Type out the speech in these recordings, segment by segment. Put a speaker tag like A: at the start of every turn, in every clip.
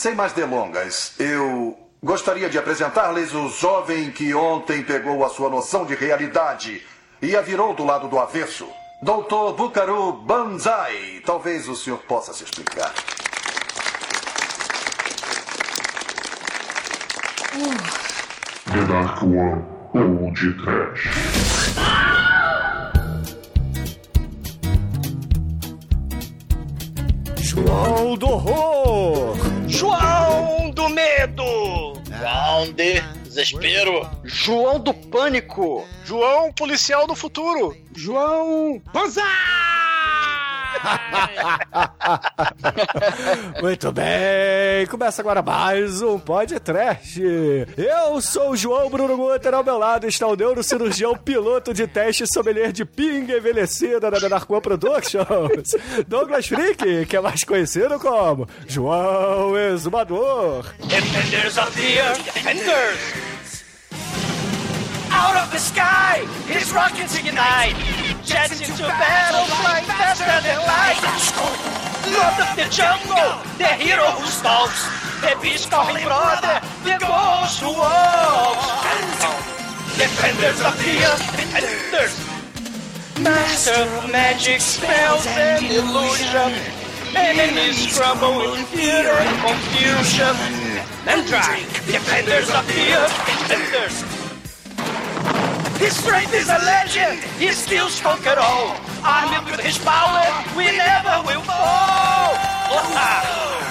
A: Sem mais delongas, eu gostaria de apresentar-lhes o jovem que ontem pegou a sua noção de realidade e a virou do lado do avesso. Doutor Bukaru Banzai. Talvez o senhor possa se explicar.
B: The Dark One ou de Trash.
C: João do horror!
D: João de desespero!
E: João do pânico!
F: João policial do futuro!
C: João Banzai! Muito bem, começa agora mais um podcast. Eu sou o João Bruno Guter, ao meu lado está o neurocirurgião piloto de teste sommelier de pinga envelhecida da Narcoa Productions, Douglas Freak, que é mais conhecido como João Exumador.
D: Defenders of the Earth! Defenders! Out of the sky, his rockets ignite. Jets into battle, flying faster than light. Lord of the jungle, the hero who stalks. The beast calling brother, the ghost who walks. Defenders of the earth, defenders. Master of magic, spells and illusion. Enemies crumble in fear and confusion. And drink, defenders of the earth, defenders. His strength is a legend, his skills conquer all. Armed with his power, we never will fall.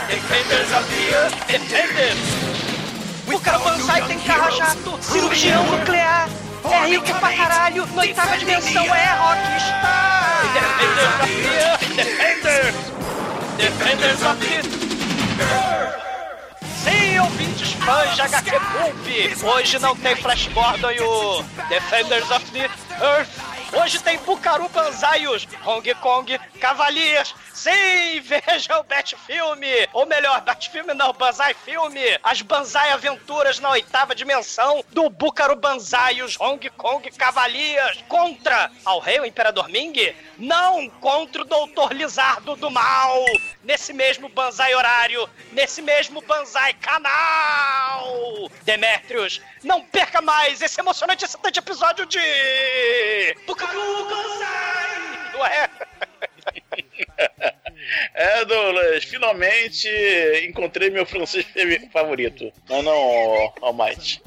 D: Defenders of the earth, defenders. O Carabanzai tem carro jato, cirurgião nuclear. É rico pra caralho, na oitava dimensão é rockstar. Defenders of the earth, defenders. Defenders of the earth. Sim, ouvintes fãs de HQ Pulp! Hoje não tem Flash Gordon e o Defenders of the Earth. Hoje tem Bukaru Banzai e os Hong Kong Cavaliers. Sim, veja o Bat Filme! Ou melhor, Bat Filme não, Banzai Filme! As Banzai Aventuras na oitava dimensão do Bukaru Banzai e os Hong Kong Cavaliers contra ao Rei o Imperador Ming? Não contra o Doutor Lizardo do Mal! Nesse mesmo Banzai horário, nesse mesmo Banzai canal! Demetrius, não perca mais esse emocionante excitante episódio de. Bukaru Banzai! Não é?
G: Douglas, finalmente encontrei meu francês favorito. Não, não, Almighty.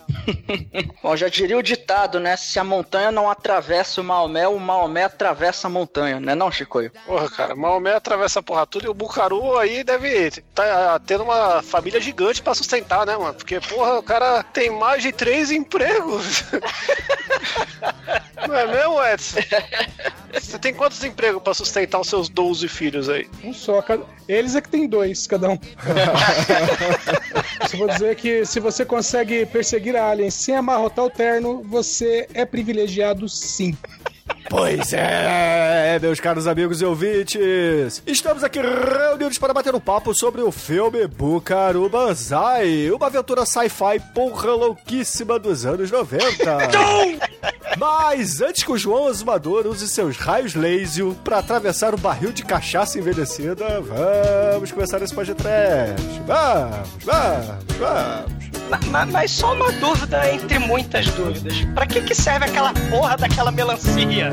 E: Bom, já diria o ditado, né? Se a montanha não atravessa o Maomé, o Maomé atravessa a montanha, né não, Chicoio?
F: Porra, cara, Maomé atravessa a porra tudo e o Bucaru aí deve tá tendo uma família gigante pra sustentar, né, mano? Porque, porra, o cara tem mais de três empregos. não é mesmo, Edson? Você tem quantos empregos pra sustentar os seus 12 filhos aí?
H: Um só, cada... eles é que tem dois, cada um. Só vou dizer que se você consegue perseguir a Alien sem amarrotar o terno, você é privilegiado sim.
C: Pois é, meus caros amigos e ouvintes, estamos aqui reunidos para bater um papo sobre o filme Bukaru Banzai, uma aventura sci-fi porra louquíssima dos anos 90. Mas antes que o João Azumador use seus raios laser para atravessar o barril de cachaça envelhecida, vamos começar esse podcast. Vamos, vamos, vamos.
D: Mas, mas só uma dúvida entre muitas dúvidas. Pra que que serve aquela porra daquela melancia?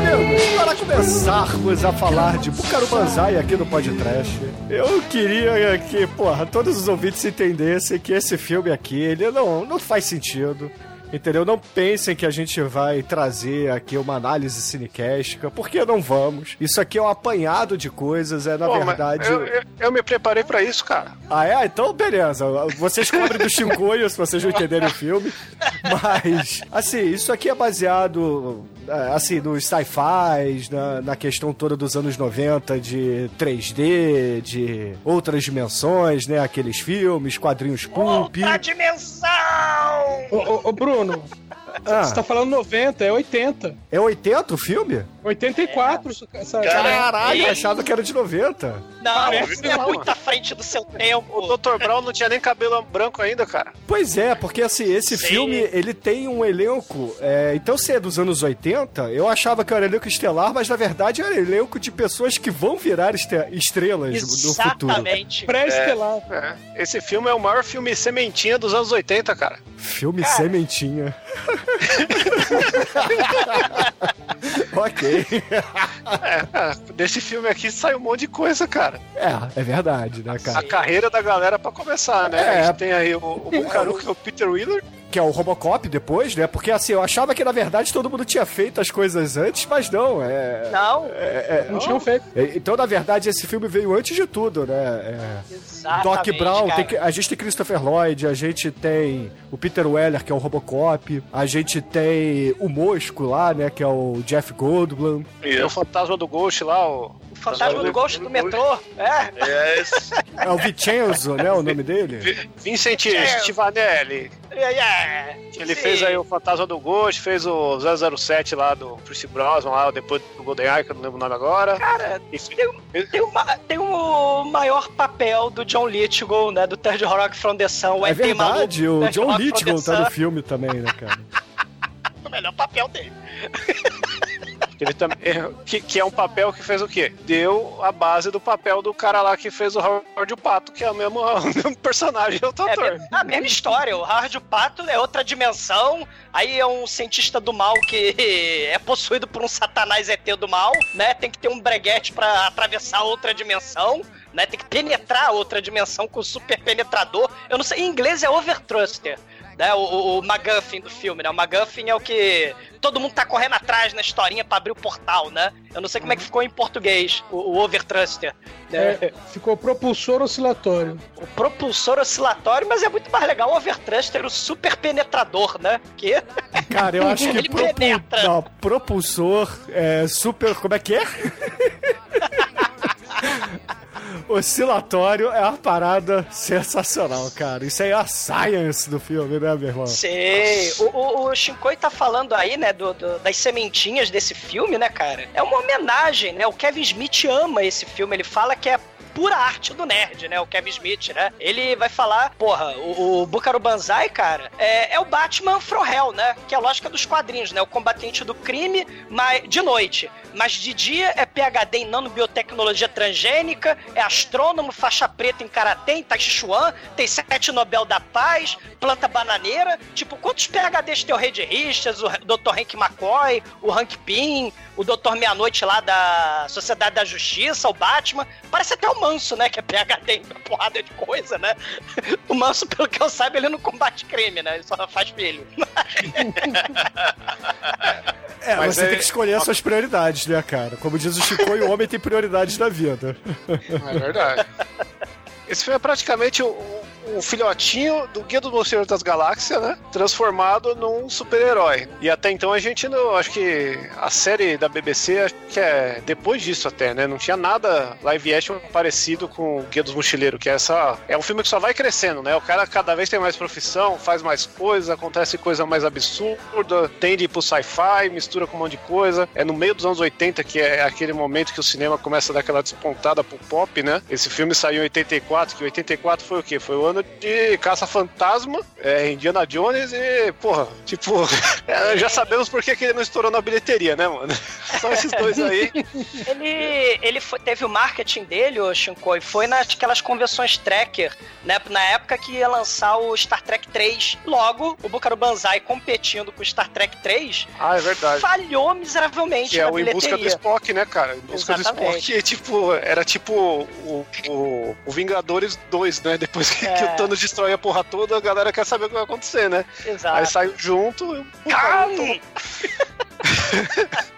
C: Meus amigos, para começarmos a falar de Bukaru Banzai aqui no podcast, eu queria que, porra, todos os ouvintes entendessem que esse filme aqui, ele não, não faz sentido. Entendeu? Não pensem que a gente vai trazer aqui uma análise cinecástica, porque não vamos. Isso aqui é um apanhado de coisas, é na
F: Pô,
C: verdade.
F: Eu, eu- eu me preparei pra isso, cara.
C: Ah, é? Então, beleza. Vocês cobrem do Shinkoio se vocês não entenderem o filme. Mas, assim, isso aqui é baseado, é, assim, nos sci-fis, na, na questão toda dos anos 90 de 3D, de outras dimensões, né? Aqueles filmes, quadrinhos pulp.
D: Outra dimensão!
H: Ô, ô, ô, Bruno,
C: Ah,
H: você tá falando 90, é 80.
C: é 80 o filme?
H: 84. essa- essa-
C: Caralho, achava que era de 90.
D: Não,
H: Parece
D: você é muito à frente do seu
F: O
D: tempo.
F: Dr. Brown não tinha nem cabelo branco ainda, cara.
C: Pois é, porque assim, esse
D: Sim.
C: filme, ele tem um elenco. é, então, se é dos anos 80, eu achava que era elenco estelar, mas na verdade era elenco de pessoas que vão virar estrelas no futuro.
D: Exatamente.
H: Pré-estelar.
F: É, esse filme é o maior filme sementinha dos anos 80, cara.
C: Filme sementinha. ok.
F: É, cara, desse filme aqui sai um monte de coisa, cara.
C: É, é verdade, né, cara?
F: A carreira da galera pra começar, né?
C: É.
F: A gente tem aí o, o Bucaru, que é o Peter Wheeler.
C: Que é o Robocop depois, né? Porque assim, eu achava que na verdade todo mundo tinha feito as coisas antes, mas não. É.
D: Não,
C: é- é-
H: Não tinham feito.
C: então, na verdade, esse filme veio antes de tudo, né? É.
D: exatamente.
C: Doc Brown,
D: cara.
C: tem que- a gente tem Christopher Lloyd, a gente tem o Peter Weller, que é o Robocop, a gente tem o Mosco lá, né, que é o Jeff Goldblum.
F: Tem o fantasma do Ghost lá, o.
D: O fantasma do Ghost do metrô. É.
G: É, esse-
C: É o Vincenzo, né, o nome dele?
F: Vincent
D: É.
F: Stivanelli.
D: É, é.
F: Ele
D: Sim.
F: fez aí o Fantasma do Ghost, fez o 007 lá do Pierce Brosnan, lá depois do GoldenEye, que eu não lembro o nome agora.
D: Cara,
F: E-
D: tem, uma, tem o maior papel do John Lithgow, né? Do Third Rock from the Sun. O
C: É verdade,
D: maluco,
C: o
D: Third
C: John Lithgow tá no filme também, né, cara?
D: O melhor papel dele.
F: Ele também, que, que é um papel que fez o quê? Deu a base do papel do cara lá que fez o Howard o Pato, que é o mesmo, o mesmo personagem, é outro
D: É
F: ator.
D: a mesma história. O Howard Pato é outra dimensão. Aí é um cientista do mal que é possuído por um satanás ET do mal, né? Tem que ter um breguete pra atravessar outra dimensão, né? Tem que penetrar outra dimensão com o super penetrador. Eu não sei, em inglês é Overthruster. Né, o, o, o MacGuffin do filme, né? O MacGuffin é o que todo mundo tá correndo atrás na historinha pra abrir o portal, né? Eu não sei como é que ficou em português, o, o Overthruster. Né?
H: É, ficou propulsor oscilatório.
D: O propulsor oscilatório, mas é muito mais legal o Overthruster, o super penetrador, né? Que
C: Cara, eu acho que
D: Ele
C: propu-
D: penetra.
C: não, propulsor é super. Como é que é? Oscilatório é uma parada sensacional, cara. Isso aí é a science do filme, né, meu irmão?
D: Sei. O, o, o Shinkoi tá falando aí, né, do, do- das sementinhas desse filme, né, cara? É uma homenagem, né? O Kevin Smith ama esse filme. Ele fala que é pura arte do nerd, né? O Kevin Smith, né? Ele vai falar, porra, o, o Banzai, cara, é, é o Batman from Hell, né? Que é a lógica dos quadrinhos, né? O combatente do crime mas, de noite. Mas de dia é PHD em nanobiotecnologia transgênica, é astrônomo, faixa preta em karatê, em Tai Chi Chuan, tem sete Nobel da Paz, planta bananeira. Tipo, quantos PHDs tem o Reed Richards, o Dr. Hank McCoy, o Hank Pym, o Dr. Meia-Noite lá da Sociedade da Justiça, o Batman. Parece até o Manso, né? Que é PHD em uma porrada de coisa, né? O Manso, pelo que eu saiba, ele não combate crime, né? Ele só faz filho.
C: É,
F: Mas
C: você
F: é-
C: tem que escolher as suas prioridades, né, cara? Como diz o Chico, o homem tem prioridades na vida.
F: É verdade. Esse filme é praticamente o, o filhotinho do Guia do Mosteiro das Galáxias, né? Transformado num super-herói. E até então a gente não. Acho que a série da BBC, acho que é depois disso até, né? Não tinha nada live action parecido com o Guia dos Mochileiros, que é essa. É um filme que só vai crescendo, né? O cara cada vez tem mais profissão, faz mais coisas, acontece coisa mais absurda, tende pro sci-fi, mistura com um monte de coisa. É no meio dos anos 80 que é aquele momento que o cinema começa a dar aquela despontada pro pop, né? Esse filme saiu em 84, que 84 foi o quê? Foi o ano de Caça-Fantasma, é, Indiana Jones e, porra, tipo, é, já sabemos por que, que ele não estourou na bilheteria, né, mano? Só esses dois aí.
D: Ele, ele foi- teve o marketing dele, o Shinkoi, foi naquelas convenções tracker, né? Na época que ia lançar o Star Trek 3. Logo, o Bucaro Banzai competindo com o Star Trek 3
F: Ah, é verdade.
D: falhou miseravelmente
F: Que é o Em Busca do. Spock, né, cara? Em Busca
D: Exatamente.
F: do Spock, tipo, era tipo o, o, o Vingadores 2, né? Depois que,
D: É.
F: que o Thanos destrói a porra toda, a galera quer saber o que vai acontecer, né?
D: Exato.
F: Aí saiu junto. eu-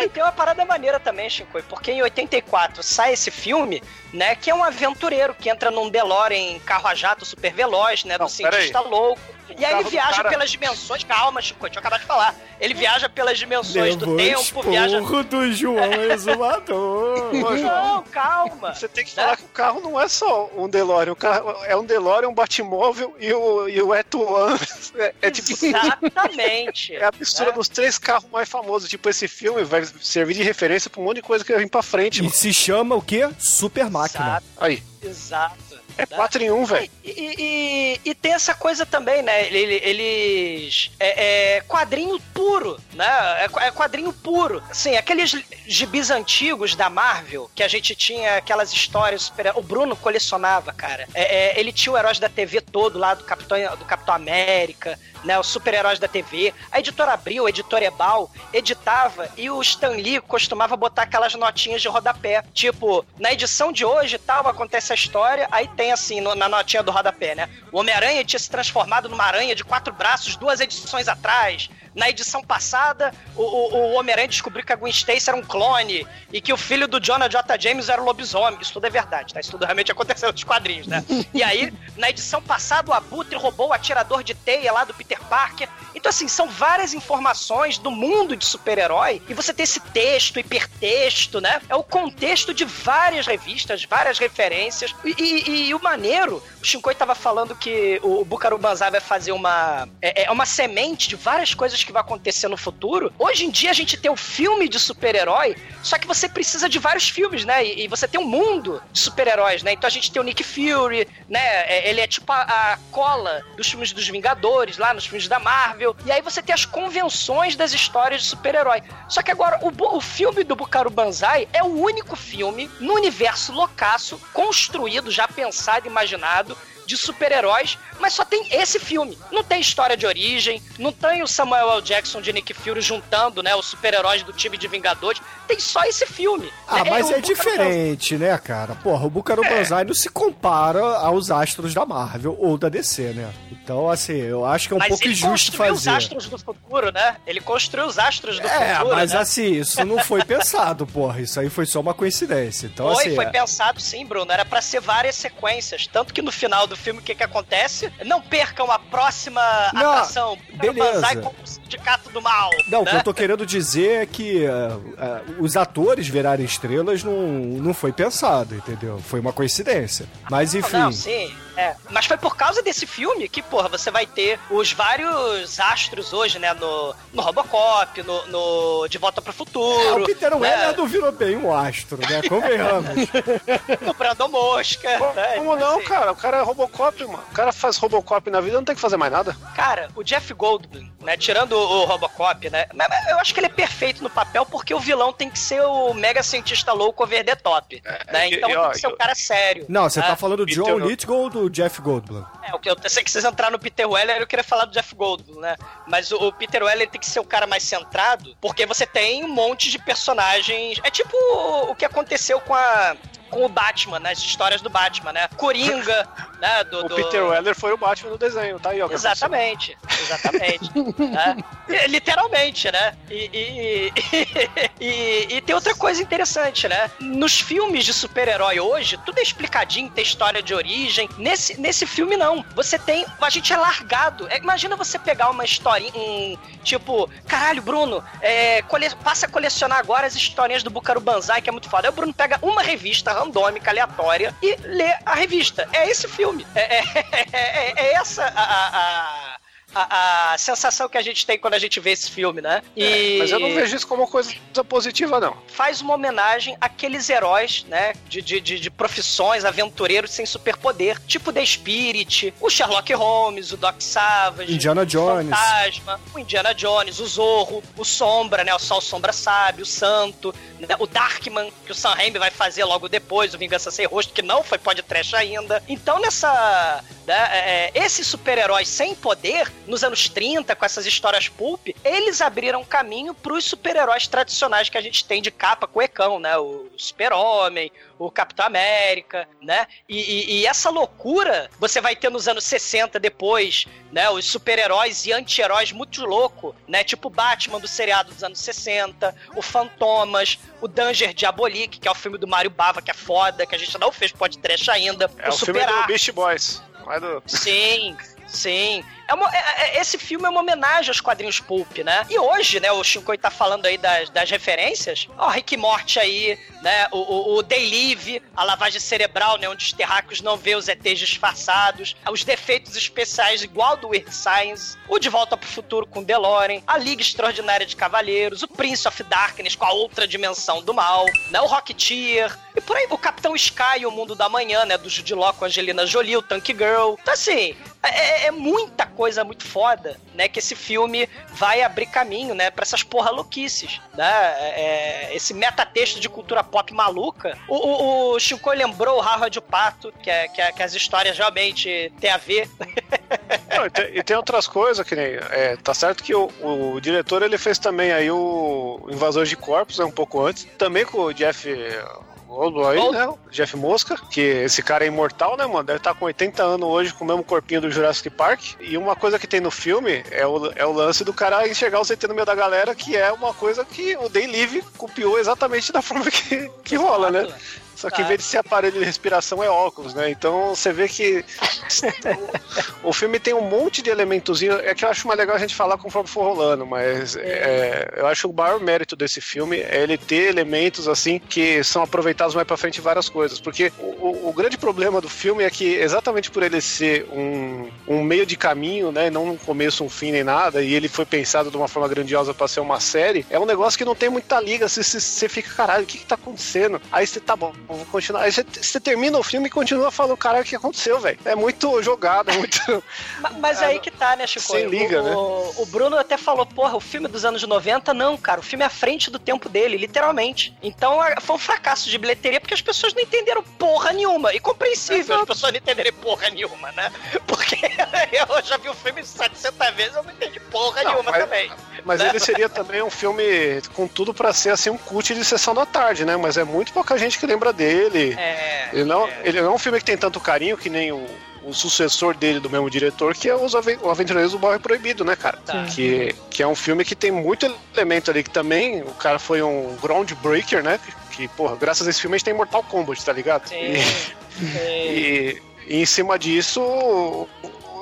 D: Não, e tem uma parada maneira também, Shinkoi, porque em 84 sai esse filme, né, que é um aventureiro que entra num DeLorean carro a jato super veloz, né, do
F: Não,
D: cientista louco. E aí ele
F: do
D: viaja
F: cara-
D: pelas dimensões, calma, Chico, deixa eu acabar de falar. Ele viaja pelas dimensões do tempo, viaja...
C: do João Exumador.
D: Não, calma.
F: Você tem que falar que o carro não é só um DeLorean, o carro é um DeLorean, um Batmóvel e o, e o Etuan. É, é tipo
D: Exatamente.
F: É a mistura
D: né?
F: dos três carros mais famosos. Tipo, esse filme vai servir de referência pra um monte de coisa que vai vir pra frente,
C: E
F: mano.
C: se chama o quê? Super Máquina.
D: Exato,
F: Aí,
D: exato.
F: é 4 em 1, velho.
D: E, e- e- e tem essa coisa também, né? Ele- ele- Eles. É, é quadrinho puro, né? É, é quadrinho puro. Assim, aqueles gibis antigos da Marvel, que a gente tinha aquelas histórias super. O Bruno colecionava, cara. É, é, ele tinha o Heróis da TV todo lá do Capitão, do Capitão América, né? Os super-heróis da TV. A editora Abril, a editora Ebal, editava e o Stan Lee costumava botar aquelas notinhas de rodapé. Tipo, na edição de hoje tal, acontece a história, aí tem assim, no- na notinha do rodapé, né? O Homem-Aranha tinha se transformado numa aranha de quatro braços duas edições atrás. Na edição passada, o, o- o Homem-Aranha descobriu que a Gwen Stacy era um clone e que o filho do Jonah J. James era o lobisomem. Isso tudo é verdade, tá? Isso tudo realmente aconteceu nos quadrinhos, né? E aí, na edição passada, o Abutre roubou o atirador de teia lá do Peter Parker. Então, assim, são várias informações do mundo de super-herói e você tem esse texto, hipertexto, né? É o contexto de várias revistas, várias referências. E, e- e o maneiro, o Shinkoi tava falando que o Bukaru Banzai vai fazer uma. É, é uma semente de várias coisas que vai acontecer no futuro. Hoje em dia a gente tem o filme de super-herói, só que você precisa de vários filmes, né? E, e você tem um mundo de super-heróis, né? Então a gente tem o Nick Fury, né? É, Ele é tipo a, a cola dos filmes dos Vingadores, lá nos filmes da Marvel. E aí você tem as convenções das histórias de super-herói. Só que agora, o, o filme do Bukaru Banzai é o único filme no universo loucaço, construído, já pensado, imaginado, de super-heróis, mas só tem esse filme. Não tem história de origem, não tem o Samuel L. Jackson de Nick Fury juntando, né, os super-heróis do time de Vingadores. Tem só esse filme.
C: Ah,
D: É,
C: mas
D: o
C: é
D: Bukaru
C: diferente, né, cara? Porra, o Bukaru Banzai não se compara aos astros da Marvel ou da DC, né? Então, assim, eu acho que é um
D: Mas
C: pouco
D: ele
C: injusto
D: construiu
C: fazer.
D: os astros do futuro, né? Ele construiu os astros do
C: É,
D: futuro.
C: mas
D: né?
C: assim, isso não foi pensado, porra. Isso aí foi só uma coincidência. Então,
D: foi,
C: assim.
D: foi
C: é-
D: pensado sim, Bruno. Era pra ser várias sequências. Tanto que no final do filme, o que que acontece? Não percam a próxima
C: Não,
D: atração.
C: beleza.
D: Banzai com o Sindicato do Mal.
C: Não, o que
D: né?
C: eu tô querendo dizer é que uh, uh, os atores virarem estrelas não, não foi pensado, entendeu? Foi uma coincidência. Mas enfim.
D: Não, sim. É. Mas foi por causa desse filme que, porra, você vai ter os vários astros hoje, né? No, no Robocop, no, no De Volta pro
C: É,
D: Futuro.
C: o Peter
D: né?
C: Weller não virou bem um astro, né? Convenhamos.
D: O Brandon Mosca. né?
F: Como não,
D: assim,
F: cara? O cara é Robocop, mano. O cara faz Robocop na vida, não tem que fazer mais nada.
D: Cara, o Jeff Goldblum, né? Tirando o, o Robocop, né? Eu acho que ele é perfeito no papel porque o vilão tem que ser o mega cientista louco over the top. né?
F: e-
D: Então
F: e,
D: tem
F: ó,
D: que ser um
F: eu-
D: cara sério.
C: Não, você
D: né?
C: tá falando do John. Lithgow ou do Jeff Goldblum?
D: É, o que eu sei que vocês entraram no Peter Weller, eu queria falar do Jeff Goldblum, né? Mas o, o Peter Weller tem que ser o cara mais centrado, porque você tem um monte de personagens. É tipo o, o que aconteceu com a. Com o Batman, né? As histórias do Batman, né? Coringa, né? Do,
F: O
D: do-
F: Peter Weller foi o Batman no desenho, tá aí, ó.
D: Exatamente, exatamente. né? Literalmente, né? E, e, e, e tem outra coisa interessante, né? Nos filmes de super-herói hoje, tudo é explicadinho, tem história de origem. Nesse, nesse filme, não. Você tem. A gente é largado. É, imagina você pegar uma historinha. Um, tipo, caralho, Bruno, é, cole- passa a colecionar agora as historinhas do Bukaru Banzai, que é muito foda. Aí o Bruno pega uma revista randômica, aleatória, e lê a revista. É esse filme. É, é- é- é essa a- a- a a, a sensação que a gente tem quando a gente vê esse filme, né? E
F: É, Mas eu não vejo isso como coisa positiva, não.
D: faz uma homenagem àqueles heróis, né? De, de, de, de profissões, aventureiros sem superpoder, tipo The Spirit, o Sherlock Holmes, o Doc Savage,
C: Indiana
D: o
C: Jones.
D: Fantasma, o Indiana Jones, o Zorro, o Sombra, né? O Sol Sombra Sabe, o Santo, né? o Darkman, que o Sam Raimi vai fazer logo depois, o Vingança Sem Rosto, que não foi podcast ainda. Então, nessa né, é, esses super-heróis sem poder, nos anos 30, com essas histórias pulp, eles abriram caminho pros super-heróis tradicionais que a gente tem de capa cuecão, né? O Super-Homem, o Capitão América, né? E, e- e essa loucura você vai ter nos anos 60 depois, né? Os super-heróis e anti-heróis muito louco, né? Tipo o Batman do seriado dos anos 60, o Fantomas, o Danger Diabolique, que é o filme do Mário Bava, que é foda, que a gente não fez podcast ainda.
F: É o, filme
D: Super
F: do. Beast Boys. É do...
D: Sim, sim. É uma- é- é- esse filme é uma homenagem aos quadrinhos pulp, né? E hoje, né, o Shinkoi tá falando aí das, das referências. Ó, Rick e Morty aí, né? O, o, o Day Live, a lavagem cerebral, né? Onde os terráqueos não vê os ETs disfarçados. Os defeitos especiais igual do Weird Science. O De Volta pro Futuro com DeLorean. A Liga Extraordinária de Cavaleiros. O Prince of Darkness com a outra dimensão do mal. Né? O Rocketeer. E por aí, o Capitão Sky, o Mundo da Manhã, né? Do Jude Law com Angelina Jolie, o Tank Girl. Então, assim, é, é muita coisa muito foda, né? Que esse filme vai abrir caminho, né? Pra essas porra louquices, né? É, esse metatexto de cultura pop maluca. O, o, o Chico lembrou o o Pato, que, é, que, é- que as histórias realmente têm a ver.
F: Não, e, tem, e tem outras coisas que nem. é, tá certo que o, o diretor ele fez também aí o Invasores de Corpos, né, um pouco antes. Também com o Jeff. Goldblum aí, né? Jeff Mosca, que esse cara é imortal, né, mano? Deve estar com 80 anos hoje com o mesmo corpinho do Jurassic Park. E uma coisa que tem no filme é o, é o lance do cara enxergar o CT no meio da galera, que é uma coisa que o Day Live copiou exatamente da forma que, que rola, né? Só que em vez de ser aparelho de respiração é óculos, né? Então você vê que o, o filme tem um monte de elementozinho. É que eu acho mais legal a gente falar conforme for rolando, mas é, eu acho que o maior mérito desse filme é ele ter elementos assim que são aproveitados mais pra frente em várias coisas. Porque o, o- o grande problema do filme é que exatamente por ele ser um, um meio de caminho, né? Não um começo, um fim nem nada, e ele foi pensado de uma forma grandiosa pra ser uma série, é um negócio que não tem muita liga. Você, você, você fica, caralho, o que que tá acontecendo? Aí você, tá bom, vou continuar. Aí você, você termina o filme e continua falando, caralho, o que aconteceu, velho? É muito jogado, é muito.
D: Ma- Mas aí que tá, né, Chico?
F: Sem liga,
D: o,
F: né?
D: o, o Bruno até falou, porra, o filme dos anos 90, não, cara, o filme é à frente do tempo dele, literalmente. Então foi um fracasso de bilheteria porque as pessoas não entenderam porra nenhuma. E compreensível as pessoas não entenderem porra nenhuma, né? Porque eu já vi o filme 700 vezes eu não entendi porra
F: Não,
D: nenhuma
F: mas-
D: também.
F: Mas
D: Né?
F: ele seria também um filme com tudo pra ser assim um cult de sessão da tarde, né? Mas é muito pouca gente que lembra dele.
D: É.
F: Ele não, ele não é um filme que tem tanto carinho que nem o, o sucessor dele, do mesmo diretor, que é os o Aventureiros do Bairro Proibido, né, cara?
D: Tá.
F: Que, que é um filme que tem muito elemento ali, que também o cara foi um groundbreaker, né? Que, que, porra, graças a esse filme a gente tem Mortal Kombat, tá ligado?
D: Sim.
F: E,
D: Sim.
F: e, e em cima disso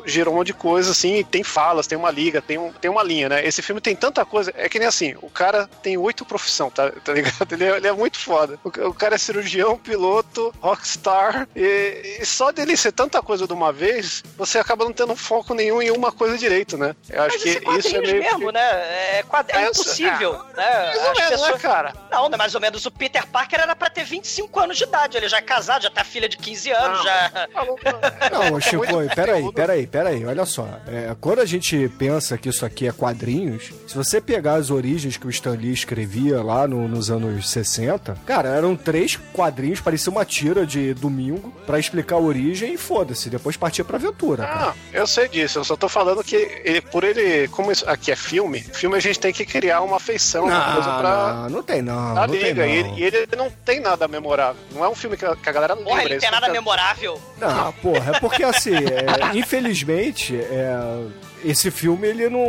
F: gerou um monte de coisa, assim, e tem falas, tem uma liga, tem, um, tem uma linha, né? Esse filme tem tanta coisa, é que nem assim, o cara tem oito profissão, tá, tá ligado? Ele é, ele é muito foda. O, o cara é cirurgião, piloto, rockstar, e, e só dele ser tanta coisa de uma vez, você acaba não tendo foco nenhum em uma coisa direito, né? Eu acho
D: Mas
F: que isso é meio
D: mesmo,
F: que...
D: né? É, quad... é
F: É,
D: impossível, né?
F: Mais ou menos,
D: pessoas-
F: né, cara?
D: Não, não, mais ou menos. O Peter Parker era pra ter 25 anos de idade. Ele já é casado, já tá filha de 15 anos,
F: Não.
D: já.
C: Não, Chico,
F: É muito
C: peraí,
F: conteúdo.
C: Peraí, peraí, olha só. É, quando a gente pensa que isso aqui é quadrinhos, se você pegar as origens que o Stan Lee escrevia lá no- nos anos 60, cara, eram três quadrinhos, parecia uma tira de domingo pra explicar a origem e foda-se, depois partia pra aventura, cara.
F: Ah, eu sei disso, eu só tô falando que ele- por ele, como isso aqui é filme, filme a gente tem que criar uma afeição, uma coisa pra.
C: não, não tem não, não tem
F: liga.
C: não.
F: E, ele, e ele não tem nada memorável. Não é um filme que a, que a galera lembra.
D: Porra, ele
F: esse
D: tem nada memorável.
C: Não, porra, é porque assim, é, infelizmente, é, esse filme ele não,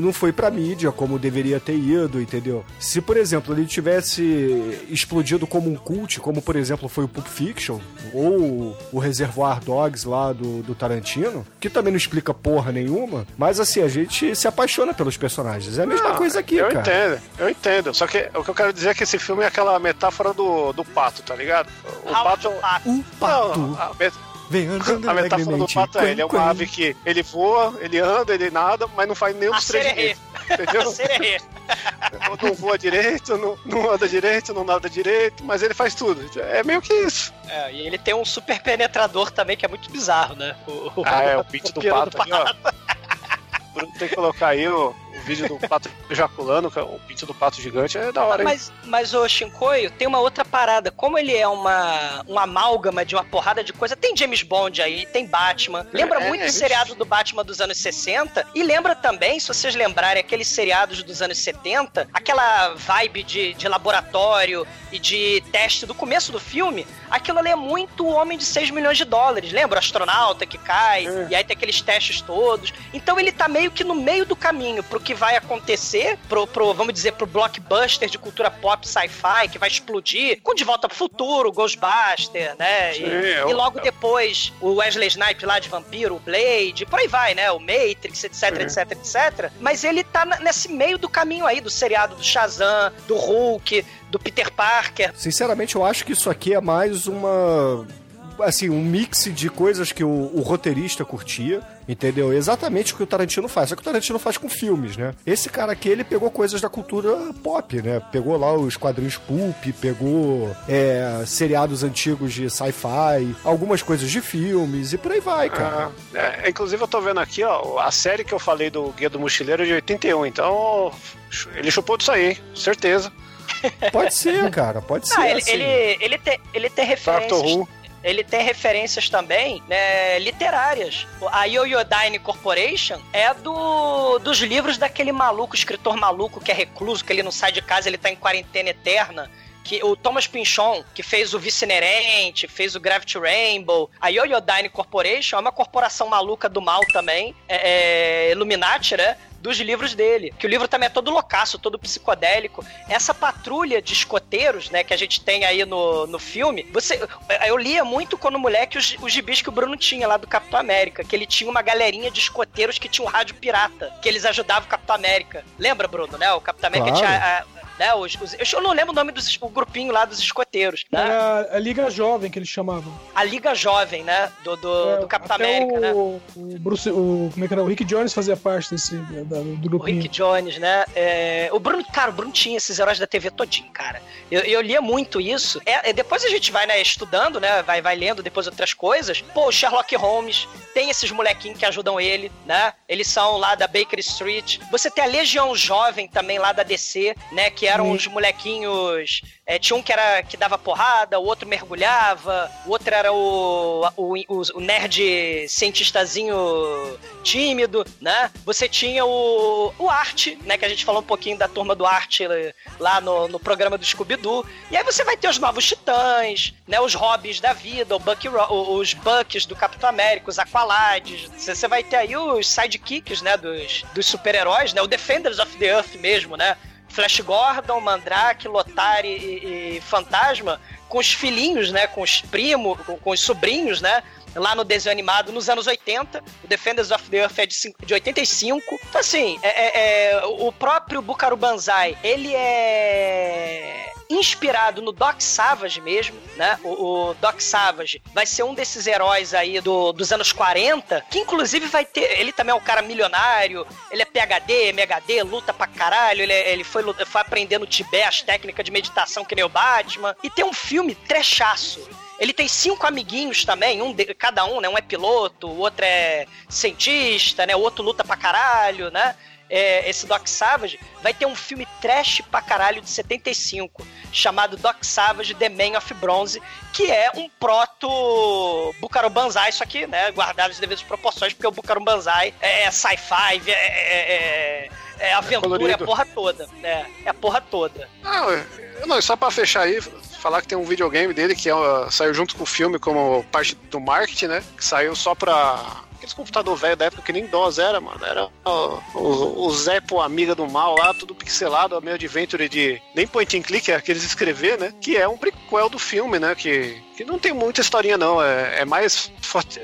C: não foi pra mídia como deveria ter ido, entendeu? Se, por exemplo, ele tivesse explodido como um cult, como por exemplo foi o Pulp Fiction, ou o Reservoir Dogs lá do, do Tarantino, que também não explica porra nenhuma, mas assim, a gente se apaixona pelos personagens. É a mesma
F: Não,
C: coisa aqui,
F: eu
C: cara.
F: entendo, eu entendo. Só que o que eu quero dizer é que esse filme é aquela metáfora do, do pato, tá ligado? O pato.
D: o Pato.
C: O pato
F: Não, a,
C: vem andando
F: a metáfora do pato é ele é uma ave que ele voa, ele anda, ele nada, mas não faz nenhum
D: A
F: dos três. Entendeu?
D: Sererê.
F: não voa direito, não, não anda direito, não nada direito, mas ele faz tudo. É meio que isso.
D: É, e ele tem um super penetrador também, que é muito bizarro, né? O,
F: Ah, é, o pitch do
D: pelo
F: pato ali, ó. Bruno tem que colocar aí o, o vídeo do pato ejaculando, é o pinto do pato gigante, é da hora, hein?
D: Mas, mas o Shinkoio tem uma outra parada. Como ele é uma, um amálgama de uma porrada de coisa, tem James Bond aí, tem Batman. Lembra
F: É,
D: muito
F: é isso.
D: seriado do Batman dos anos 60. E lembra também, se vocês lembrarem, aqueles seriados dos anos 70, aquela vibe de, de laboratório e de teste do começo do filme. Aquilo ali é muito o Homem de 6 milhões de dólares. Lembra? O astronauta que cai,
F: É.
D: e aí tem aqueles testes todos. Então ele tá meio que no meio do caminho pro que vai acontecer, pro, pro vamos dizer, pro blockbuster de cultura pop sci-fi que vai explodir, com De Volta pro Futuro, Ghostbuster, né?
F: Sim,
D: e,
F: o-
D: e logo depois o Wesley Snipes lá de Vampiro, o Blade, por aí vai, né? O Matrix, etc,
F: Sim.
D: etc, etc. Mas ele tá nesse meio do caminho aí, do seriado do Shazam, do Hulk, do Peter Parker.
C: Sinceramente, eu acho que isso aqui é mais uma. Assim, um mix de coisas que o, o roteirista curtia, entendeu? Exatamente o que o Tarantino faz. Só que o Tarantino faz com filmes, né? Esse cara aqui, ele pegou coisas da cultura pop, né? Pegou lá os quadrinhos pulp, pegou é, seriados antigos de sci-fi, algumas coisas de filmes e por aí vai, cara.
F: Ah, é, inclusive eu tô vendo aqui, ó, a série que eu falei do Guia do Mochileiro é de 81, então ele chupou disso aí, hein? certeza.
C: Pode ser, cara, pode ser.
D: Ah, ele,
C: assim.
D: ele, ele, tem, ele tem
F: Doctor
D: referências.
F: Who.
D: Ele tem referências também né, literárias. A Yoyodyne Corporation é do, dos livros daquele maluco, escritor maluco que é recluso, que ele não sai de casa, ele tá em quarentena eterna. Que, o Thomas Pinchon, que fez o Vice Inerente, fez o Gravity Rainbow. A Yoyodyne Corporation é uma corporação maluca do mal também, é, é, Illuminati, né? Dos livros dele. Que o livro também é todo loucaço, todo psicodélico. Essa patrulha de escoteiros, né, que a gente tem aí no, no filme, você, eu lia muito quando moleque os, os gibis que o Bruno tinha lá do Capitão América, que ele tinha uma galerinha de escoteiros que tinha um rádio pirata, que eles ajudavam o Capitão América. Lembra, Bruno, né? O Capitão América
C: Claro.
D: tinha... A, né, os, os- eu não lembro o nome dos o grupinho lá dos escoteiros, né?
H: Era a Liga Jovem que eles chamavam.
D: A Liga Jovem, né? Do, do,
H: É,
D: do Capitão América,
H: o,
D: né?
H: O Bruce, o, como é que era? O Rick Jones fazia parte desse, da- do
D: O
H: grupinho.
D: Rick Jones, né? É, o Bruno, cara, o Bruno tinha esses heróis da TV todinho, cara. Eu, eu lia muito isso. É, é, depois a gente vai, né, estudando, né? Vai, vai lendo depois outras coisas. Pô, o Sherlock Holmes tem esses molequinhos que ajudam ele, né? Eles são lá da Baker Street. Você tem a Legião Jovem também lá da DC, né? Que eram
H: Sim.
D: os molequinhos. é, tinha um que era que dava porrada, o outro mergulhava, o outro era o, o, o, o nerd cientistazinho tímido, né? Você tinha o, o Art, né? Que a gente falou um pouquinho da turma do Art lá no, no programa do Scooby-Doo. E aí você vai ter os novos titãs, né? Os Robins da vida, o Bucky, os Bucks do Capitão América, os Aqualades. Você você vai ter aí os sidekicks, né? Dos, dos super-heróis, né? O Defenders of the Earth mesmo, né? Flash Gordon, Mandrake, Lotari e, e Fantasma, com os filhinhos, né? Com os primos, com, com os sobrinhos, né? Lá no desenho animado nos anos 80. O Defenders of the Earth é de, de 85. Então, assim, é, é- é, o próprio Bukaru Banzai, ele é inspirado no Doc Savage mesmo, né? O, o Doc Savage vai ser um desses heróis aí do- dos anos 40, que inclusive vai ter. Ele também é um cara milionário, ele é PHD, MHD, luta pra caralho, ele, é- ele foi, foi aprendendo no Tibete as técnicas de meditação que nem o Batman. E tem um filme trechaço. Ele tem cinco amiguinhos também, um de- cada um, né? Um é piloto, o outro é cientista, né? O outro luta pra caralho, né? É, esse Doc Savage vai ter um filme trash pra caralho de 75, chamado Doc Savage The Man of Bronze, que é um proto Bucaro Banzai, isso aqui, né? Guardado as devidas proporções, porque o Bucaro Banzai é sci-fi, é, é- é- é aventura, é a porra toda, né? É a porra toda.
F: Não, eu- não, só pra fechar aí, falar que tem um videogame dele que é, saiu junto com o filme como parte do marketing, né? Que saiu só pra. Aqueles computador velho da época que nem DOS era, mano. Era ó, o, o Zé, amiga do mal lá, tudo pixelado, meio adventure de. Nem point and click, é aqueles escrever, né? Que é um prequel do filme, né? Que, que não tem muita historinha, não. É, é mais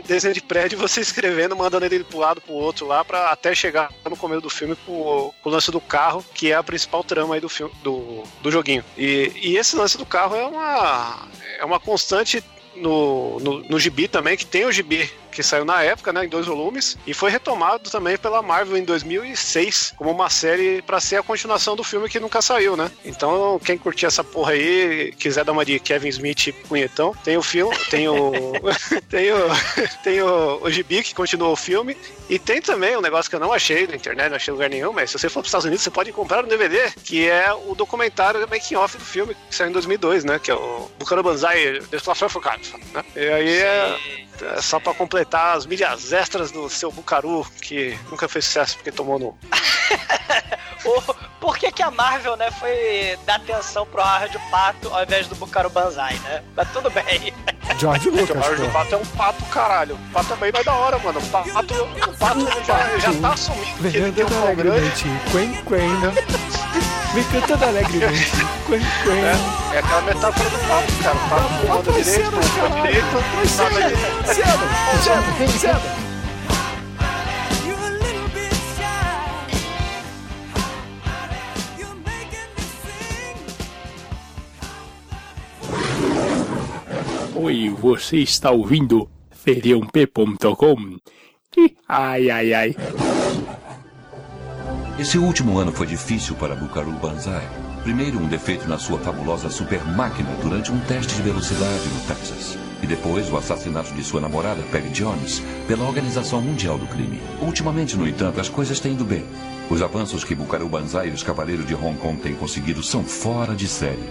F: desenho de prédio você escrevendo, mandando ele pro lado, pro outro lá, pra até chegar no começo do filme pro, pro lance do carro, que é a principal trama aí do filme, do, do joguinho. E, e esse lance do carro é uma, é uma constante no, no, no gibi também, que tem o gibi que saiu na época, né, em dois volumes, e foi retomado também pela Marvel em 2006 como uma série pra ser a continuação do filme que nunca saiu, né? Então, quem curtir essa porra aí, quiser dar uma de Kevin Smith punhetão, tem o filme, tem o tem o tem o, o gibi que continua o filme e tem também um negócio que eu não achei na internet, não achei lugar nenhum, mas se você for para os Estados Unidos, você pode comprar um DVD, que é o documentário making off do filme, que saiu em 2002, né? Que é o Bucano Banzai The Fluff né? E aí é, é só para completar as mídias extras do seu Bucaru, que nunca fez sucesso porque tomou no.
D: O- Por que, que a Marvel, né, foi dar atenção pro Howard Pato ao invés do Bucaro Banzai, né? Mas tudo bem.
C: George
F: Porque o
C: Lucas,
F: Howard
C: pô.
F: Pato é um pato, caralho. O pato também vai da hora, mano. O pato, o pato já, já tá assumindo que ele tem um grande.
C: quen, quen. Vem cantando alegremente, quen, quen.
F: É, é aquela metáfora do pato, cara. O pato voando
C: vai
F: direito, voando
C: caralho.
F: direito, de...
C: Cedo, cedo, cedo.
I: Oi, você está ouvindo feriump.com? Ih, Ai, ai, ai.
J: Esse último ano foi difícil para Bukaru Banzai. Primeiro, um defeito na sua fabulosa super máquina durante um teste de velocidade no Texas. E depois, o assassinato de sua namorada, Peggy Jones, pela Organização Mundial do Crime. Ultimamente, no entanto, as coisas têm ido bem. Os avanços que Bukaru Banzai e os Cavaleiros de Hong Kong têm conseguido são fora de série.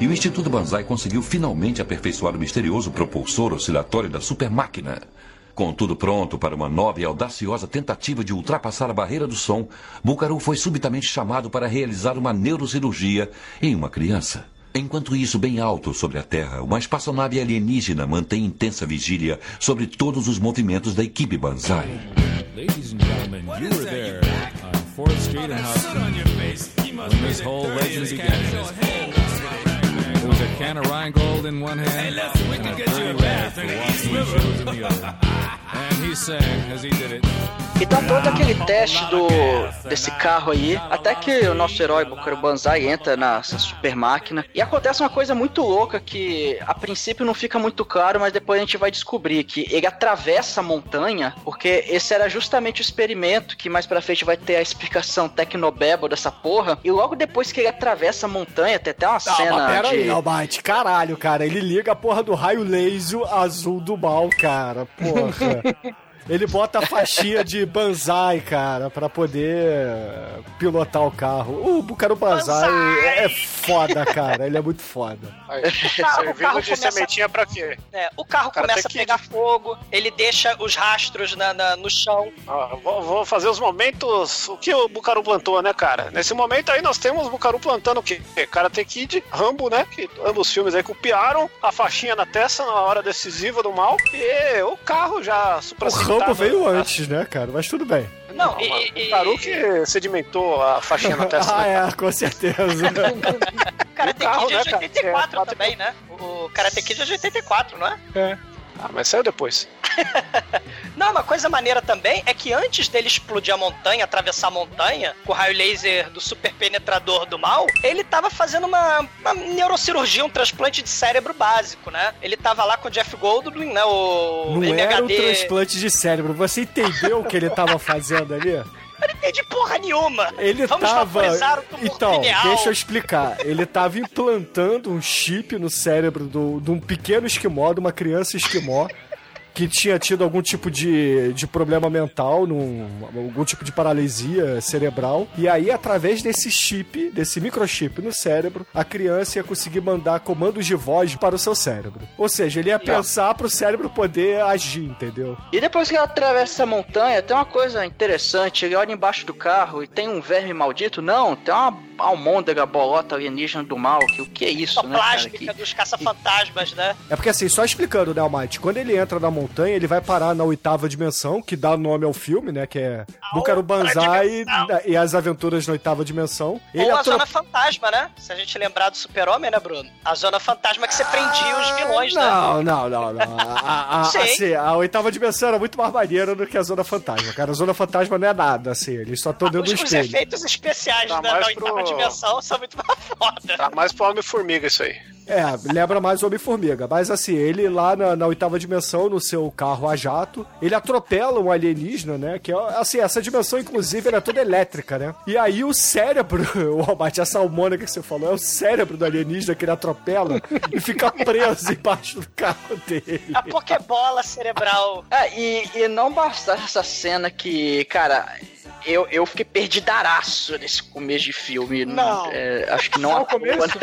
J: E o Instituto Banzai conseguiu finalmente aperfeiçoar o misterioso propulsor oscilatório da super máquina. Com tudo pronto para uma nova e audaciosa tentativa de ultrapassar a barreira do som, Bucaru foi subitamente chamado para realizar uma neurocirurgia em uma criança. Enquanto isso, bem alto sobre a Terra, uma espaçonave alienígena mantém intensa vigília sobre todos os movimentos da equipe Banzai.
K: Ladies and gentlemen, you were there on 4th Street and Houston when this whole legend began. There was a can of Rheingold in one hand and a dirty rag for washing his shoes in the other. And he sang as he did it.
E: Então todo aquele teste do desse carro aí, até que o nosso herói Bukaro Banzai entra nessa super máquina e acontece uma coisa muito louca que a princípio não fica muito claro, mas depois a gente vai descobrir que ele atravessa a montanha, porque esse era justamente o experimento que mais pra frente vai ter a explicação tecnobebo dessa porra, e logo depois que ele atravessa a montanha, tem até uma
C: Não,
E: cena
C: mas pera
E: de
C: aí, Almighty, caralho, cara. Ele liga a porra do raio laser azul do mal, cara. Porra. yeah. Ele bota a faixinha de Banzai, cara, pra poder pilotar o carro. O Bucaro Banzai é foda, cara. Ele é muito foda.
F: Aí,
D: carro
F: Servindo de
D: começa-
F: sementinha pra quê?
D: É, o carro
F: Cara,
D: começa a
F: que-
D: pegar fogo, ele deixa os rastros na, na- no chão.
F: Ah, vou, vou fazer os momentos. O que o Bucaru plantou, né, cara? Nesse momento aí nós temos o Bucaru plantando o quê? Karate Kid, Rambo, né? Que ambos os filmes aí copiaram a faixinha na testa na hora decisiva do mal. E o carro já
C: O Rambo veio antes, né, cara? Mas tudo bem.
D: Não,
F: Não,
D: e, e-
F: o Bucaru que sedimentou a faixinha na testa.
C: ah,
F: né?
C: é, com certeza.
D: Karate
F: o carro,
D: Kid é de
F: né, cara?
D: 84
F: É,
D: também, né? O Karate Kid é de 84, não é?
F: Ah, mas saiu depois.
D: Não, uma coisa maneira também é que antes dele explodir a montanha, atravessar a montanha, com o raio laser do super penetrador do mal, ele tava fazendo uma, uma neurocirurgia, um transplante de cérebro básico, né? Ele tava lá com o Jeff Goldblum, né? O
C: Não era o
D: MHD.
C: transplante de cérebro. Você entendeu o que ele tava fazendo ali?
D: Eu não entendi porra nenhuma.
C: Ele
D: Vamos
C: tava. Então,
D: pineal.
C: deixa eu explicar. Ele tava implantando um chip no cérebro do- de um pequeno esquimó, de uma criança esquimó. Que tinha tido algum tipo de, de problema mental, num, algum tipo de paralisia cerebral. E aí, através desse chip, desse microchip no cérebro, a criança ia conseguir mandar comandos de voz para o seu cérebro. Ou seja, ele ia pensar para o cérebro poder agir, entendeu?
E: E depois que ela atravessa a montanha, tem uma coisa interessante. Ele olha embaixo do carro e tem um verme maldito. Não, tem uma almôndega bolota alienígena do mal. Que, o que é isso, né, cara?
D: plástica
E: Que-
D: dos caça-fantasmas, né?
C: É porque assim, só explicando, né, Almighty, quando ele entra na montanha, ele vai parar na oitava dimensão, que dá nome ao filme, né, que é Bucaro Banzai e as aventuras na oitava dimensão. Ele
D: Ou a
C: atro-
D: Zona Fantasma, né? Se a gente lembrar do Super-Homem, né, Bruno? A Zona Fantasma que você prendia os vilões, né?
C: Não, não, não, não. A, a, a,
D: Sim.
C: assim, a oitava dimensão era muito mais maneira do que a Zona Fantasma, cara. A Zona Fantasma não é nada, assim, eles só estão dentro
D: Os,
C: do
D: os
C: espelho.
D: efeitos especiais
F: Tá
D: da, da oitava
F: pro-
D: dimensão são muito mais foda.
F: Tá mais pro Homem-Formiga isso aí.
C: É, lembra mais o Homem-Formiga. Mas assim, ele lá na, na oitava dimensão, no seu carro a jato, ele atropela um alienígena, né? Que é, assim, essa dimensão, inclusive, ela é toda elétrica, né? E aí o cérebro, o Robert, a salmônica que você falou, é o cérebro do alienígena que ele atropela e fica preso embaixo do carro dele.
D: A Pokébola cerebral.
E: É, e, e não basta essa cena que, cara, eu, eu fiquei perdidaraço nesse começo de filme.
D: Não.
E: É, acho que não.
H: Só o começo?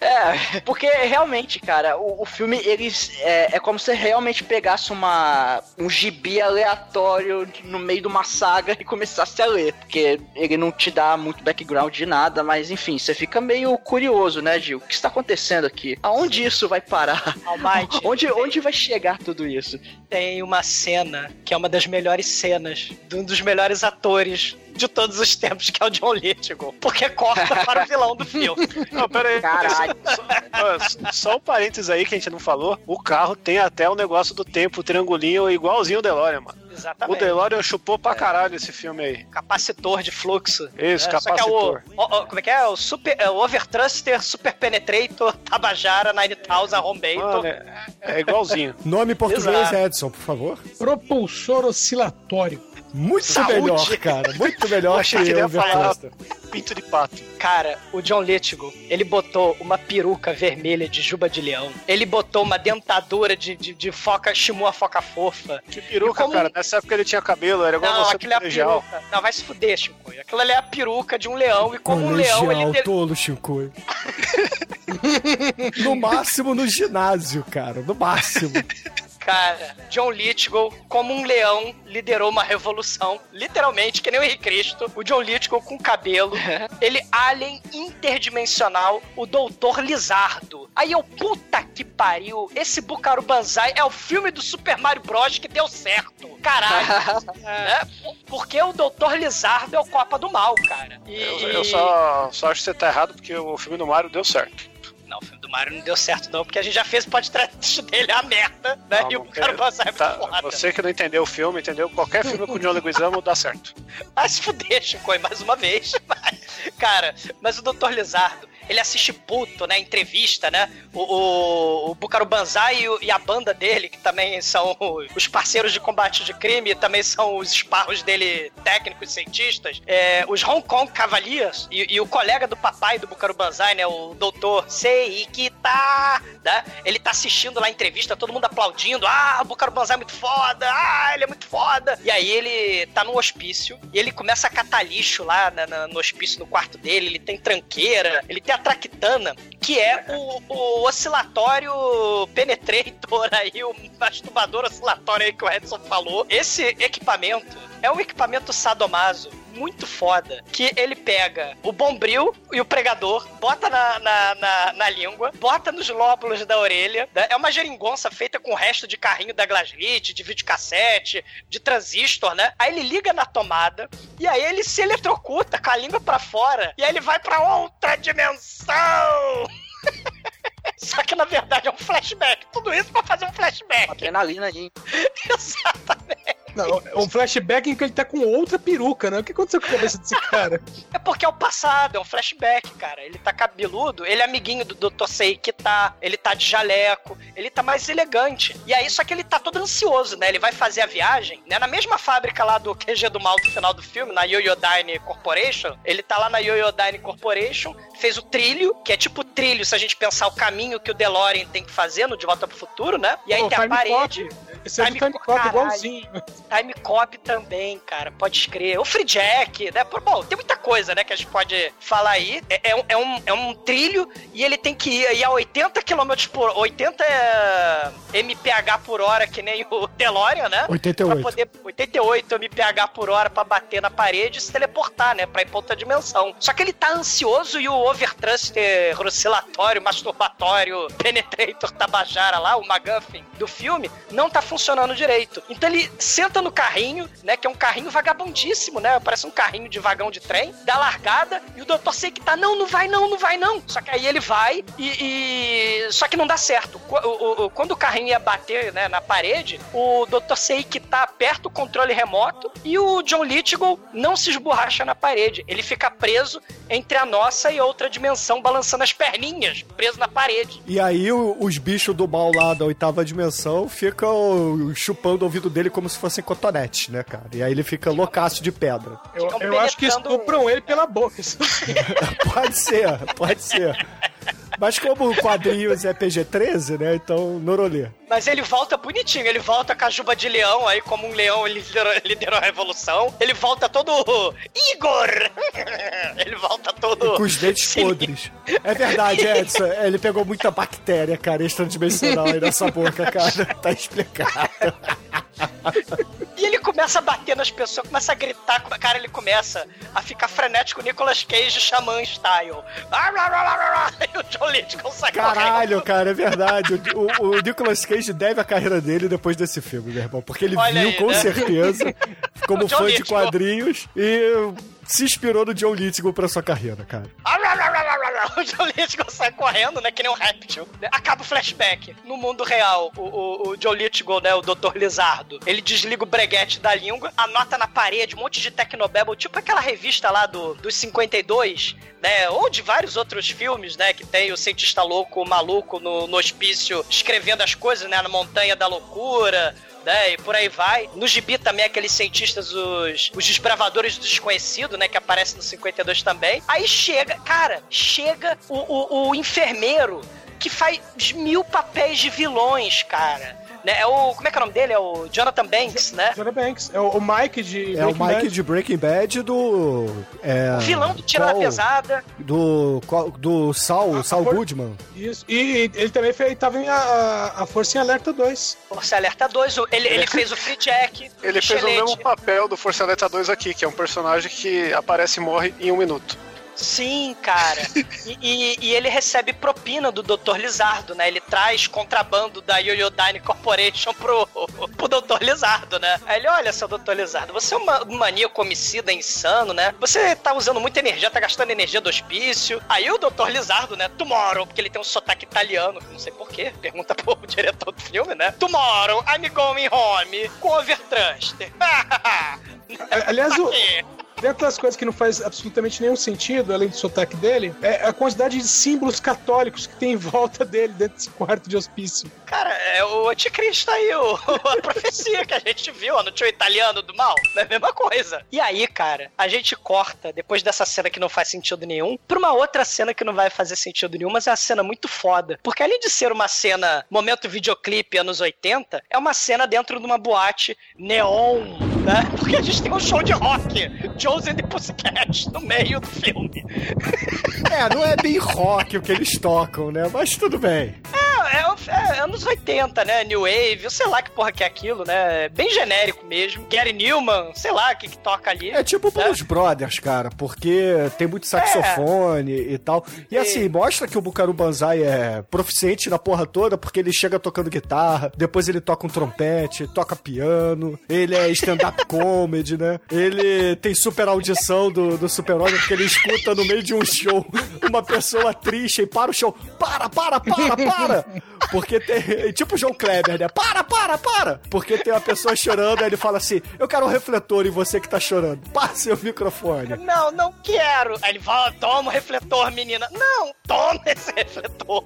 E: é, porque realmente, cara, o, o filme, eles. É, é como se realmente pegasse uma, um gibi aleatório no meio de uma saga e começasse a ler. Porque ele não te dá muito background de nada, mas enfim, você fica meio curioso, né, Gil? O que está acontecendo aqui? Aonde isso vai parar?
D: Almighty.
E: Onde, onde vai chegar tudo isso?
D: Tem uma cena que é uma das melhores cenas de um dos melhores atores de todos os tempos, que é o John Lithgow. Porque corta para o vilão do filme.
F: Não, pera aí.
E: Caralho.
F: Só, só um parênteses aí que a gente não falou. O carro tem até o negócio do tempo, o triangulinho, igualzinho o DeLorean, mano. O
D: Exatamente.
F: DeLorean chupou pra caralho esse filme aí.
D: Capacitor de fluxo.
F: Isso,
D: É, só que é o,
F: capacitor.
D: o- o- como é que é? O, super, é o Overthruster, Super Penetrator, Tabajara, 9000, Home
F: Mano,
D: Bacon.
F: é, é igualzinho.
C: Nome português,
D: Exato.
C: Edson, por favor.
H: Propulsor oscilatório.
C: Muito
D: Saúde.
C: melhor, cara. Muito melhor
F: Achei
C: que
F: que ele ia falar pinto de pato.
D: Cara, o John Lithgow, ele botou uma peruca vermelha de juba de leão. Ele botou uma dentadura de, de, de foca, chimua foca fofa.
F: Que peruca,
D: Como-
F: cara. Nessa época ele tinha cabelo, era igual
D: Não,
F: você
D: aquilo é a
F: colegial.
D: peruca. Não, vai se fuder, Chico. Aquilo ali é a peruca de um leão. E como um leão,
C: Colegial,
D: ele... ter-
C: tolo, Chico. no máximo no ginásio, cara. No máximo.
D: Cara, John Lithgow, como um leão, liderou uma revolução. Literalmente, que nem o Henrique Cristo. O John Lithgow com cabelo. ele, alien interdimensional, o Doutor Lizardo. Aí eu, puta que pariu. Esse Bucaro Banzai é o filme do Super Mario Bros. que deu certo. Caralho. né? Porque o Doutor Lizardo é o Copa do Mal, cara. E...
F: Eu, eu só, só acho que você tá errado porque o filme do Mario deu certo.
D: Não, o filme do Mario não deu certo, não, porque a gente já fez o podcast dele a merda, né?
F: Não,
D: e o Banzai é muito
F: tá,
D: foda.
F: Você que não entendeu o filme, entendeu? Qualquer filme com o John Leguizamo dá certo.
D: Vai se fuder, Chico, mais uma vez. Mas, cara, mas o Dr. Lizardo, ele assiste puto, né? Entrevista, né? O, o, o Bucaro Banzai e, e a banda dele, que também são os parceiros de combate de crime, também são os esparros dele técnicos, cientistas. É, os Hong Kong Cavaliers e, e o colega do papai do Bucaro Banzai, né? O doutor Seikita, né? Ele tá assistindo lá a entrevista, todo mundo aplaudindo. Ah, o Bucaro Banzai é muito foda. Ah, ele é muito foda. E aí ele tá num hospício e ele começa a catar lixo lá na- na- no hospício, no quarto dele. Ele tem tranqueira, ele tem a traquitana, que é o, o oscilatório penetrator aí, o masturbador oscilatório aí que o Edson falou. Esse equipamento é um equipamento sadomaso muito foda, que ele pega o bombril e o pregador, bota na, na, na, na língua, bota nos lóbulos da orelha, né? é uma geringonça feita com o resto de carrinho da Glaslit, de videocassete, de transistor, né? Aí ele liga na tomada, e aí ele se eletrocuta com a língua pra fora, e aí ele vai pra outra dimensão! Só que na verdade é um flashback. Tudo isso pra fazer um flashback.
E: Adrenalina aí.
D: Exatamente.
H: Não, é um flashback em que ele tá com outra peruca, né? O que aconteceu com a cabeça desse cara?
D: É porque é o passado, é um flashback, cara. Ele tá cabeludo, ele é amiguinho do Dr. Sei que tá, ele tá de jaleco, ele tá mais elegante. E aí, só que ele tá todo ansioso, né? Ele vai fazer a viagem, né? Na mesma fábrica lá do QG do Mal do final do filme, na Yoyodyne Corporation. Ele tá lá na Yoyodyne Corporation, fez o trilho, que é tipo o trilho, se a gente pensar o caminho que o DeLorean tem que fazer no De Volta pro Futuro, né? E aí
H: Pô,
D: tem a parede.
H: Esse é de time cop
D: caralho.
H: igualzinho.
D: Time Cop também, cara, pode escrever. O Free Jack, né? Bom, tem muita coisa, né, que a gente pode falar aí. É, é um, é, um, é um trilho e ele tem que ir aí a 80 km por... 80 mph por hora, que nem o DeLorean, né?
C: 88.
D: Pra poder... 88 mph por hora pra bater na parede e se teleportar, né? Pra ir pra outra dimensão. Só que ele tá ansioso e o Overthruster oscilatório, masturbatório, penetrator tabajara lá, o McGuffin do filme, não tá funcionando direito. Então ele senta no carrinho, né? Que é um carrinho vagabundíssimo, né? Parece um carrinho de vagão de trem, dá largada e o doutor sei que tá, não, não vai não, não vai não. Só que aí ele vai e. e- Só que não dá certo. Quando o carrinho ia bater né, na parede, o Dr. Sei que tá aperta o controle remoto e o John Lithgow não se esborracha na parede. Ele fica preso entre a nossa e outra dimensão, balançando as perninhas, preso na parede.
C: E aí os bichos do mal lá da oitava dimensão ficam chupando o ouvido dele como se fossem cotonetes, né, cara? E aí ele fica loucaço de pedra.
H: Eu, eu acho que estupram ele pela boca.
C: Pode ser, pode ser. Mas como quadrinhos é PG-13, né? Então, Norolê.
D: Mas ele volta bonitinho, ele volta com a juba de leão, aí como um leão ele liderou, liderou a revolução. Ele volta todo Igor! ele volta todo.
C: Com os dentes podres. É verdade, Edson. Ele pegou muita bactéria, cara, extradimensional aí nessa boca, cara. Tá explicado.
D: E ele começa a bater nas pessoas, começa a gritar, cara, ele começa a ficar frenético Nicolas Cage Xamã style. E o John Lithgow sai
C: Caralho, cara, é verdade. O, o- Nicolas Cage deve a carreira dele depois desse filme, meu irmão. Porque ele
D: Olha
C: viu,
D: aí,
C: com
D: né?
C: certeza, como fã de quadrinhos, e se inspirou no John Lithgow pra sua carreira, cara.
D: O John Lithgow sai correndo, né? Que nem um réptil. Acaba o flashback. No mundo real, o, o, o John Lithgow, né? O Dr. Lizardo, ele desliga o breguete da língua, anota na parede um monte de Tecnobabble, tipo aquela revista lá do, dos 52, né? Ou de vários outros filmes, né? Que tem o cientista louco, o maluco no, no hospício escrevendo as coisas, né? Na Montanha da Loucura né? E por aí vai. No gibi também, aqueles cientistas, os, os desbravadores do desconhecido, né? Que aparecem no 52 também. Aí chega, cara, chega o, o, o enfermeiro que faz mil papéis de vilões, cara. Né? É o. Como é que é o nome dele? É o Jonathan Banks, né?
H: Jonathan Banks. É o, o Mike de.
C: É o Mike
H: Bad.
C: de Breaking Bad do. É,
D: O vilão do Tira da Pesada.
C: Do, do Saul, Saul
H: for-
C: Goodman.
H: Isso. E ele também fez, tava em a, a, Força em Alerta 2.
D: Força Alerta 2. o- Ele, ele fez o Free Jack.
F: Ele fez o mesmo papel do Força Alerta 2 aqui, que é um personagem que aparece e morre em um minuto.
D: Sim, cara. E, e- e ele recebe propina do Dr. Lizardo, né? Ele traz contrabando da Yoyodyne Corporation pro, pro Dr. Lizardo, né? Aí ele, olha, seu Dr. Lizardo, você é uma- um maníaco homicida insano, né? Você tá usando muita energia, tá gastando energia do hospício. Aí o Dr. Lizardo, né? Tomorrow, porque ele tem um sotaque italiano, não sei porquê, pergunta pro diretor do filme, né? Tomorrow, I'm going home com overtrust.
H: Aliás, o, dentro das coisas que não faz absolutamente nenhum sentido, além do sotaque dele, é a quantidade de símbolos católicos que tem em volta dele dentro desse quarto de hospício.
D: Cara, é o anticristo aí, o, a profecia que a gente viu no tio italiano do mal. É a mesma coisa. E aí, cara, a gente corta, depois dessa cena que não faz sentido nenhum, pra uma outra cena que não vai fazer sentido nenhum, mas é uma cena muito foda. Porque além de ser uma cena, momento videoclipe anos 80, é uma cena dentro de uma boate neon, né? Porque a gente tem um show de rock, Jones and the no meio do filme.
C: É, não é bem rock o que eles tocam, né? Mas tudo bem.
D: É, é, é anos 80, né? New Wave, sei lá que porra que é aquilo, né? Bem genérico mesmo. Gary Newman, sei lá o que, que toca ali.
C: É tipo Blues Brothers, cara, porque tem muito saxofone e tal. E assim, mostra que o Bucaru Banzai é proficiente na porra toda, porque ele chega tocando guitarra, depois ele toca um trompete, toca piano, ele é stand-up comedy, né? Ele tem super audição do, do super-homem, porque ele escuta no meio de um show uma pessoa triste e para o show. Para, para, para, para! Porque tem. Tipo o João Kleber, né? Para, para, para! Porque tem uma pessoa chorando, aí ele fala assim: Eu quero um refletor em você que tá chorando. Passe o microfone.
D: Não, não quero. Aí ele fala, toma o refletor, menina. Não, toma esse refletor.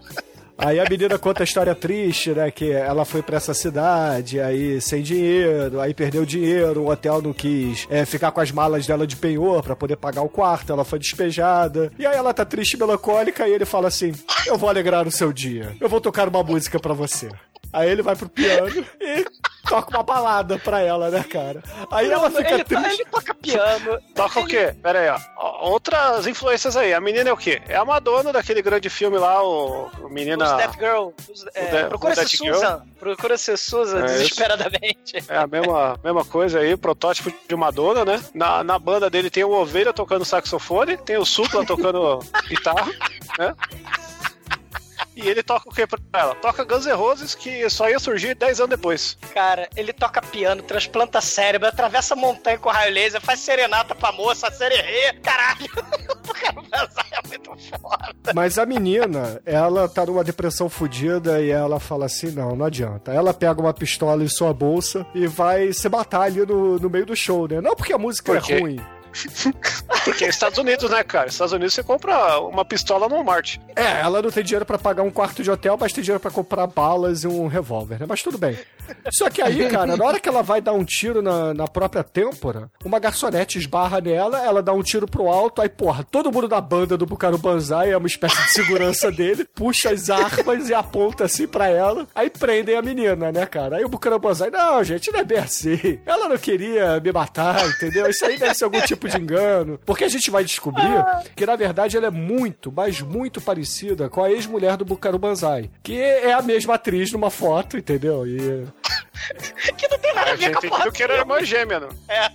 C: Aí a menina conta a história triste, né? Que ela foi pra essa cidade, aí sem dinheiro, aí perdeu dinheiro, o hotel não quis é, ficar com as malas dela de penhor pra poder pagar o quarto, ela foi despejada. E aí ela tá triste e melancólica e ele fala assim: Eu vou alegrar o seu dia, eu vou tocar uma música pra você. Aí ele vai pro piano e toca uma balada pra ela, né, cara? Aí ela fica
D: ele,
C: triste.
D: ele toca piano.
F: Toca o quê? Pera aí, ó. Outras influências aí. A menina é o quê? É a Madonna daquele grande filme lá, o, o Menina.
D: Death Girl. Os- é,
F: O Death-
D: procura
F: o
D: ser
F: Girl?
D: Susan. Procura ser Susan
F: É isso.
D: desesperadamente.
F: É a mesma, mesma coisa aí, protótipo de Madonna, né? Na, na banda dele tem o Ovelha tocando saxofone, tem o Supla tocando guitarra, né? E ele toca o que pra ela? Toca Guns N' Roses, que só ia surgir 10 anos depois.
D: Cara, ele toca piano, transplanta cérebro, atravessa montanha com raio laser, faz serenata pra moça, sererê, caralho. O cara é muito foda.
C: Mas a menina, ela tá numa depressão fodida e ela fala assim: não, não adianta. Ela pega uma pistola em sua bolsa e vai se matar ali no, no meio do show, né? Não porque a música
F: Por quê?
C: é ruim.
F: Porque é Estados Unidos, né, cara? Estados Unidos você compra uma pistola no Walmart.
C: É, ela não tem dinheiro pra pagar um quarto de hotel, mas tem dinheiro pra comprar balas e um revólver, né? Mas tudo bem. Só que aí, cara, na hora que ela vai dar um tiro na, na própria têmpora, uma garçonete esbarra nela, ela dá um tiro pro alto, aí, porra, todo mundo da banda do Bucaro Banzai é uma espécie de segurança dele, puxa as armas e aponta assim pra ela, aí prendem a menina, né, cara? Aí o Bucaro Banzai, não, gente, não é bem assim. Ela não queria me matar, entendeu? Isso aí deve ser algum tipo de engano. Porque a gente vai descobrir que, na verdade, ela é muito, mas muito parecida com a ex-mulher do Bucaro Banzai, que é a mesma atriz numa foto, entendeu? E
D: Que não tem nada a
F: A
D: ver
F: gente
D: com a
F: era irmã gêmea, não?
D: É.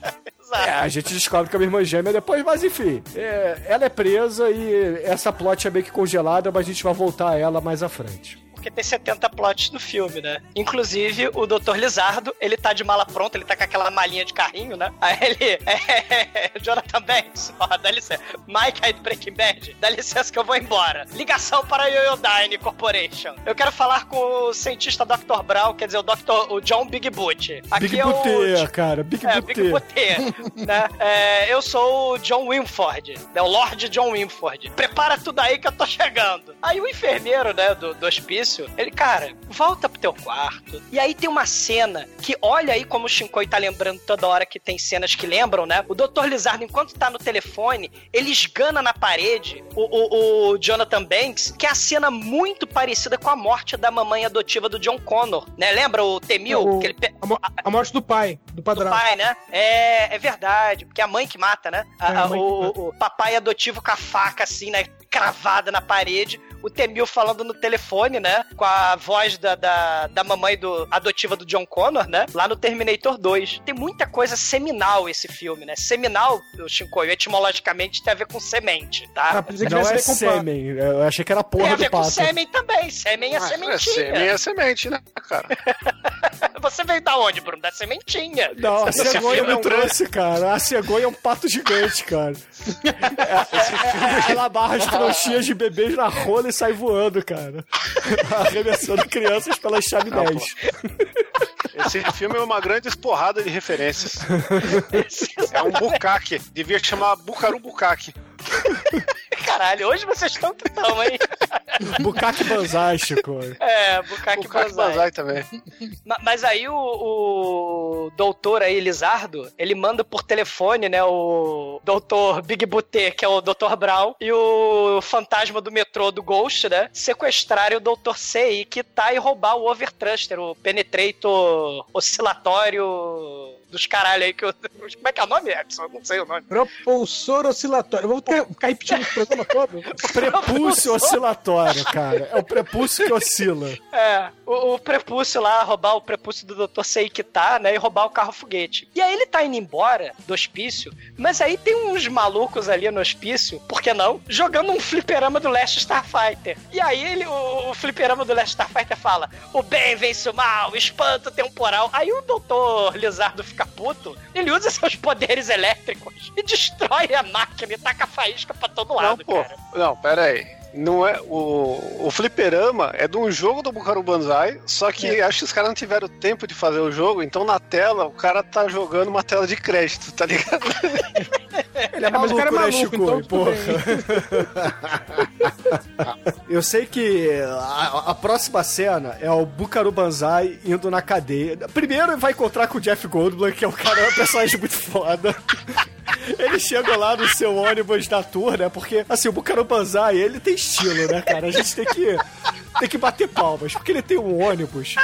C: É, a gente descobre que é uma irmã gêmea depois, mas enfim. é, ela é presa e essa plot é meio que congelada, mas a gente vai voltar a ela mais à frente.
D: Porque tem 70 plots no filme, né? Inclusive, o Dr. Lizardo, ele tá de mala pronta, ele tá com aquela malinha de carrinho, né? Aí ele. É, Jonathan Banks, ó, dá licença. Mike aí do Breaking Bad, dá licença que eu vou embora. Ligação para a Yoyodyne Corporation. Eu quero falar com o cientista Dr. Brown, quer dizer, o Dr. o John Big Boot. Aqui
C: Big
D: é o-
C: cara, Big
D: é. Big Butê, né? É, eu sou o John Winford, né? O Lord John Winford. Prepara tudo aí que eu tô chegando. Aí o enfermeiro, né, do, do hospício, ele, cara, volta pro teu quarto. E aí tem uma cena que, olha aí como o Shinkoi tá lembrando toda hora que tem cenas que lembram, né? O Dr. Lizardo, enquanto tá no telefone, ele esgana na parede o, o, o Jonathan Banks, que é a cena muito parecida com a morte da mamãe adotiva do John Connor, né? Lembra o Temil?
H: O-
D: que ele pe-
H: a, a morte do pai, do
D: do
H: padrão.
D: pai, né? É, é verdade, porque é a mãe que mata, né? A-
H: É, a mãe que
D: o,
H: mata.
D: o papai adotivo com a faca, assim, né? Cravada na parede. O Temil falando no telefone, né? Com a voz da, da, da mamãe do, adotiva do John Connor, né? Lá no Terminator 2. Tem muita coisa seminal esse filme, né? Seminal, o Shinkoio, etimologicamente tem a ver com semente,
H: Ah,
D: tá?
H: pensei que
C: Não é
H: a ver com pato.
C: sêmen, eu achei que era
D: Tem a
C: porra
D: ver
C: do
D: com
C: pato.
D: sêmen também. Sêmen é
F: Ah,
D: sementinha.
F: sêmen é semente, né, cara?
D: Você veio da onde, Bruno? Da sementinha.
C: Não, a cegonha
F: filme é
C: me
F: um
C: trouxe, cara. A cegonha é um pato gigante, cara. É- é- ela amarra as trouxinhas de bebês na rola e sai voando, cara. Arremessando crianças pelas chaminés.
F: Esse filme é uma grande esporrada de referências. É um bucaque. Devia chamar Bucaru Bucaque.
D: Caralho, hoje vocês estão que estão, hein?
C: Bucaque Banzai, Chico.
D: É, Bukaki Banzai.
F: Banzai também.
D: Ma- Mas aí o, o doutor aí, Lizardo, ele manda por telefone, né, o doutor Big Butê, que é o doutor Brown, e o fantasma do metrô do Ghost, né, sequestrarem o doutor Sei, que tá e roubar o Overthruster, o Penetrator oscilatório dos caralho aí que eu... Como é que é o nome, Edson? Eu não sei o nome.
H: Propulsor oscilatório. Eu vou ficar, repetindo esse programa todo.
C: Prepúcio oscilatório, cara. É o prepúcio que oscila.
D: É, o, o prepúcio lá, roubar o prepúcio do Dr. Sei que tá, né? E roubar o carro foguete. E aí ele tá indo embora do hospício, mas aí tem uns malucos ali no hospício, por que não? Jogando um fliperama do Last Starfighter. E aí ele, o, o fliperama do Last Starfighter fala: o bem vence o mal, espanto temporal. Aí o Dr. Lizardo fica puto, ele usa seus poderes elétricos e destrói a máquina e taca faísca pra todo
F: Não,
D: lado,
F: pô.
D: cara.
F: Não, pera aí. Não é, o, o fliperama é de um jogo do Bukaru Banzai, só que
H: É.
F: acho que os caras não tiveram tempo de fazer o jogo, então na tela o cara tá jogando uma tela de crédito, tá ligado?
C: Ele é
H: É,
C: maluco,
H: cara é
C: né,
H: maluco,
C: Chico?
H: então
C: Porra. Eu sei que a, a próxima cena é o Bukaru Banzai indo na cadeia. Primeiro ele vai encontrar com o Jeff Goldblum, que é um cara, um personagem muito foda. Ele chega lá no seu ônibus da tour, né? Porque, assim, o Bukaru Banzai, ele tem estilo, né, cara? A gente tem que, tem que bater palmas, porque ele tem um ônibus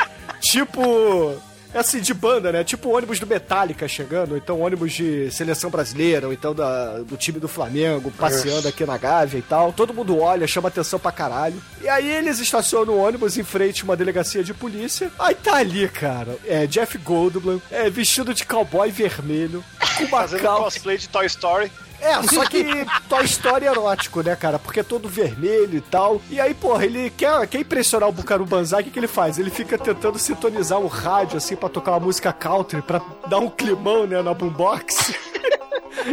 C: tipo... É assim, de banda, né? Tipo o ônibus do Metallica chegando, ou então ônibus de seleção brasileira, ou então da, do time do Flamengo passeando aqui na Gávea e tal. Todo mundo olha, chama atenção pra caralho. E aí eles estacionam o ônibus em frente a uma delegacia de polícia. Aí tá ali, cara, é Jeff Goldblum, é, vestido de cowboy vermelho, com uma
F: Fazendo
C: calça.
F: cosplay de Toy Story.
C: É, só que Toy Story erótico, né, cara? Porque é todo vermelho e tal. E aí, porra, ele quer, quer impressionar o Bucaru Banzai, o que, que ele faz? Ele fica tentando sintonizar o rádio, assim, pra tocar uma música country, pra dar um climão, né, na boombox.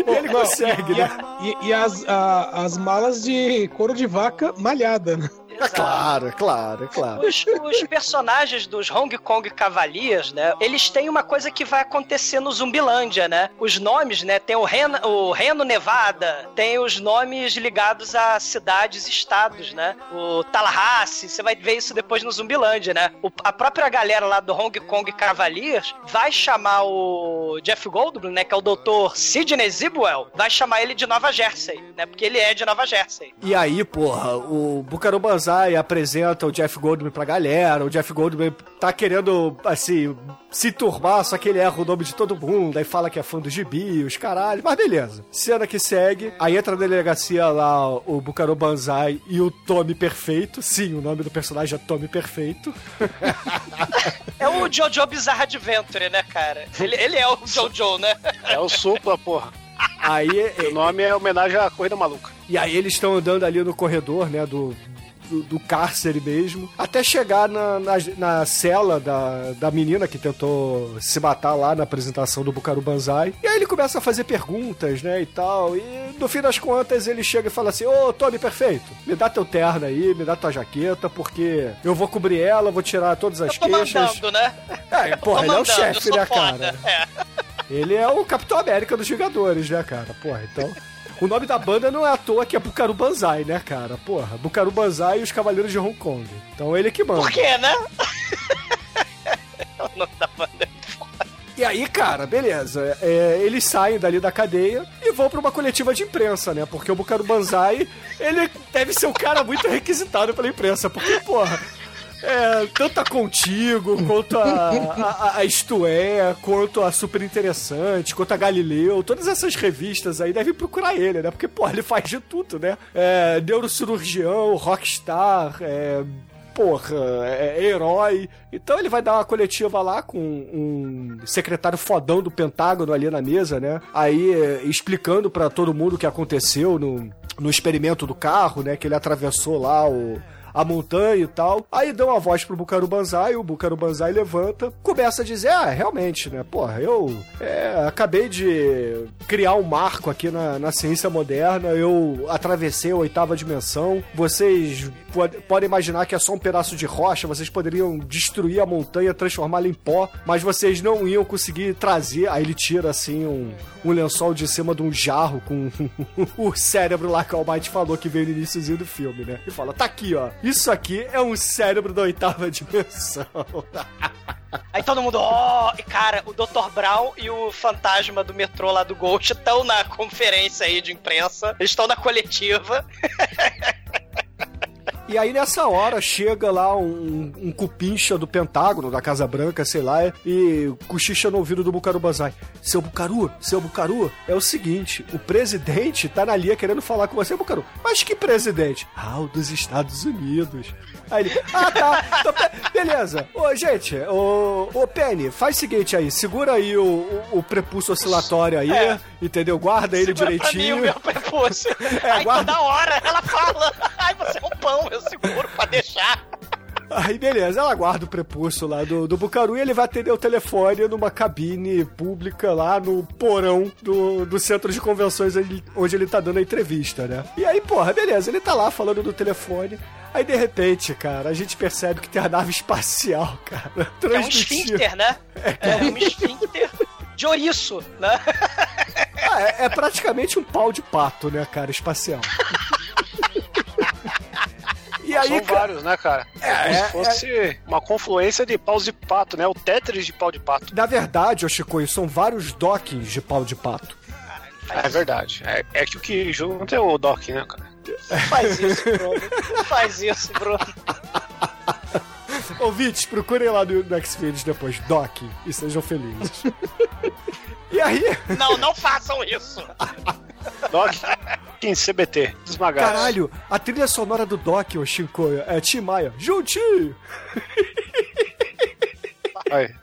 C: Ele consegue,
H: e,
C: né?
H: E, e as, a- as malas de couro de vaca malhada, né?
C: É claro, é claro, é claro.
D: Os, os personagens dos Hong Kong Cavaliers, né? Eles têm uma coisa que vai acontecer no Zumbilândia, né? Os nomes, né? Tem o Reno, o Reno Nevada, tem os nomes ligados a cidades e estados, né? O Tallahassee, você vai ver isso depois no Zumbilândia, né? O- a própria galera lá do Hong Kong Cavaliers vai chamar o Jeff Goldblum, né? Que é o Dr. Sidney Zibwell, vai chamar ele de Nova Jersey, né? Porque ele é de Nova Jersey.
C: E aí, porra, o Bucaro Banzai apresenta o Jeff Goldblum pra galera, o Jeff Goldblum tá querendo, assim, se turbar, só que ele erra o nome de todo mundo, aí fala que é fã do gibi, os caralho, mas beleza. Cena que segue, aí entra na delegacia lá o Bucaro Banzai e o Tommy Perfeito, sim, o nome do personagem é Tommy Perfeito.
D: É o Jojo Bizarre Adventure, né, cara? Ele, ele é o Jojo, né?
F: É o Supla, porra.
C: Aí,
F: o nome é homenagem à Corrida Maluca.
C: E aí eles estão andando ali no corredor, né, do, do, do cárcere mesmo, até chegar na, na, na cela da, da menina que tentou se matar lá na apresentação do Bucaru Banzai. E aí ele começa a fazer perguntas, né, e tal, e no fim das contas ele chega e fala assim, ô, Tony Perfeito, me dá teu terno aí, me dá tua jaqueta, porque eu vou cobrir ela, vou tirar todas as
D: Tô
C: queixas.
D: mandando, né?
C: É, porra,
D: Tô
C: ele é o
D: mandando,
C: chefe, né,
D: foda.
C: cara?
D: É.
C: Ele é o Capitão América dos Vingadores, né, cara? Porra, então. O nome da banda não é à toa que é Bucaru Banzai, né, cara? Porra, Bucaru Banzai e os Cavaleiros de Hong Kong. Então ele que manda.
D: Por quê, né? o nome da banda é.
C: E aí, cara, beleza. É, eles saem dali da cadeia e vão pra uma coletiva de imprensa, né? Porque o Bucaru Banzai, ele deve ser um cara muito requisitado pela imprensa. Porque, porra. É, tanto a Contigo, quanto a, a, a Isto É, quanto a Super Interessante, quanto a Galileu, todas essas revistas aí devem procurar ele, né? Porque, pô, ele faz de tudo, né? É, neurocirurgião, rockstar, é, porra, é, herói. Então ele vai dar uma coletiva lá com um secretário fodão do Pentágono ali na mesa, né? Aí é, explicando pra todo mundo o que aconteceu no, no experimento do carro, né? Que ele atravessou lá o a montanha e tal. Aí dão a voz pro Bucaru Banzai, o Bucaru Banzai levanta, começa a dizer: Ah, realmente, né? Porra, eu é, acabei de criar um marco aqui na, na ciência moderna, eu atravessei a oitava dimensão. Vocês pod podem imaginar que é só um pedaço de rocha, vocês poderiam destruir a montanha, transformá-la em pó, mas vocês não iam conseguir trazer. Aí ele tira assim um, um lençol de cima de um jarro com o cérebro lá que o Almighty falou que veio no iníciozinho do filme, né? E fala: tá aqui, ó. Isso aqui é um cérebro da oitava dimensão.
D: Aí todo mundo, ó, e cara, o Dr. Brown e o fantasma do metrô lá do Ghost estão na conferência aí de imprensa, eles estão na coletiva.
C: E aí nessa hora chega lá um, um cupincha do Pentágono, da Casa Branca, sei lá, e cochicha no ouvido do Bucaru Banzai. Seu Bucaru, seu Bucaru, é o seguinte, o presidente tá na linha querendo falar com você, Bucaru. Mas que presidente? Ah, o dos Estados Unidos. Aí ele, ah tá, então, beleza. Ô, gente, ô, ô Penny, faz o seguinte aí, segura aí o, o, o prepulso oscilatório aí,
D: É.
C: entendeu? Guarda ele
D: Segura pra mim
C: direitinho.
D: o meu prepúcio.
C: É,
D: Aí
C: guarda-
D: toda hora ela fala, ai, você é um pão, eu seguro pra deixar.
C: Aí beleza, ela guarda o prepulso lá do, do Bucaru e ele vai atender o telefone numa cabine pública lá no porão do, do centro de convenções onde, onde ele tá dando a entrevista, né? E aí, porra, beleza, ele tá lá falando do telefone. Aí de repente, cara, a gente percebe que tem a nave espacial, cara.
D: É um esfíncter, né? É um esfíncter de ouriço, né?
C: Ah, é, é praticamente um pau de pato, né, cara, espacial. E aí,
F: São vários, né, cara?
C: É,
F: Como
C: é,
F: se fosse uma confluência de paus de pato, né? O Tetris de pau de pato.
C: Na verdade, ô Chico, são vários dockings de pau de pato.
F: É verdade. É, é que o que junta é o Doc, né, cara?
D: Não faz isso, Bruno. Não faz isso, Bruno.
C: Ouvintes, procurem lá no, no Xvideos depois, Doc, e sejam felizes. e aí,
D: Não, não façam isso.
F: Doc em CBT, desmagado.
C: caralho, a trilha sonora do Doc, ô Shinkoio, é Tim Maia, juntinho!
F: Aí.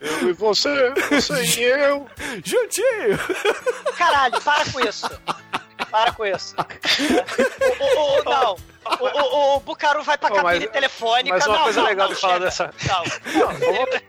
F: Eu e você, você e eu.
C: Juntinho!
D: Caralho, para com isso. Para com isso. O, o- o- não. O, o, o Bucaru vai pra cabine
F: mas-
D: telefônica.
F: Mas uma
D: não,
F: coisa
D: não,
F: legal
D: não,
F: de falar
D: chega.
F: dessa.
D: Não.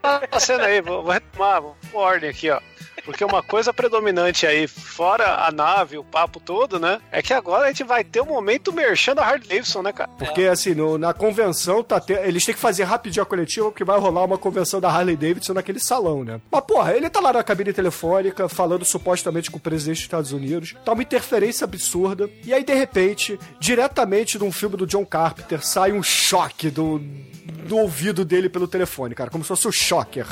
F: Não, a cena aí, vou, vou retomar, vou ordem aqui, ó. Porque uma coisa predominante aí, fora a nave, o papo todo, né? É que agora a gente vai ter o momento merchan da Harley Davidson, né, cara?
C: Porque, assim, no- na convenção, tá te- eles têm que fazer rapidinho a coletiva, porque vai rolar uma convenção da Harley Davidson naquele salão, né? Mas, porra, ele tá lá na cabine telefônica, falando supostamente com o presidente dos Estados Unidos, tá uma interferência absurda, e aí, de repente, diretamente de um filme do John Carpenter, sai um choque do, do ouvido dele pelo telefone, cara, como se fosse o Shocker.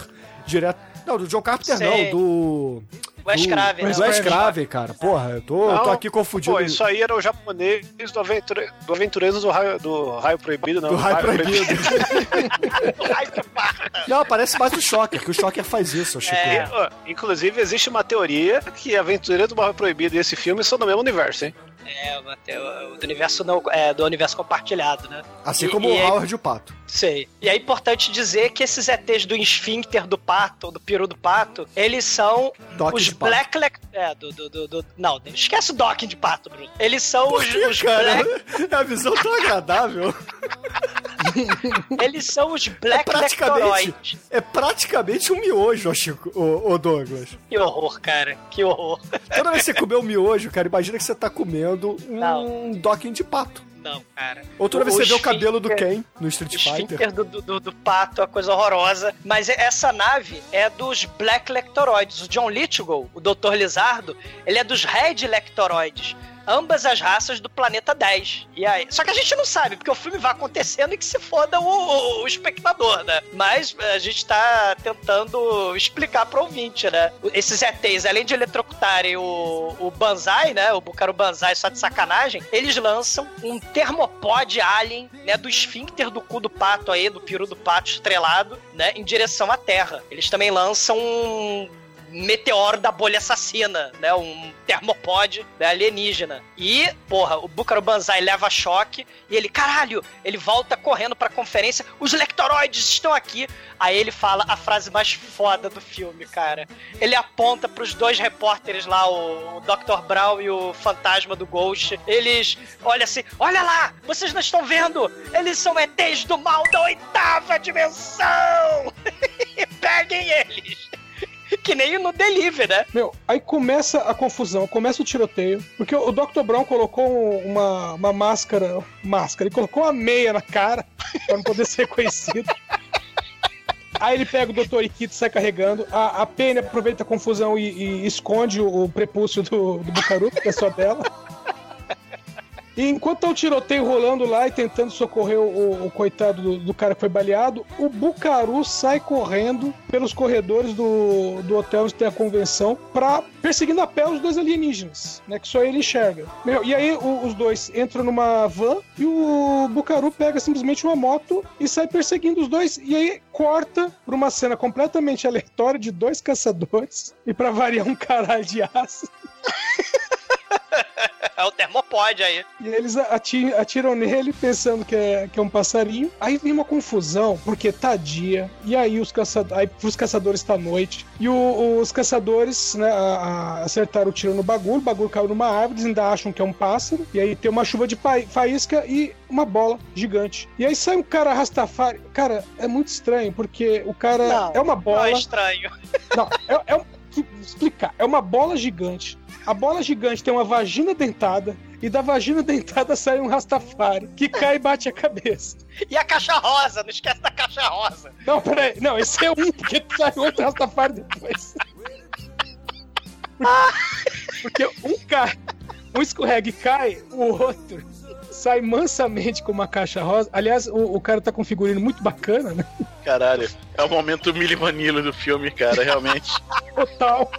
C: Direto. Não, do John Carpenter
D: Sei.
C: não, do.
D: Wes
C: do-
D: Craven, né?
C: Do Wes Craven, cara. Porra, eu tô, eu tô
F: Não,
C: aqui confundindo.
F: Pô, isso aí era o japonês do, aventure... do Aventureiros do Raio, do Raio Proibido, não.
C: Do Raio Proibido.
D: Ai, que barra.
C: Não, parece mais o Shocker, que o Shocker faz isso, Chico.
F: Ó, inclusive, existe uma teoria que Aventureiros do Raio Proibido e esse filme são do mesmo universo, hein?
D: É, até o- do universo não, é, do universo compartilhado, né?
C: Assim
D: E-
C: como
D: e
C: o
D: é-
C: Howard e o Pato.
D: Sei. E é importante dizer que esses ETs do esfíncter do pato, do peru do pato, eles são
C: Docking
D: os. Black Lec... É, do, do, do, do- Não, esquece o docking de pato, Bruno. Eles são
C: Por
D: os,
C: que,
D: os
C: cara?
D: Black...
C: É a visão tão agradável.
D: Eles são os Black
C: praticamente,
D: Lectoroids.
C: é praticamente um miojo, Chico, ô, ô Douglas.
D: Que horror, cara. Que horror.
C: Toda vez que você comer um miojo, cara, imagina que você tá comendo um
D: Não.
C: docking de pato.
D: Não, cara.
C: Ou toda vez você vê o cabelo do Ken no Street
D: O
C: Fighter.
D: do, do, do- pato é uma coisa horrorosa. Mas essa nave é dos Black Lectoroids. O John Lithgow, o Dr. Lizardo, ele é dos Red Lectoroids. Ambas as raças do planeta 10. E aí, só que a gente não sabe, porque o filme vai acontecendo e que se foda o, o- espectador, né? Mas a gente tá tentando explicar pro ouvinte, né? Esses ETs, além de eletrocutarem o, o Banzai, né? O Bucaro Banzai só de sacanagem, eles lançam um termopod alien, né? Do esfíncter do cu do pato aí, do peru do pato estrelado, né? Em direção à Terra. Eles também lançam um meteoro da bolha assassina, né? Um termopod né, alienígena. E, porra, o Búcaro Banzai leva choque e ele, caralho, ele volta correndo pra conferência, os lectoroides estão aqui. Aí ele fala a frase mais foda do filme, cara. Ele aponta pros dois repórteres lá, o, o Dr. Brown e o fantasma do Ghost. Eles, olha assim, olha lá, vocês não estão vendo? Eles são ETs do mal da oitava dimensão! Peguem eles! Que nem no Deliver, né?
H: Meu, aí começa a confusão, começa o tiroteio, porque o Dr. Brown colocou um- uma, uma máscara, máscara, ele colocou uma meia na cara pra não poder ser reconhecido. Aí ele pega o Dr. Ikito e sai carregando. A, a Penny aproveita a confusão e, e esconde o, o prepúcio do, do Bucaru, que é só dela. E enquanto tá o tiroteio rolando lá e tentando socorrer o, o coitado do, do cara que foi baleado, o Bucaru sai correndo pelos corredores do, do hotel onde tem a convenção pra perseguindo a pé os dois alienígenas, né? Que só ele enxerga. Meu, e aí o- os dois entram numa van e o Bucaru pega simplesmente uma moto e sai perseguindo os dois. E aí corta pra uma cena completamente aleatória de dois caçadores e pra variar um caralho de aço.
D: É o termopod aí.
H: E eles ati- atiram nele pensando que é, que é um passarinho. Aí vem uma confusão, porque tá dia. E aí os caçadores. Aí pros caçadores tá noite. E o- os caçadores, né, a- a- acertaram o tiro no bagulho. O bagulho caiu numa árvore, eles ainda acham que é um pássaro. E aí tem uma chuva de faísca e uma bola gigante. E aí sai um cara Rastafari. Cara, é muito estranho, porque o cara
D: Não,
H: é uma
D: Não
H: bola.
D: é estranho.
H: Não, é, é um. Explicar. É uma bola gigante. A bola gigante tem uma vagina dentada. E da vagina dentada sai um Rastafari que cai e bate a cabeça.
D: E a caixa rosa, não esquece da caixa rosa.
H: Não, peraí. Não, esse é um, porque sai outro Rastafari depois. Porque um cai, um escorrega e cai, o outro sai mansamente com uma caixa rosa. Aliás, o, o cara tá com um figurino muito bacana, né?
G: Caralho, é o momento Milli Vanilli do filme, cara, realmente.
H: Total.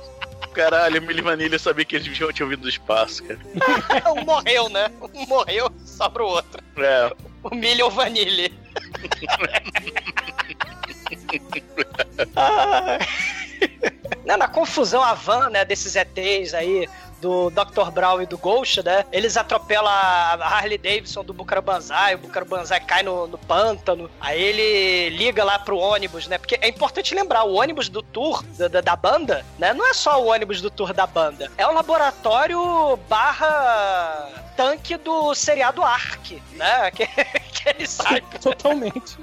G: Caralho, Milli Vanilli eu sabia que eles tinham tinham vindo do espaço, cara.
D: um morreu, né? Um morreu, sobra o outro.
G: É,
D: O milho ou vanille. Ah. Não, na confusão, a van, né, desses ETs aí, do Dr. Brown e do Ghost, né? Eles atropelam a Harley Davidson do Bucaro Banzai, o Bucaro Banzai cai no, no pântano, aí ele liga lá pro ônibus, né? Porque é importante lembrar, o ônibus do tour da, da, da banda, né? Não é só o ônibus do tour da banda, é o laboratório barra tanque do seriado Ark, né? Que ele sai.
H: Totalmente.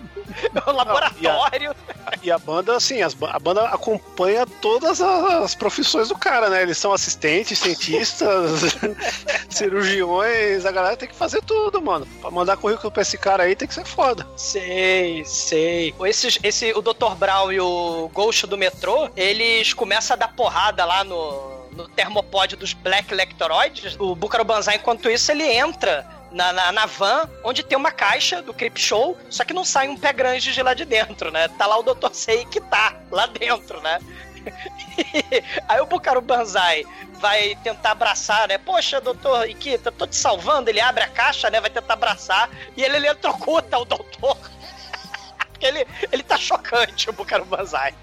D: o laboratório.
F: E a banda, assim, as a banda acompanha todas as profissões do cara, né? Eles são assistentes, cientistas, cirurgiões, a galera tem que fazer tudo, mano. Pra mandar currículo pra esse cara aí tem que ser foda.
D: Sei, sei. Esse, esse, o Dr. Brown e o Ghost do metrô, eles começam a dar porrada lá no, no termopod dos Black Lectoroids. O Búcaro Banzai, enquanto isso, ele entra na, na, na van, onde tem uma caixa do Creep Show, só que não sai um pé grande de lá de dentro, né? Tá lá o Dr. Sei que tá lá dentro, né? Aí o Bucaro Banzai vai tentar abraçar, né? Poxa, doutor Ikita, tô te salvando. Ele abre a caixa, né? Vai tentar abraçar. E ele eletrocuta o doutor. Porque ele, ele tá chocante, o Bucaro Banzai.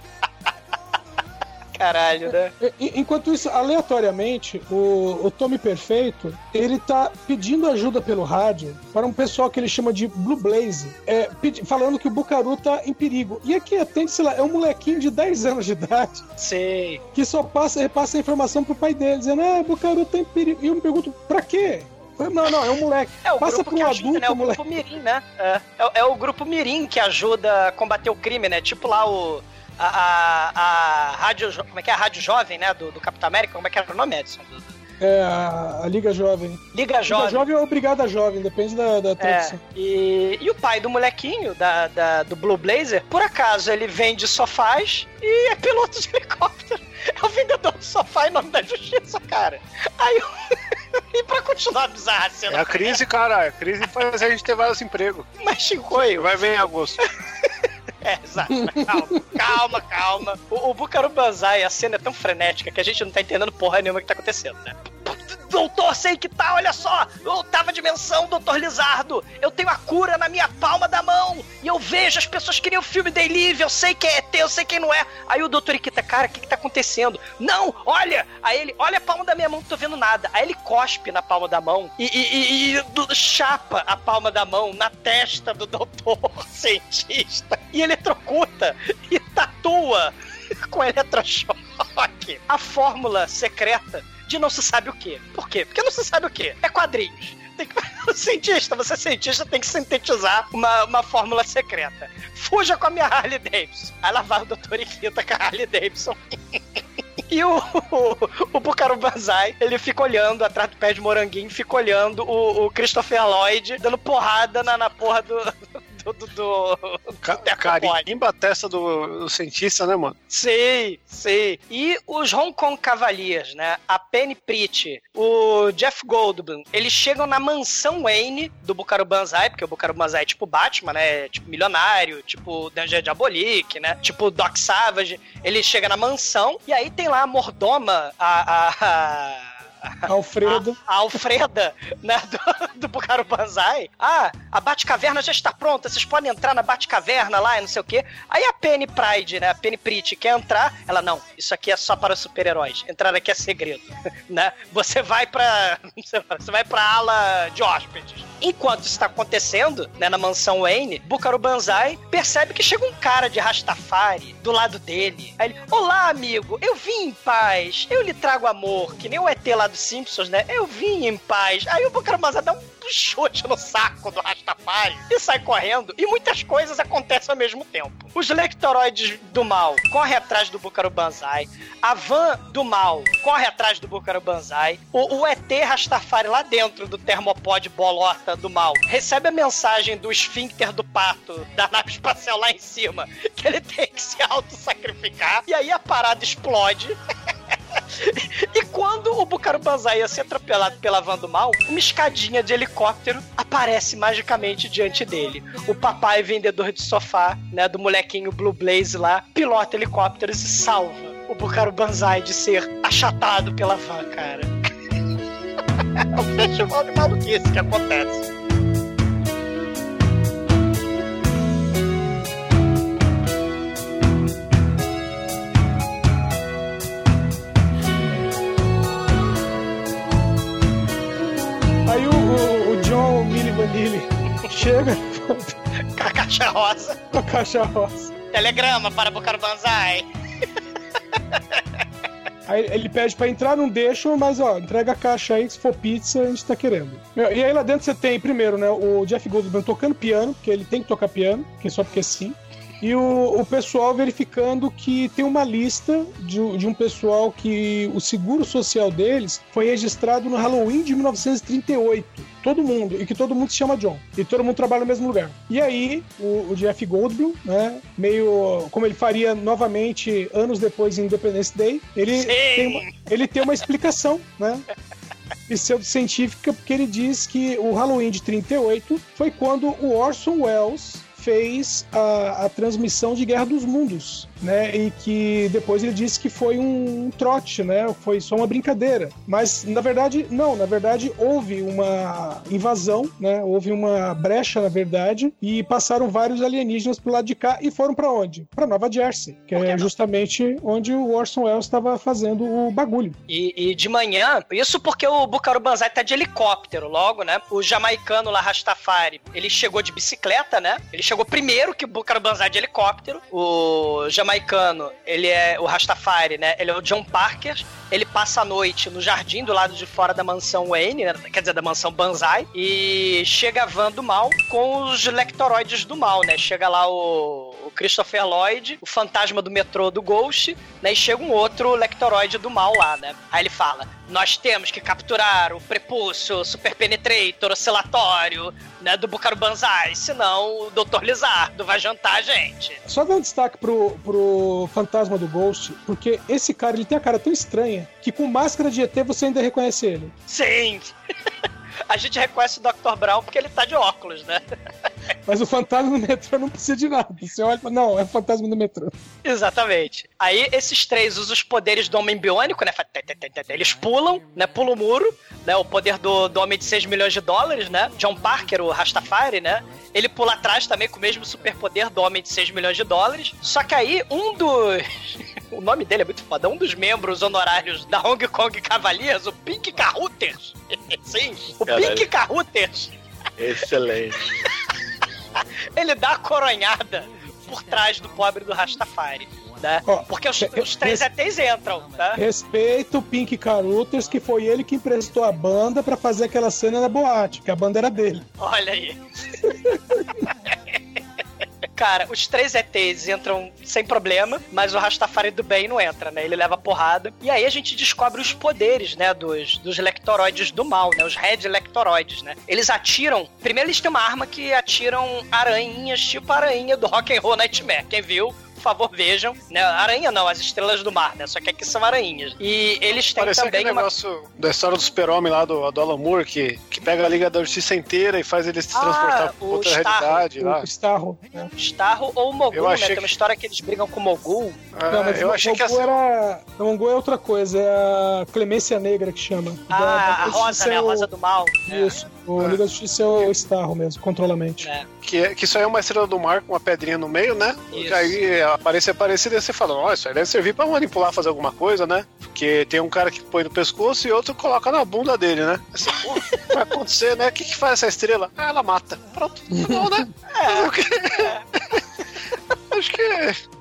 D: Caralho, né?
H: E- Enquanto isso, aleatoriamente, o, o Tommy Perfeito, ele tá pedindo ajuda pelo rádio para um pessoal que ele chama de Blue Blaze, é, falando que o Bucaru tá em perigo. E aqui atende, sei lá, é um molequinho de 10 anos de idade
D: Sei.
H: que só passa, repassa a informação pro pai dele, dizendo, ah, o Bucaru tá em perigo. E eu me pergunto, pra quê? Não, não, é um moleque.
D: É o
H: Passa
D: grupo que
H: um
D: ajuda,
H: adulto,
D: né? O
H: moleque.
D: grupo Mirim, né? É, é, é o grupo Mirim que ajuda a combater o crime, né? Tipo lá o. A, a, a rádio. Como é que é? A Rádio Jovem, né? Do, do Capitão América. Como é que era o nome, Edson? Do- do-
H: É, a, a Liga Jovem.
D: Liga Jovem.
H: Liga Jovem ou Brigada Jovem, depende da, da
D: É,
H: tradução.
D: e, e o pai do molequinho, da, da- do Blue Blazer, por acaso ele vende sofás e é piloto de helicóptero. É o vendedor do sofá em nome da justiça, cara. Aí eu- E pra continuar bizarra a cena.
F: É a crise, cara. A crise faz a gente ter vários empregos.
D: Mas Chicoio.
F: Vai ver em agosto.
D: É, exato. Calma, calma, calma. O, o Bucaro Banzai, a cena é tão frenética que a gente não tá entendendo porra nenhuma que tá acontecendo, né? Doutor, sei que tá, olha só! Oitava dimensão, doutor Lizardo! Eu tenho a cura na minha palma da mão! E eu vejo as pessoas que nem o filme da Live, eu sei quem é teu, eu sei quem não é. Aí o doutor Ikita, cara, o que que tá acontecendo? Não, olha! Aí ele, olha a palma da minha mão, não tô vendo nada. Aí ele cospe na palma da mão e, e- e- e chapa a palma da mão na testa do doutor cientista. E eletrocuta e tatua com eletrochoque a fórmula secreta de não se sabe o quê. Por quê? Porque não se sabe o quê. É quadrinhos. Que... cientista, você é cientista, tem que sintetizar uma, uma fórmula secreta. Fuja com a minha Harley Davidson. Aí lá vai o Dr. Ikita com a Harley Davidson. E o, o, o Bucaro Banzai, ele fica olhando atrás do pé de moranguinho, fica olhando o, o Christopher Lloyd dando porrada na, na porra do. Do, do, do,
F: Ca carimba a testa do, do cientista, né, mano?
D: Sei, sei. E os Hong Kong Cavaliers, né? A Penny Pritch, o Jeff Goldblum, eles chegam na mansão Wayne do Bucaro Banzai, porque o Bucaro Banzai é tipo Batman, né? Tipo milionário, tipo Danger Diabolique, né? Tipo Doc Savage. Ele chega na mansão e aí tem lá a mordoma, a... a, a
H: Alfredo.
D: A, a Alfreda, né, do, do Bucaro Banzai. Ah, a Batcaverna já está pronta, vocês podem entrar na Batcaverna lá e não sei o quê. Aí a Penny Pride, né, a Penny Pritch quer entrar, ela, não, isso aqui é só para super-heróis, entrar aqui é segredo, né? Você vai pra, você vai pra ala de hóspedes. Enquanto isso está acontecendo, né, na mansão Wayne, Bucaro Banzai percebe que chega um cara de Rastafari do lado dele. Aí ele, olá, amigo, eu vim em paz, eu lhe trago amor, que nem o ET lá dos Simpsons, né? Eu vim em paz. Aí o Bucaro Banzai dá um chute no saco do Rastafari e sai correndo, e muitas coisas acontecem ao mesmo tempo. Os lectoroides do mal correm atrás do Bucaro Banzai, a van do mal corre atrás do Bucaro Banzai, o, o ET Rastafari lá dentro do termopod bolota do mal recebe a mensagem do esfíncter do pato da nave espacial lá em cima, que ele tem que se auto-sacrificar, e aí a parada explode. E quando o Bucaro Banzai ia ser atropelado pela van do mal, uma escadinha de helicóptero aparece magicamente diante dele. O papai vendedor de sofá, né, do molequinho Blue Blaze lá, pilota helicópteros e salva o Bucaro Banzai de ser achatado pela van, cara. é um festival de maluquice que acontece. Lily. Chega. Com a caixa rosa.
H: Com a caixa rosa.
D: Telegrama para buscar Banzai.
H: Aí ele pede para entrar, não deixa, mas ó, entrega a caixa aí, se for pizza, a gente tá querendo. E aí lá dentro você tem, primeiro, né, o Jeff Goldblum tocando piano, porque ele tem que tocar piano, que é só porque sim. E o, o pessoal verificando que tem uma lista de, de um pessoal que o seguro social deles foi registrado no Halloween de 1938. Todo mundo, e que todo mundo se chama John. E todo mundo trabalha no mesmo lugar. E aí, o, o Jeff Goldblum, né, meio como ele faria novamente anos depois em Independence Day, ele, tem uma, ele tem uma explicação, né? pseudocientífica, porque ele diz que o Halloween de 38 foi quando o Orson Welles fez a, a transmissão de Guerra dos Mundos, né? E que depois ele disse que foi um, trote, né? Foi só uma brincadeira. Mas na verdade, não, na verdade houve uma invasão, né? Houve uma brecha, na verdade, e passaram vários alienígenas pro lado de cá e foram para onde? Para Nova Jersey, que é justamente onde o Orson Welles estava fazendo o bagulho.
D: E, e de manhã, isso porque o Bucaro Banzai tá de helicóptero logo, né? O jamaicano lá, Rastafari, ele chegou de bicicleta, né? Ele chegou primeiro que o Bucaro Banzai de helicóptero. O jamaicano, ele é o Rastafari, né? Ele é o John Parker. Ele passa a noite no jardim do lado de fora da mansão Wayne, né? quer dizer, da mansão Banzai, e chega a van do mal com os lectoroides do mal, né? Chega lá o, o Christopher Lloyd, o fantasma do metrô do Ghost, né? E chega um outro lectoroide do mal lá, né? Aí ele fala: Nós temos que capturar o prepúcio, Super Penetrator, oscilatório, né? Do Bucaro Banzai, senão o Dr. Lizardo vai jantar a gente.
H: Só dar um destaque pro, pro fantasma do Ghost, porque esse cara ele tem a cara tão estranha que com máscara de ET você ainda reconhece ele.
D: Sim! A gente reconhece o Dr. Brown porque ele tá de óculos, né?
H: Mas o fantasma do metrô não precisa de nada. Você olha e fala, não, é o fantasma do metrô.
D: Exatamente. Aí esses três usam os poderes do homem biônico, né? Eles pulam, né? Pulam o muro, né? O poder do, do homem de 6 milhões de dólares, né? John Parker, o Rastafari, né? Ele pula atrás também com o mesmo superpoder do homem de 6 milhões de dólares. Só que aí um dos. O nome dele é muito foda. Um dos membros honorários da Hong Kong Cavaliers, o Pink Carruthers. Sim, o
F: Caralho.
D: Pink Carruthers.
F: Excelente.
D: Ele dá a coronhada por trás do pobre do Rastafari. Né?
H: Ó,
D: Porque os,
H: re-
D: os três ETs entram, tá?
H: Respeita o Pink Carruthers, que foi ele que emprestou a banda pra fazer aquela cena na boate, que a banda era dele.
D: Olha aí. Cara, os três ETs entram sem problema, mas o Rastafari do bem não entra, né? Ele leva porrada. E aí a gente descobre os poderes, né? Dos, dos lectoroides do mal, né? Os Red Lectoroides, né? Eles atiram. Primeiro eles têm uma arma que atiram aranhinhas, tipo aranha do Rock and Roll Nightmare. Quem viu? Por favor, vejam. Né? Aranha não, as estrelas do mar, né? Só que aqui são aranhas. E eles têm
F: Parecia
D: também
F: aquele
D: uma.
F: negócio da história do super-homem lá do, do Alan Moore, que, que pega a Liga da Justiça inteira e faz eles se
D: Ah,
F: transportar pra
D: o
F: outra
D: Starro.
F: realidade lá.
H: O Starro. né?
D: Starro ou Mogul,
F: Eu
D: né?
F: achei
D: Tem uma
F: que-
D: história que eles brigam com o Mogul.
F: Ah,
H: Não, mas
F: eu
H: o
F: achei que
H: Mongo
F: assim,
H: era. O Mongo é outra coisa, é a Clemência Negra que chama.
D: Ah,
H: Da- da
D: a rosa, né?
H: é
D: A
H: o-
D: rosa do mal.
H: Isso. O Liga da Justiça é o Starro mesmo, controla a mente.
D: É.
F: que, é- que isso aí é uma estrela do mar com uma pedrinha no meio, né?
D: Isso.
F: Que aí aparece aparecida e você fala, ó, isso aí deve servir pra manipular, fazer alguma coisa, né? Porque tem um cara que põe no pescoço e outro coloca na bunda dele, né? Assim, pô, vai acontecer, né? O que, que faz essa estrela? Ah, ela mata. Pronto. Não, né? Fazer o quê? Acho que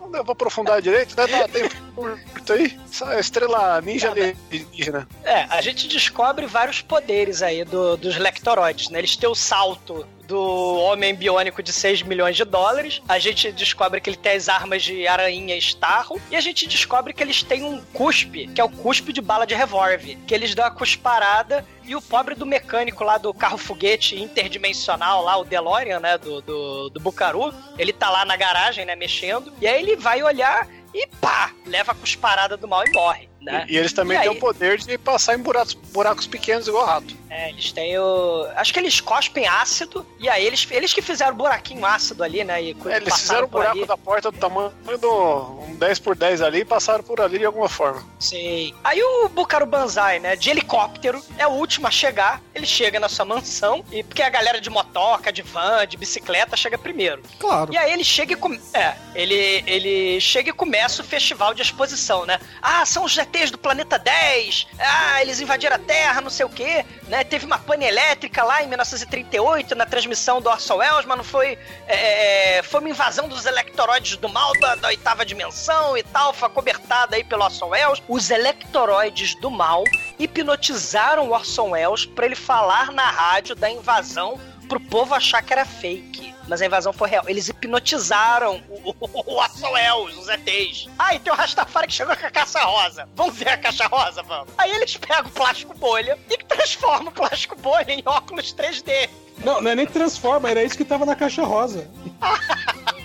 F: não pra aprofundar direito, né? Tá, tem curto aí. Essa estrela ninja alienígena.
D: É, a gente descobre vários poderes aí do- dos lectoroides, né? Eles têm o salto do homem biônico de 6 milhões de dólares. A gente descobre que ele tem as armas de aranha e estarro. E a gente descobre que eles têm um cuspe, que é o cuspe de bala de revólver. Que eles dão a cusparada e o pobre do mecânico lá do carro foguete interdimensional, lá, o DeLorean, né? Do, do, do Bucaru. Ele tá lá na garagem, né? Mexendo. E aí ele vai olhar e pá! Leva a cusparada do mal e morre. Né?
F: E eles também
D: E
F: têm
D: aí-
F: o poder de passar em buracos, buracos pequenos igual rato.
D: É, eles têm o. Acho que eles cospem ácido, e aí eles, eles que fizeram o buraquinho ácido ali, né? E
F: É, eles fizeram o buraco
D: ali.
F: da porta do tamanho do um 10 por 10 ali e passaram por ali de alguma forma.
D: Sim. Aí o Bucaro Banzai, né, de helicóptero, é o último a chegar. Ele chega na sua mansão, e porque a galera de motoca, de van, de bicicleta chega primeiro.
C: Claro.
D: E aí ele chega e come... É, ele, ele chega e começa o festival de exposição, né? Ah, são os ETs do planeta 10, ah, eles invadiram a Terra, não sei o quê, né? Teve uma pane elétrica lá em 1938 na transmissão do Orson Welles, mas não foi. é, foi uma invasão dos electoroides do mal da, da oitava dimensão e tal, foi cobertada aí pelo Orson Welles. Os electoroides do mal hipnotizaram o Orson Welles pra ele falar na rádio da invasão pro povo achar que era fake. Mas a invasão foi real. Eles hipnotizaram o, o, o Welles, os ETs. Ah, e tem o Rastafari que chegou com a caixa rosa. Vamos ver a caixa rosa, vamos. Aí eles pegam o plástico bolha e transformam o plástico bolha em óculos 3D.
H: Não, não é nem transforma, era isso que tava na caixa rosa.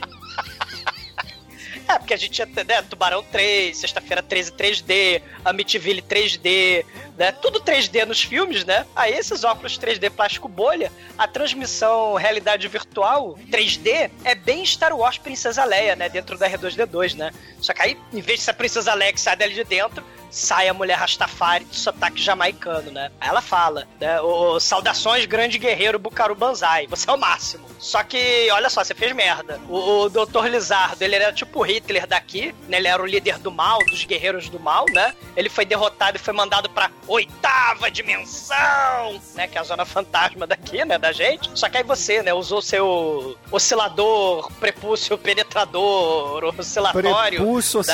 D: É, porque a gente tinha, né, Tubarão 3, Sexta-feira 13 3D, Amityville 3D, né, tudo 3D nos filmes, né? Aí esses óculos 3D plástico bolha, a transmissão realidade virtual 3D é bem Star Wars Princesa Leia, né, dentro da R2D2, né? Só que aí, em vez de ser a Princesa Leia que sai dali de dentro, sai a mulher Rastafari de sotaque jamaicano, né? Aí ela fala, né? O, saudações, grande guerreiro Bukaru Banzai. Você é o máximo. Só que, olha só, você fez merda. O, o Dr. Lizardo, ele era tipo Hitler daqui, né? Ele era o líder do mal, dos guerreiros do mal, né? Ele foi derrotado e foi mandado pra oitava dimensão, né? Que é a zona fantasma daqui, né? Da gente. Só que aí você, né? Usou seu oscilador, prepúcio penetrador, oscilatório.
C: Prepulso
D: né?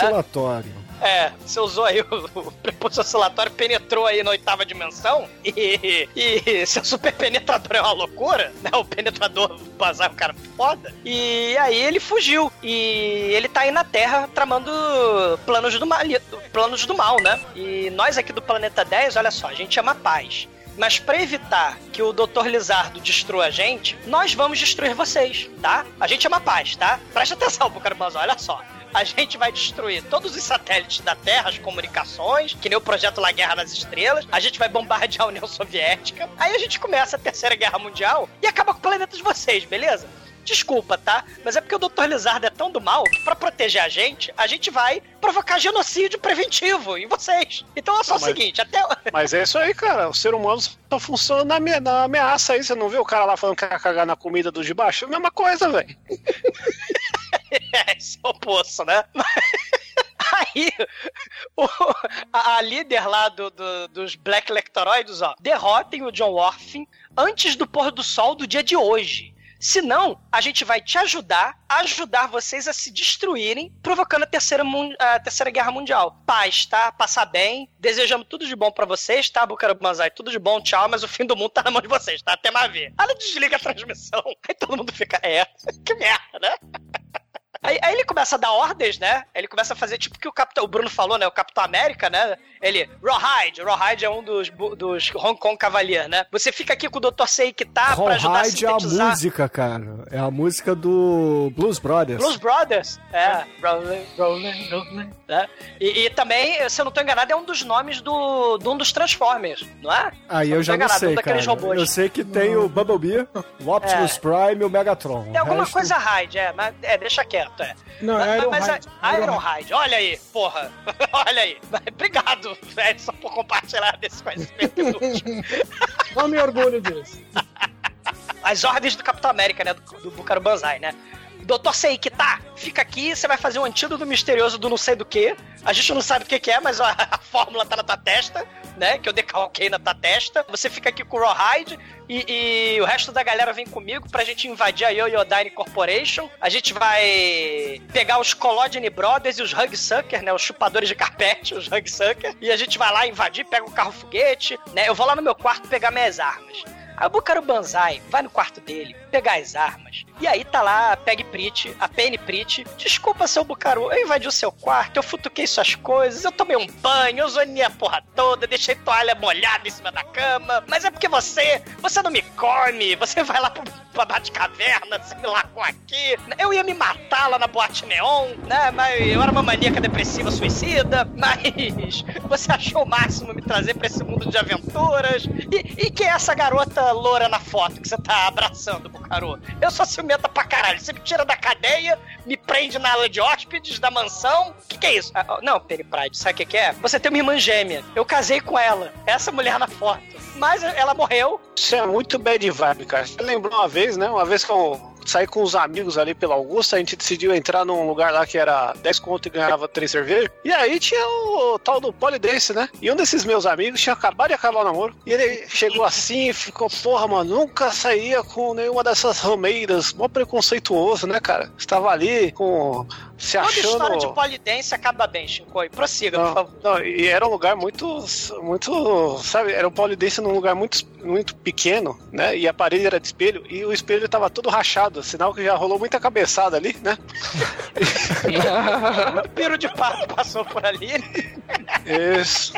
D: É, você usou aí o, o prepúcio oscilatório, penetrou aí na oitava dimensão e, e seu super penetrador é uma loucura, né? O penetrador bazar é um cara foda. E aí ele fugiu. E ele tá aí na Terra tramando planos do mal, planos do mal, né? E nós aqui do Planeta 10, olha só, a gente chama paz. Mas pra evitar que o Dr. Lizardo destrua a gente, nós vamos destruir vocês, tá? A gente chama paz, tá? Presta atenção, Bucarabanzó, olha só a gente vai destruir todos os satélites da Terra, as comunicações, que nem o projeto La Guerra nas Estrelas. A gente vai bombardear a União Soviética. Aí a gente começa a Terceira Guerra Mundial e acaba com o planeta de vocês, beleza? Desculpa, tá? Mas é porque o Dr. Lizardo é tão do mal que pra proteger a gente, a gente vai provocar genocídio preventivo em vocês. Então é só
F: Não,
D: o
F: mas-
D: seguinte, até...
F: Mas é isso aí, cara. O ser humano só funciona na, ame- na ameaça aí. Você não viu o cara lá falando que ia cagar na comida dos de baixo? É a mesma coisa, velho.
D: Esse é o poço, né? Aí, o- a, a líder lá do- do- dos Black Lectoroides, ó, derrotem o John Orphan antes do pôr do sol do dia de hoje. Senão, a gente vai te ajudar a ajudar vocês a se destruírem, provocando a terceira, a terceira guerra mundial. Paz, tá? Passar bem. Desejamos tudo de bom pra vocês, tá, Bucarabanzai? Tudo de bom, tchau, mas o fim do mundo tá na mão de vocês, tá? Até mais ver. Ela desliga a transmissão. Aí todo mundo fica, é, que merda, né? Aí, aí ele começa a dar ordens, né? Ele começa a fazer tipo o que o Capitão, o Bruno falou, né? O Capitão América, né? Ele, Rawhide, Rawhide é um dos, dos Hong Kong Cavalier, né? Você fica aqui com o Dr. Seik tá pra ajudar a
C: Rawhide é a
D: sintetizar.
C: música, cara. É a música do Blues Brothers.
D: Blues Brothers, é. Rolling, rolling, rolling. né? E, e também, se eu não tô enganado, é um dos nomes do, de um dos Transformers, não é?
C: Aí eu já não
D: enganado,
C: sei,
D: um
C: cara.
D: robôs.
C: Eu sei que tem o Bumblebee, o Optimus Prime e o Megatron.
D: Tem alguma
C: resto-
D: coisa Hyde, é, mas é, deixa quieto, é.
H: Não,
D: Mas-
H: é Iron
D: mas é Ironhide, olha aí, porra. olha aí. Obrigado, Edson, por compartilhar desse conhecimento inútil.
H: Não me orgulho disso.
D: As ordens do Capitão América, né? Do, do Bucaro Banzai, né? Doutor Seik, tá? Fica aqui, você vai fazer um antídoto misterioso do não sei do que. A gente não sabe o que, que é, mas ó, a fórmula tá na tua testa, né? Que eu decalquei na tua testa. Você fica aqui com o Rawhide e, e o resto da galera vem comigo pra gente invadir a Yoyodyne Corporation. A gente vai pegar os Collodine Brothers e os Hugsucker, né? Os chupadores de carpete, os Hugsucker. E a gente vai lá invadir, pega o carro foguete, né? Eu vou lá no meu quarto pegar minhas armas. Aí o Bucaro Banzai vai no quarto dele, pegar as armas. E aí tá lá a Peg Prit, a Penny Prit. Desculpa, seu Bucaro, eu invadi o seu quarto, eu futuquei suas coisas, eu tomei um banho, eu zonei a porra toda, deixei toalha molhada em cima da cama. Mas é porque você, você não me come, você vai lá pro, pra Batcaverna, você me largou aqui. Eu ia me matar lá na Boate Neon, né? Mas eu era uma maníaca depressiva suicida, mas você achou o máximo me trazer pra esse mundo de aventuras. E, e quem é essa garota loura na foto que você tá abraçando, Bucaro? Eu sou ciumenta pra caralho. Você me tira da cadeia, me prende na ala de hóspedes da mansão. O que, que é isso? Ah, não, Penny Pride, sabe o que, que é? Você tem uma irmã gêmea. Eu casei com ela. Essa mulher na foto. Mas ela morreu.
F: Isso é muito bad vibe, cara. Você lembrou uma vez, né? Uma vez que eu sair com os amigos ali pela Augusta, a gente decidiu entrar num lugar lá que era 10 conto e ganhava 3 cervejas. E aí tinha o tal do polidense, né? E um desses meus amigos tinha acabado de acabar o namoro. E ele chegou assim e ficou, porra, mano, nunca saía com nenhuma dessas romeiras. Mó preconceituoso, né, cara? Estava ali com. se
D: Toda
F: achando.
D: história de polidense acaba bem, Shinkoi. Prossiga, por
F: Não,
D: favor.
F: não, e era um lugar muito, muito, sabe, era um polidense num lugar muito, muito pequeno, né, e a parede era de espelho, e o espelho tava todo rachado, sinal que já rolou muita cabeçada ali, né.
D: Muito piro de pato passou por ali.
F: Isso.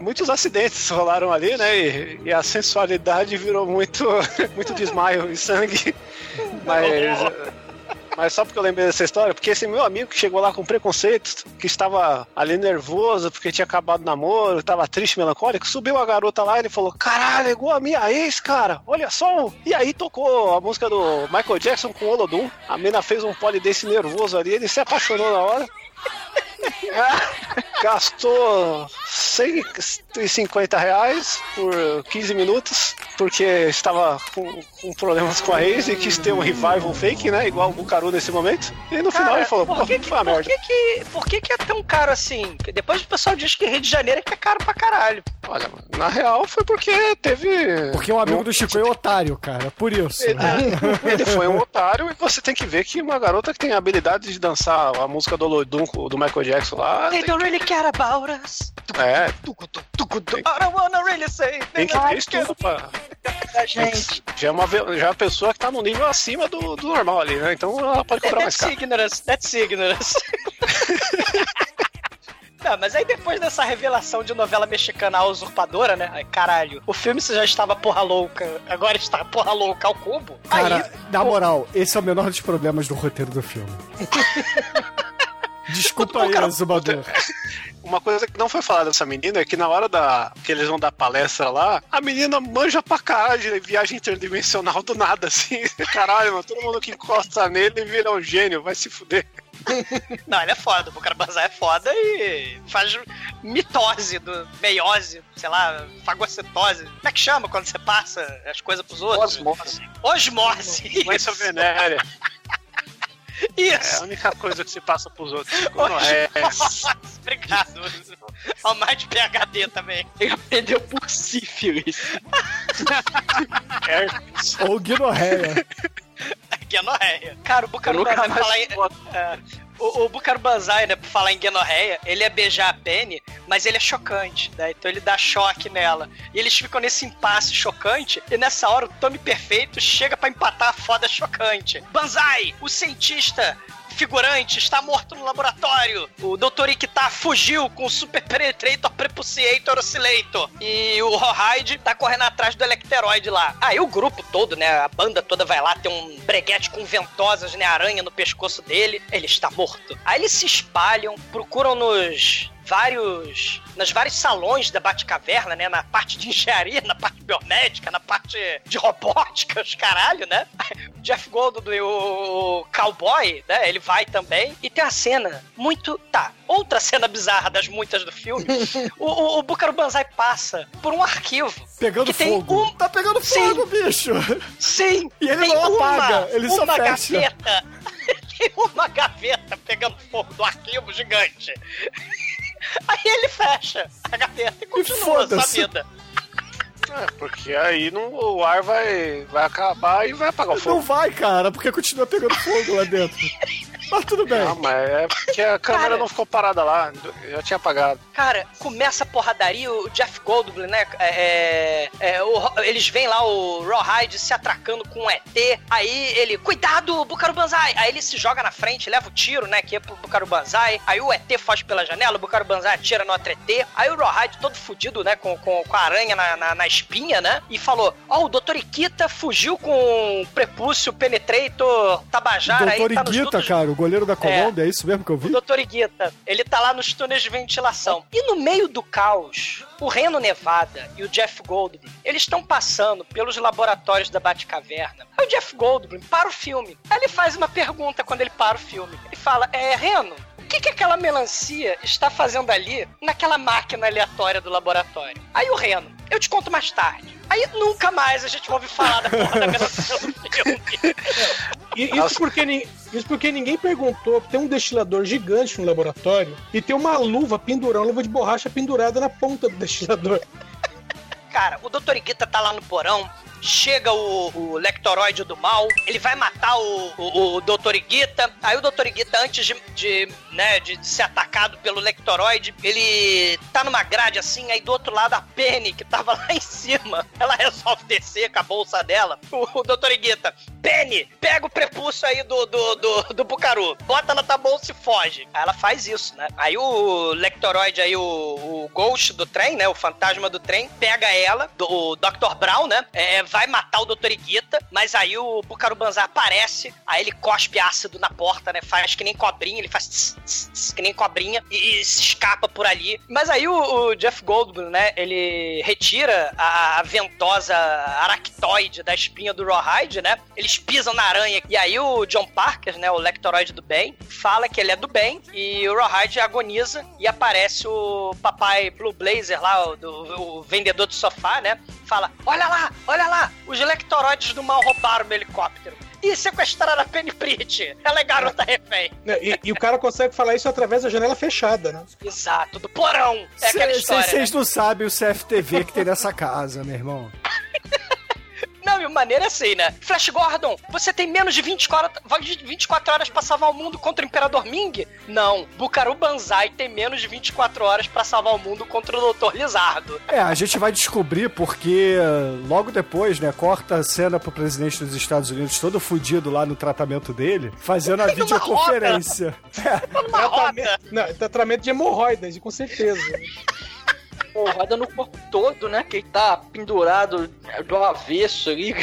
F: Muitos acidentes rolaram ali, né, e, e a sensualidade virou muito, muito desmaio e sangue, mas... Mas só porque eu lembrei dessa história, porque esse meu amigo que chegou lá com preconceito, que estava ali nervoso porque tinha acabado o namoro, estava triste, melancólico, subiu a garota lá e ele falou: Caralho, igual a minha ex, cara, olha só. E aí tocou a música do Michael Jackson com Olodum. A mina fez um pole desse nervoso ali, ele se apaixonou na hora. Gastou 150 reais por 15 minutos, porque estava com, com problemas com a ex e quis ter um revival fake, né? Igual o Bucaru nesse momento. E no final
D: Cara,
F: ele falou,
D: por
F: pô,
D: que,
F: foi uma
D: por
F: merda.
D: que, que, por que, que é tão caro assim? Depois o pessoal diz que Rio de Janeiro é que é caro pra caralho.
F: Olha, na real foi porque teve.
C: Porque um amigo do Chico é otário, cara. Por isso.
F: Ele, ele foi um otário e você tem que ver que uma garota que tem a habilidade de dançar a música do Olodum do Michael Jackson lá.
D: They don't really care about us.
F: É,
D: I don't wanna really say.
F: tem que ter isso tudo pra.
D: gente.
F: Já é uma, já é uma pessoa que tá no nível acima do, do normal ali, né? Então ela pode cobrar mais
D: That's
F: caro.
D: ignorance, that's ignorance. Não, mas aí depois dessa revelação de novela mexicana a usurpadora, né? Ai, caralho, o filme se já estava porra louca, agora está porra louca ao cubo.
C: Cara,
D: aí,
C: na moral, esse é o menor dos problemas do roteiro do filme. Desculpa aí, Azumador.
F: Uma coisa que não foi falada dessa menina é que na hora da que eles vão dar palestra lá, a menina manja pra caralho de viagem interdimensional do nada, assim. Caralho, mano, todo mundo que encosta nele vira um gênio, vai se fuder.
D: Não, ele é foda, o Bucarabazar é foda e faz mitose, do, meiose, sei lá, fagocitose. Como é que chama quando você passa as coisas pros outros?
F: Osmose.
D: Osmose.
F: Doença
D: isso.
F: É a única coisa que se passa pros outros. Gonorreia.
D: Osmose. Obrigado. Ao mais de PHD também.
E: Ele aprendeu por sífilis.
F: herpes.
C: Ou guinorreia.
D: Guinorreia. Cara, o Bucaru
E: mais
D: falar em... é, o, o Bucaru Banzai, né, por falar em guinorreia, ele é beijar a Penny, mas ele é chocante, né? Então ele dá choque nela. E eles ficam nesse impasse chocante, e nessa hora o Tommy Perfeito chega pra empatar a foda chocante. Banzai, o cientista figurante está morto no laboratório. O Dr. Ikita fugiu com o Super Penetrator Prepuciator Oscillator. E o Rawhide tá correndo atrás do Electeroid lá. Aí o grupo todo, né? A banda toda vai lá, tem um breguete com ventosas, né? Aranha no pescoço dele. Ele está morto. Aí eles se espalham, procuram nos vários nas vários salões da Batcaverna, né, na parte de engenharia, na parte biomédica, na parte de robótica, os caralho, né? O Jeff Goldblum e o cowboy, né, ele vai também e tem a cena muito, tá, outra cena bizarra das muitas do filme. o, o, o Búcaro Banzai passa por um arquivo
C: Pegando fogo.
D: um
C: Tá pegando
D: Sim.
C: fogo, bicho.
D: Sim,
C: E ele não
D: uma,
C: apaga, ele só
D: uma
C: fecha.
D: gaveta. tem uma gaveta pegando fogo do arquivo gigante. Aí ele fecha a gaveta e continua a vida.
F: É, porque aí não, o ar vai, vai acabar e vai apagar o
C: Não
F: fogo.
C: vai, cara, porque continua pegando fogo lá dentro. Mas tudo bem.
F: Não, mas é porque a câmera
D: Cara.
F: não ficou parada lá, já tinha apagado.
D: Cara, começa a porradaria, o Jeff Goldblum, né? É, é, o- eles veem lá o Rawhide se atracando com um ET. Aí ele, cuidado, Bucaro Banzai! Aí ele se joga na frente, leva o tiro, né? Que é pro Bucaro Banzai. Aí o ET foge pela janela, o Bucaro Banzai atira no outro ET. Aí o Rawhide, todo fudido, né? Com, com, com a aranha na, na, na espinha, né? E falou: Ó, o Dr. Ikita fugiu com o prepúcio Penetrator Tabajara.
C: Doutor
D: aí tá dutos-
C: cara, goleiro da Colômbia, é. isso mesmo que eu vi?
D: o Dr. Iguita, ele tá lá nos túneis de ventilação. E no meio do caos, o Reno Nevada e o Jeff Goldblum, eles estão passando pelos laboratórios da Batcaverna. Aí o Jeff Goldblum para o filme. Aí ele faz uma pergunta quando ele para o filme. Ele fala, é, Reno, o que, que aquela melancia está fazendo ali naquela máquina aleatória do laboratório? Aí o Reno, eu te conto mais tarde. Aí nunca mais a gente ouvir falar da porra da filme.
H: E isso porque, isso porque ninguém perguntou. Tem um destilador gigante no laboratório e tem uma luva pendurada, uma luva de borracha pendurada na ponta do destilador.
D: Cara, o Dr. Iguita tá lá no porão, chega o, o Lectoroide do mal, ele vai matar o, o, o Dr. Iguita, aí o Dr. Iguita, antes de, de, né, de ser atacado pelo Lectoroide, ele tá numa grade assim, aí do outro lado a Penny, que tava lá em cima, ela resolve descer com a bolsa dela, o, o Dr. Iguita, Penny, pega o prepúcio aí do, do, do, do Bucaru, bota na tua bolsa e foge. Aí ela faz isso, né? Aí o Lectoroide aí, o, o Ghost do trem, né, o fantasma do trem, pega ela, do, o Dr. Brown, né, é, vai matar o Dr. Iguita, mas aí o Bucaru Banzai aparece, aí ele cospe ácido na porta, né, faz que nem cobrinha, ele faz tss, tss, tss, que nem cobrinha e, e se escapa por ali. Mas aí o, o Jeff Goldblum, né, ele retira a, a ventosa aractoide da espinha do Rawhide, né, eles pisam na aranha, e aí o John Parker, né, o Lectoroide do bem, fala que ele é do bem, e o Rawhide agoniza, e aparece o papai Blue Blazer lá, o, o vendedor do sofá, né, fala, olha lá, olha lá, os Lectoroides do mal roubaram meu helicóptero. E sequestraram a Penny Pritch. Ela é garota refém.
H: Né, E, e o cara consegue falar isso através da janela fechada, né?
D: Exato, do porão. É aquela história. né?
C: Vocês não sabem o CFTV que tem nessa casa, meu irmão.
D: Não, e o maneiro é assim, né? Flash Gordon, você tem menos de 24, horas- 24 horas pra salvar o mundo contra o Imperador Ming? Não. Bukaru Banzai tem menos de 24 horas pra salvar o mundo contra o Dr. Lizardo.
C: É, a gente vai descobrir porque logo depois, né, corta a cena pro presidente dos Estados Unidos todo fudido lá no tratamento dele, fazendo a videoconferência.
H: Tratamento, não, tratamento de hemorroidas, com certeza.
E: Porrada no corpo todo, né? Que ele tá pendurado do avesso ali.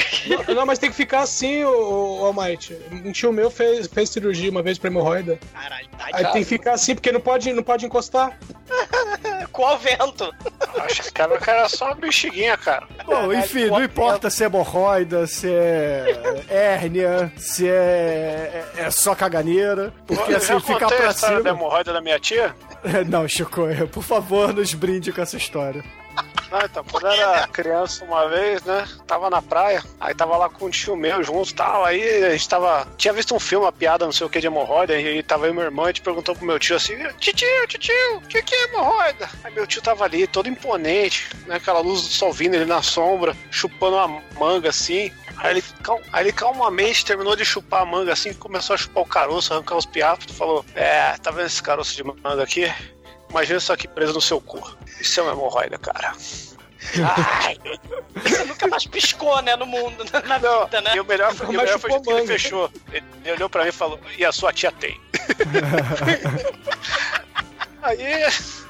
H: Não, não, mas tem que ficar assim, o, o Almighty. Um tio meu fez, fez cirurgia uma vez pra hemorroida.
D: Caralho, tá
H: Aí tem que ficar assim, porque não pode, não pode encostar.
D: Qual vento?
F: Acho que cara, o cara é só uma bexiguinha, cara.
C: Bom, enfim, não importa se é hemorroida, se é hérnia, se é, é só caganeira, porque
F: Eu
C: assim,
F: já
C: ficar
F: contei a
C: pra
F: história da
C: cima...
F: hemorroida da minha tia?
C: Não, Chico, por favor, nos brinde com essa história.
F: Ah, então, quando era criança uma vez, né? Tava na praia, aí tava lá com um tio meu junto tal. Aí a gente tava. Tinha visto um filme, uma piada, não sei o que, de hemorroida. E tava aí meu irmão e gente perguntou pro meu tio assim: Titio, tio, o que, que é hemorroida? Aí meu tio tava ali, todo imponente, né? Aquela luz do sol vindo ele na sombra, chupando uma manga assim. Aí ele, aí ele calmamente terminou de chupar a manga assim, começou a chupar o caroço, arrancar os piafos, falou: É, tá vendo esse caroço de manga aqui? Imagina isso aqui preso no seu cu. Isso é uma hemorroida, cara.
D: Ai, você nunca mais piscou, né, no mundo, na vida, né?
F: E o melhor, foi- e o melhor foi jeito que ele fechou. Ele, ele olhou pra mim e falou: E a sua tia tem. aí.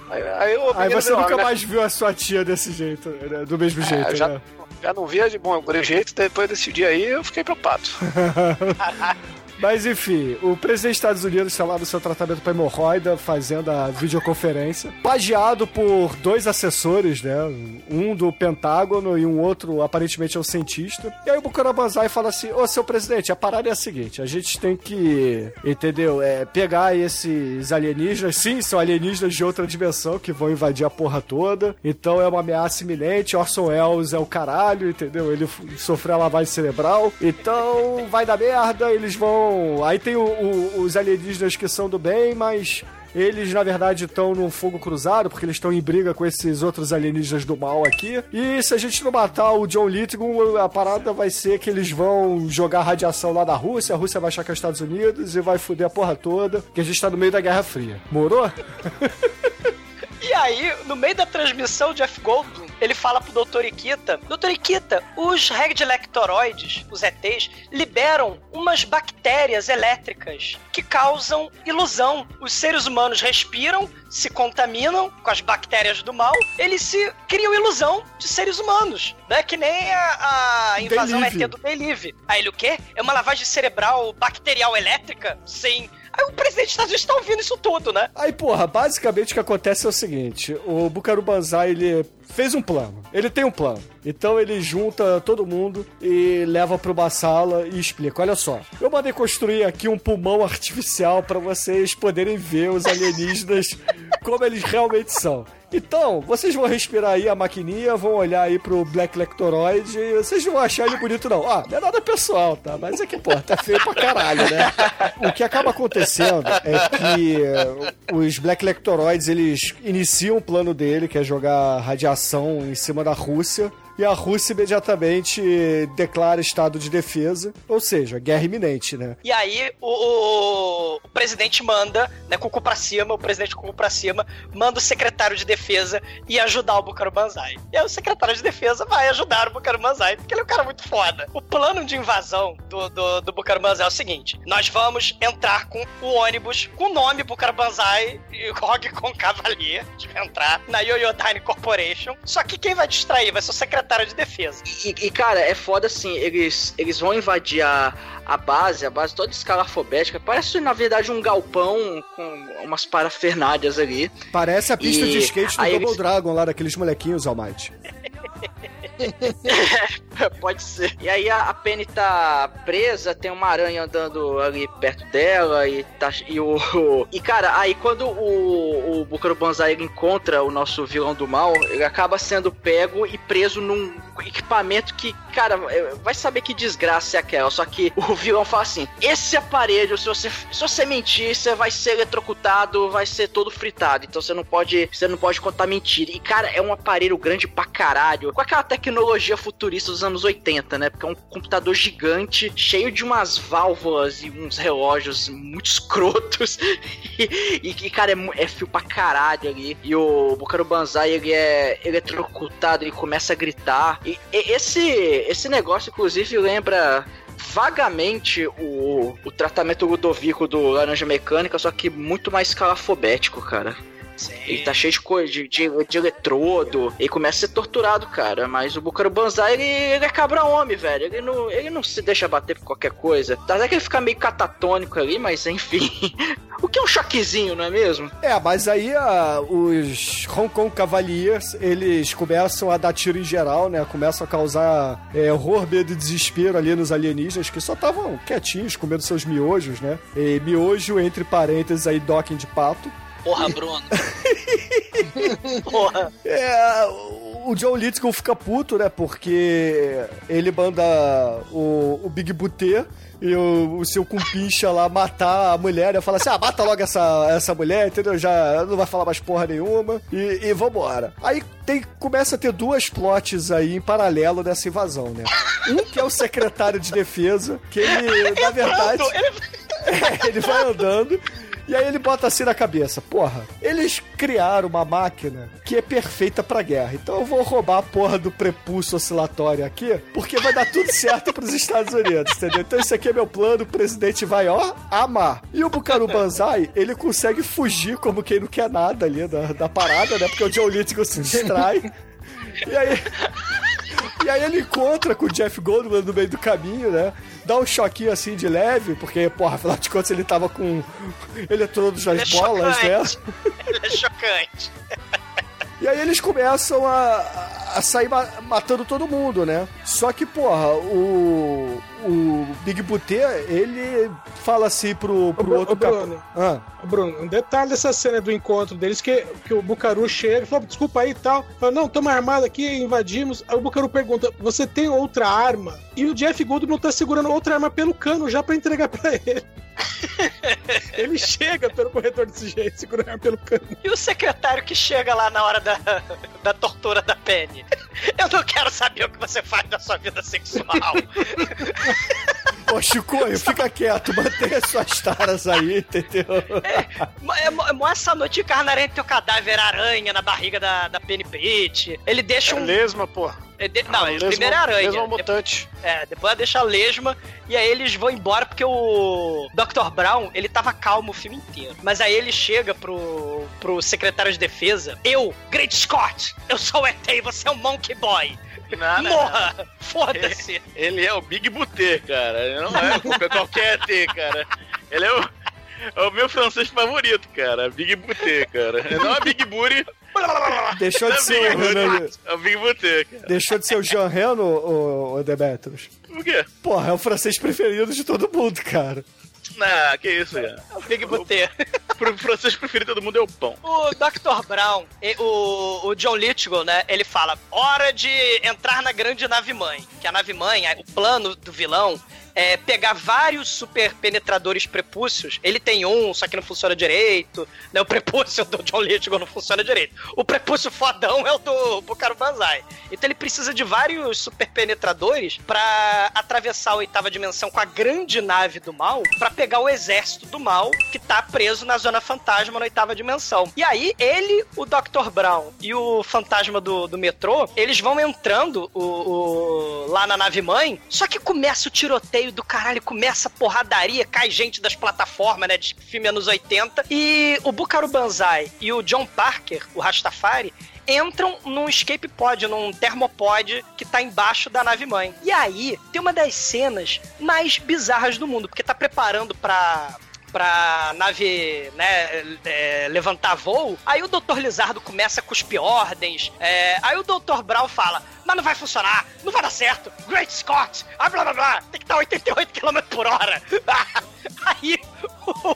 F: Aí, aí,
C: Aí você nunca
F: uma-
C: mais viu a sua tia desse jeito, né? do mesmo jeito,
F: É, já,
C: né?
F: já não via de bom jeito, depois desse dia aí eu fiquei preocupado.
C: Mas enfim, o presidente dos Estados Unidos está lá no seu tratamento para hemorroida, fazendo a videoconferência, pagiado por dois assessores, né? Um do Pentágono e um outro aparentemente é um cientista. E aí o Banzai fala assim: Ô seu presidente, a parada é a seguinte: a gente tem que, entendeu? É, pegar esses alienígenas, sim, são alienígenas de outra dimensão que vão invadir a porra toda. Então é uma ameaça iminente. Orson Welles é o caralho, entendeu? Ele sofreu a lavagem cerebral. Então vai dar merda, eles vão. Aí tem o- o- os alienígenas que são do bem, mas. Eles, na verdade, estão num fogo cruzado, porque eles estão em briga com esses outros alienígenas do mal aqui. E se a gente não matar o John Lithgow, a parada vai ser que eles vão jogar radiação lá da Rússia, a Rússia vai achar que é os Estados Unidos e vai foder a porra toda, que a gente tá no meio da Guerra Fria. Morou?
D: E aí, no meio da transmissão, o Jeff Goldblum, ele fala pro Dr. Ikita, Dr. Ikita, os regdilectoroides, os ETs, liberam umas bactérias elétricas que causam ilusão. Os seres humanos respiram, se contaminam com as bactérias do mal, eles se criam ilusão de seres humanos, né? Que nem a, a invasão. ET do Believe. Aí ele o quê? É uma lavagem cerebral bacterial elétrica? Sim. Aí o presidente dos Estados Unidos tá ouvindo isso tudo, né?
C: Aí, porra, basicamente o que acontece é o seguinte: o Bukaru Banzai, ele fez um plano. Ele tem um plano. Então ele junta todo mundo e leva pra uma sala e explica: olha só, eu mandei construir aqui um pulmão artificial pra vocês poderem ver os alienígenas como eles realmente são. Então, vocês vão respirar aí a maquininha, vão olhar aí pro Black Lectoroid e vocês não vão achar ele bonito, não. Ah, não é nada pessoal, tá? Mas é que, pô, tá feio pra caralho, né? O que acaba acontecendo é que eh, os Black Lectoroids, eles iniciam o plano dele, que é jogar radiação em cima da Rússia, e a Rússia imediatamente declara estado de defesa, ou seja, guerra iminente, né?
D: E aí o, o- o presidente manda, né, com o cu pra cima, o presidente com o cu pra cima, manda o secretário de defesa ir ajudar o Bukaro Banzai. E aí o secretário de defesa vai ajudar o Bukaro Banzai, porque ele é um cara muito foda. O plano de invasão do, do, do Banzai é o seguinte: nós vamos entrar com o ônibus com o nome Bukaro Banzai e Rock com Cavalier. A gente vai entrar na Yoyodyne Corporation. Só que quem vai distrair vai ser o secretário de defesa.
E: E, e, cara, é foda assim, eles, eles vão invadir a, a base, a base toda escalafobética. Parece, na verdade, um galpão com umas parafernálias ali.
C: Parece a pista
E: E
C: de skate do Double
E: eles-
C: Dragon lá, daqueles molequinhos, Almighty.
E: Pode ser. E aí a, Penny tá presa, tem uma aranha andando ali perto dela e tá e o e cara, aí quando o o Bukaro Banzai encontra o nosso vilão do mal, ele acaba sendo pego e preso num equipamento que, cara, é, vai saber que desgraça é aquela. Só que o vilão fala assim: "Esse aparelho, se você se você mentir, você vai ser eletrocutado, vai ser todo fritado. Então você não pode, você não pode contar mentira". E cara, é um aparelho grande pra caralho, com aquela tecnologia futurista dos anos 80, né? Porque é um computador gigante, cheio de umas válvulas e uns relógios muito escrotos. e, e, cara, é, é fio pra caralho ali. E o Bukaro Banzai, ele é eletrocutado, ele começa a gritar. E, e esse, esse negócio, inclusive, lembra vagamente o, o tratamento ludovico do Laranja Mecânica, só que muito mais escalafobético, cara. Ele tá cheio de coisa, de, de, de eletrodo, ele começa a ser torturado, cara. Mas o Bukaro Banzai, ele, ele é cabra-homem, velho. Ele não, ele não se deixa bater por qualquer coisa. Até que ele fica meio catatônico ali, mas enfim. o que é um choquezinho, não é mesmo?
C: É, mas aí a- os Hong Kong Cavaliers, eles começam a dar tiro em geral, né? Começam a causar é, horror, medo e desespero ali nos alienígenas, que só estavam quietinhos, comendo seus miojos, né? E miojo, entre parênteses, aí docking de pato.
D: Porra, Bruno. Porra.
C: É, o- John Lithgow fica puto, né? Porque ele manda o, o Big Butê e o, o seu compincha lá matar a mulher. E fala assim: ah, mata logo essa, essa mulher, entendeu? Já não vai falar mais porra nenhuma. E, e vambora. Aí tem, começa a ter duas plots aí em paralelo dessa invasão, né? Um que é o secretário de defesa, que ele, na verdade. É, ele vai andando. E aí ele bota assim na cabeça, porra, eles criaram uma máquina que é perfeita pra guerra. Então eu vou roubar a porra do prepulso oscilatório aqui, porque vai dar tudo certo pros Estados Unidos, entendeu? Então esse aqui é meu plano, o presidente vai, ó, amar. E o Bukaru Banzai, ele consegue fugir como quem não quer nada ali da, da parada, né? Porque o John Lithgow se distrai. E aí... E aí ele encontra com o Jeff Goldblum no meio do caminho, né? Dá um choquinho assim de leve, porque, porra, afinal de contas ele tava com eletrodos nas
D: Ele é
C: bolas, né?
D: chocante. Ele é chocante.
C: E aí eles começam a, a sair ma- matando todo mundo, né? Só que, porra, o, o Big Butê, ele fala assim pro, pro
H: Ô,
C: outro
H: ô, Bruno.
C: Ah.
H: Ô, Bruno, um detalhe dessa cena do encontro deles que, que o Bucaru chega e fala, desculpa aí e tal. Fala, não, estamos armados aqui, invadimos. Aí o Bucaru pergunta, você tem outra arma? E o Jeff Goldblum tá segurando outra arma pelo cano já pra entregar pra ele. ele chega pelo corredor desse jeito, segura a arma pelo cano.
D: E o secretário que chega lá na hora da, da tortura da Penny? Eu não quero saber o que você faz da sua vida sexual.
C: Pô, Chicoio, fica quieto, mantenha suas taras aí, entendeu?
D: É, é mó essa noite de carnaranha tem o cadáver aranha na barriga da, da Penny Pit. Ele deixa um.
F: lesma, pô.
D: Ele de- Não,
F: lesma-
D: primeiro é aranha.
F: lesma mutante.
D: É, depois ela deixa a lesma e aí eles vão embora porque o Dr. Brown, ele tava calmo o filme inteiro. Mas aí ele chega pro, pro secretário de defesa. Eu, Great Scott, eu sou o ET e você é um Monkey Boy.
G: Não,
D: Morra! Foda-se!
G: Ele é o Big Butê, cara. Ele não é qualquer ET, cara. Ele é o, é o meu francês favorito, cara. Big Butê, cara. Ele não é Big Booty.
C: Deixou de
G: é
C: ser o
G: Big Booty, É o Big Butê, cara.
C: Deixou de ser o Jean Reno, o, o Demetrius?
G: Por quê?
C: Porra, é o francês preferido de todo mundo, cara.
G: Não, que isso, cara.
D: O Big Butê.
G: pro francês preferido do mundo é o pão.
D: O Dr. Brown, o, o John Lithgow, né? Ele fala: hora de entrar na grande nave-mãe. Que a nave-mãe, a- o plano do vilão é pegar vários super penetradores prepúcios. Ele tem um, só que não funciona direito. Né? O prepúcio do John Lithgow não funciona direito. O prepúcio fodão é o do Bukaro Banzai. Então ele precisa de vários super penetradores pra atravessar a oitava dimensão com a grande nave do mal pra pegar o exército do mal que tá preso na zona fantasma na oitava dimensão. E aí ele, o Dr. Brown e o fantasma do, do metrô, eles vão entrando o, o- lá na nave mãe, só que começa o tiroteio do caralho, começa a porradaria, cai gente das plataformas, né, de filme anos 80, e o Bukaro Banzai e o John Parker, o Rastafari, entram num escape pod, num termopod que tá embaixo da nave mãe. E aí, tem uma das cenas mais bizarras do mundo, porque tá preparando pra pra nave, né, é, levantar voo, aí o Dr. Lizardo começa a cuspir ordens, é, aí o Dr. Brown fala, mas não vai funcionar, não vai dar certo, Great Scott, ah, blá blá blá, tem que estar 88 km por hora. aí,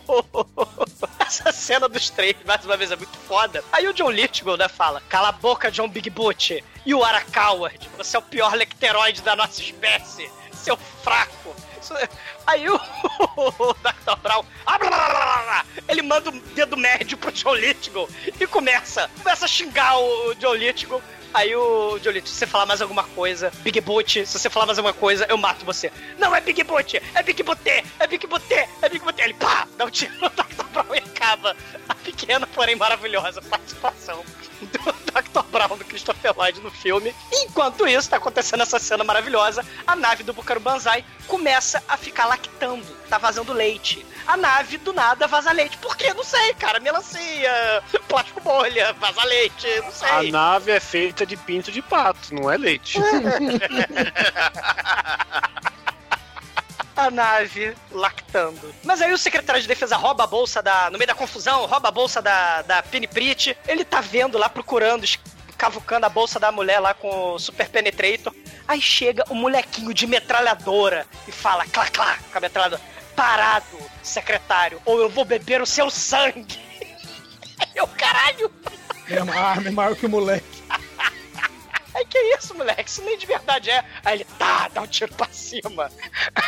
D: essa cena dos três, mais uma vez, é muito foda. Aí o John Lithgow, né, fala, cala a boca, John Big Boot, e o Ara Coward, você é o pior lecteroide da nossa espécie, seu fraco. Aí o, o Dr. Brown, ah, ele manda um dedo médio pro John Lithgow e começa, começa a xingar o John Lithgow. Aí o Lithgow, se você falar mais alguma coisa, Big Boot, se você falar mais alguma coisa, eu mato você. Não é Big Boot, é Big Boot, é Big Boot, é Big Boot. Ele pá, dá um tiro no Dr. Brown e acaba a pequena, porém maravilhosa participação do Dr. Brown do Christopher Lloyd no filme. Enquanto isso, tá acontecendo essa cena maravilhosa, a nave do Bukaro Banzai começa a ficar lactando, tá vazando leite. A nave do nada vaza leite. Por quê? Não sei, cara. Melancia, plástico bolha, vaza leite, não sei.
F: A nave é feita de pinto de pato, não é leite.
D: a nave lactando. Mas aí o secretário de defesa rouba a bolsa da. No meio da confusão, rouba a bolsa da, da Penny Prit. Ele tá vendo lá, procurando, cavucando a bolsa da mulher lá com o Super Penetrator. Aí chega o molequinho de metralhadora e fala, clá, clá, com a metralhadora. Parado, secretário, ou eu vou beber o seu sangue. O caralho.
H: Uma arma é maior que o moleque.
D: Aí que isso, moleque? Isso nem de verdade é. Aí ele, tá, dá um tiro pra cima.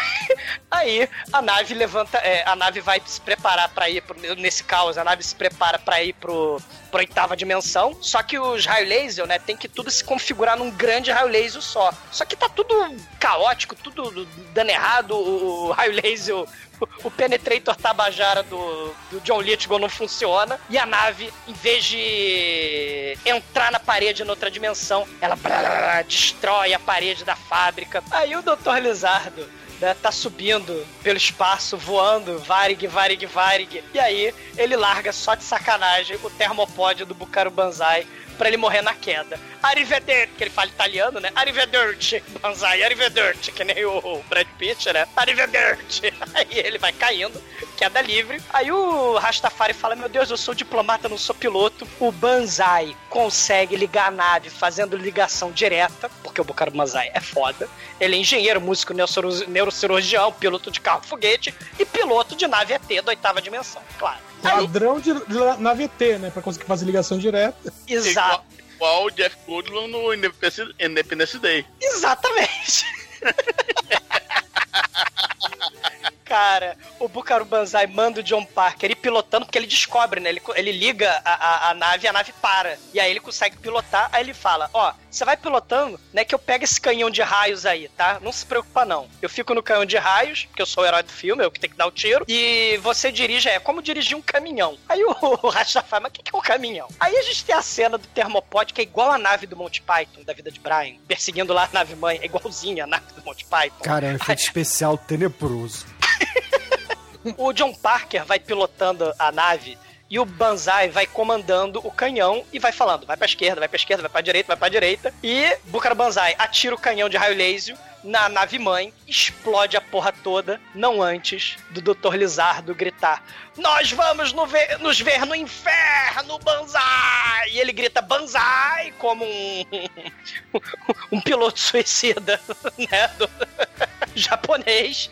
D: Aí a nave levanta, é, a nave vai se preparar pra ir pro, nesse caos, a nave se prepara pra ir pro, pra oitava dimensão. Só que os raio laser, né, tem que tudo se configurar num grande raio laser só. Só que tá tudo caótico, tudo dando errado. O raio laser, o, penetrator tabajara do, do John Lithgow não funciona. E a nave, em vez de entrar na parede em outra dimensão, ela blá, destrói a parede da fábrica. Aí o Dr. Lizardo né, tá subindo pelo espaço, voando, Varig, Varig, Varig. E aí ele larga só de sacanagem o termopode do Bukaro Banzai pra ele morrer na queda. Arrivederci, que ele fala italiano, né? Arrivederci, Banzai, arrivederci, que nem o Brad Pitt, né? Arrivederci. Aí ele vai caindo, queda livre. Aí o Rastafari fala, meu Deus, eu sou diplomata, não sou piloto. O Banzai consegue ligar a nave fazendo ligação direta, porque o Bukaro Banzai é foda. Ele é engenheiro, músico, neurocirurgi- neurocirurgião, piloto de carro-foguete e piloto de nave ET da oitava dimensão, claro.
H: Padrão de, de na VT, né? Pra conseguir fazer ligação direta.
D: Exato.
G: Igual o Jeff Goldblum no Independence, Independence Day.
D: Exatamente. Cara, o Bucaro Banzai manda o John Parker ir pilotando, porque ele descobre, né? Ele, ele liga a, a, a nave e a nave para. E aí ele consegue pilotar, aí ele fala: Ó, você vai pilotando, né? Que eu pego esse canhão de raios aí, tá? Não se preocupa, não. Eu fico no canhão de raios, porque eu sou o herói do filme, eu que tenho que dar o tiro. E você dirige, é como dirigir um caminhão. Aí o, o Rastafari, mas o que, que é um caminhão? Aí a gente tem a cena do termopod, que é igual a nave do Monty Python, da vida de Brian, perseguindo lá a nave mãe. É igualzinha a nave do Monty Python.
C: Cara, é um efeito especial tenebroso.
D: O John Parker vai pilotando a nave e o Banzai vai comandando o canhão e vai falando: vai pra esquerda, vai pra esquerda, vai pra direita, vai pra direita. E Bukara Banzai atira o canhão de raio laser na nave mãe, explode a porra toda, não antes do Dr. Lizardo gritar: Nós vamos no ver- nos ver no inferno, Banzai! E ele grita Banzai como um, um piloto suicida, né? do- japonês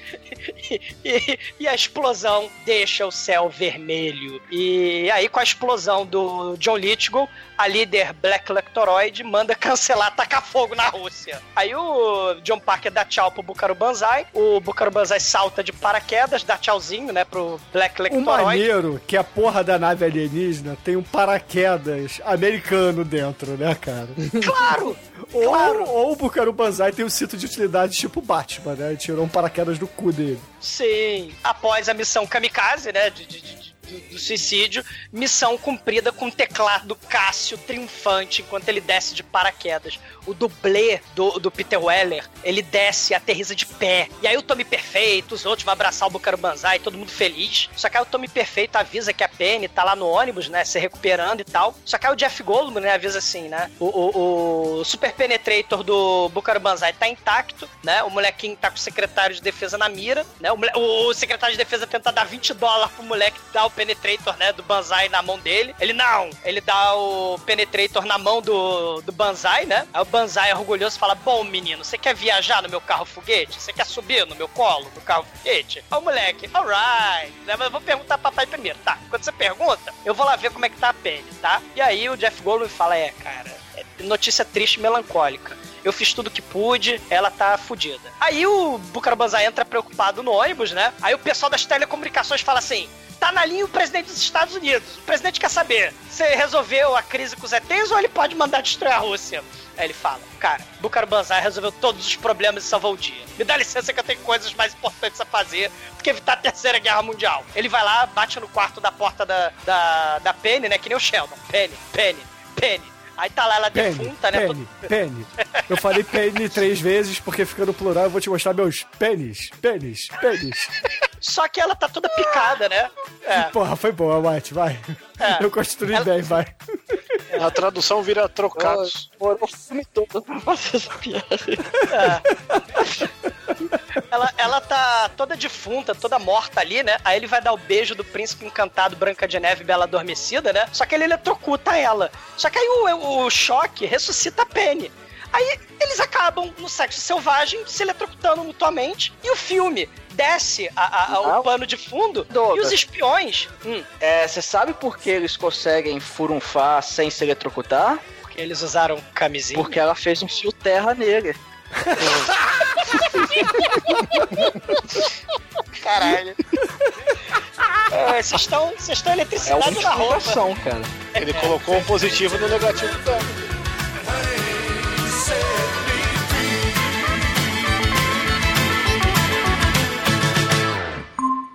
D: e, e- e a explosão deixa o céu vermelho. E aí, com a explosão do John Lithgow, a líder Black Lectoroid manda cancelar tacar fogo na Rússia. Aí o John Parker dá tchau pro Bucaro Banzai, o Bucaro Banzai salta de paraquedas, dá tchauzinho, né, pro Black
C: O
D: Lectoroid.
C: maneiro que a porra da nave alienígena tem um paraquedas americano dentro, né, cara?
D: Claro!
C: Ou,
D: Claro.
C: ou o Bucaro Banzai tem um cinto de utilidade tipo Batman, né? Tirou um paraquedas do cu dele.
D: Sim. Após a missão kamikaze, né? De, de- de- do, suicídio, missão cumprida com o teclado Cássio triunfante enquanto ele desce de paraquedas. O dublê do, do Peter Weller, ele desce e aterriza de pé. E aí o Tommy Perfeito, os outros vão abraçar o Bucaro Banzai, todo mundo feliz. Só que aí o Tommy Perfeito avisa que a Penny tá lá no ônibus, né? Se recuperando e tal. Só que aí o Jeff Goldblum, né? Avisa assim, né? O, o, o Super Penetrator do Bucaro Banzai tá intacto, né? O molequinho tá com o secretário de defesa na mira, né? O- o secretário de defesa tenta dar 20 dólares pro moleque dar o Penetrator, né? Do Banzai na mão dele. Ele não, ele dá o Penetrator na mão do, do Banzai, né? Aí o Banzai orgulhoso fala: Bom, menino, você quer viajar no meu carro foguete? Você quer subir no meu colo, no carro foguete? Aí o moleque, alright. Né, Mas eu vou perguntar pro papai primeiro, tá? Quando você pergunta, eu vou lá ver como é que tá a Penny, tá? E aí o Jeff Goldblum fala: É, cara, é notícia triste e melancólica. Eu fiz tudo que pude, ela tá fudida. Aí o Bucaro Banzai entra preocupado no ônibus, né? Aí o pessoal das telecomunicações fala assim: tá na linha o presidente dos Estados Unidos. O presidente quer saber: você resolveu a crise com os ETs ou ele pode mandar destruir a Rússia? Aí ele fala: Cara, Bucaro Banzai resolveu todos os problemas e salvou o dia. Me dá licença que eu tenho coisas mais importantes a fazer do que evitar a Terceira Guerra Mundial. Ele vai lá, bate no quarto da porta da, da, da Penny, né? Que nem o Sheldon. Penny, Penny, Penny. Aí tá lá ela
C: Penny,
D: defunta, né?
C: Penny, Penny. Eu falei Penny três vezes porque fica no plural eu vou te mostrar meus pênis, pênis, pênis.
D: Só que ela tá toda picada, né? É.
C: Porra, foi boa, White, vai.
D: É.
C: Eu construí
D: Ela-
C: bem, vai.
F: A tradução vira trocados.
E: Demorou o filme todo pra fazer essa piada.
D: Ela, ela tá toda defunta, toda morta ali, né? Aí ele vai dar o beijo do príncipe encantado Branca de Neve Bela Adormecida, né? Só que ele eletrocuta ela. Só que aí o, o choque ressuscita a Penny. Aí eles acabam no sexo selvagem, se eletrocutando mutuamente. E o filme desce a- a- a- o pano de fundo e
E: Douglas.
D: os espiões. Hum,
E: É, você sabe por que eles conseguem furunfar sem se eletrocutar?
D: porque eles usaram camisinha.
E: Porque ela fez um fio terra nele.
D: Caralho. É, Vocês estão estão
E: É
D: eletricidade na roupa.
E: cara.
F: Ele colocou o positivo no negativo também.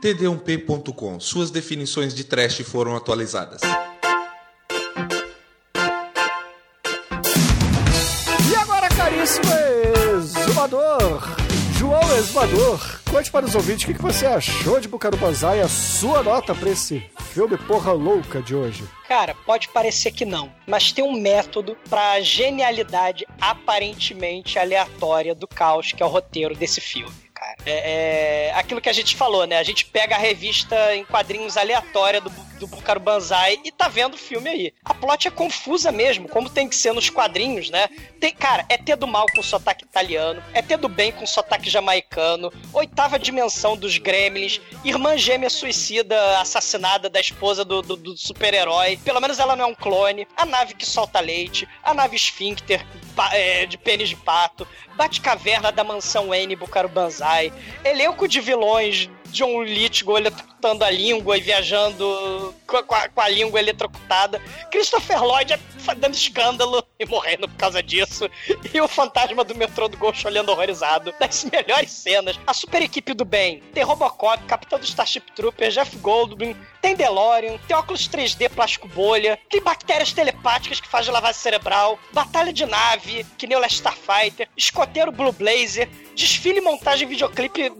L: td1p.com. Suas definições de trash foram atualizadas.
C: E agora, caríssimo exumador, João Exumador, conte para os ouvintes o que que você achou de Bucaro Banzai e a sua nota para esse filme porra louca de hoje.
D: Cara, pode parecer que não, mas tem um método pra genialidade aparentemente aleatória do caos que é o roteiro desse filme. Cara. É, é aquilo que a gente falou, né? A gente pega a revista em quadrinhos aleatória do, do Bucaro Banzai e tá vendo o filme aí. A plot é confusa mesmo, como tem que ser nos quadrinhos, né? Tem, cara, é ter do mal com sotaque italiano, é ter do bem com sotaque jamaicano, oitava dimensão dos gremlins, irmã gêmea suicida assassinada da esposa do, do- do super-herói. Pelo menos ela não é um clone. A nave que solta leite, a nave esfíncter é, de pênis de pato, Bate-caverna da mansão Wayne Bucaro Banzai, elenco de vilões, John Lithgow eletrocutando a língua e viajando com a, com a- língua eletrocutada, Christopher Lloyd fa- dando escândalo e morrendo por causa disso, e o fantasma do metrô do Ghost olhando horrorizado, das melhores cenas, a super equipe do bem, tem Robocop, Capitão do Starship Trooper, Jeff Goldblum, tem DeLorean, tem óculos 3D plástico bolha, tem bactérias telepáticas que fazem lavagem cerebral, batalha de nave, que nem o Last Starfighter, escoteiro Blue Blazer, desfile e montagem videoclipe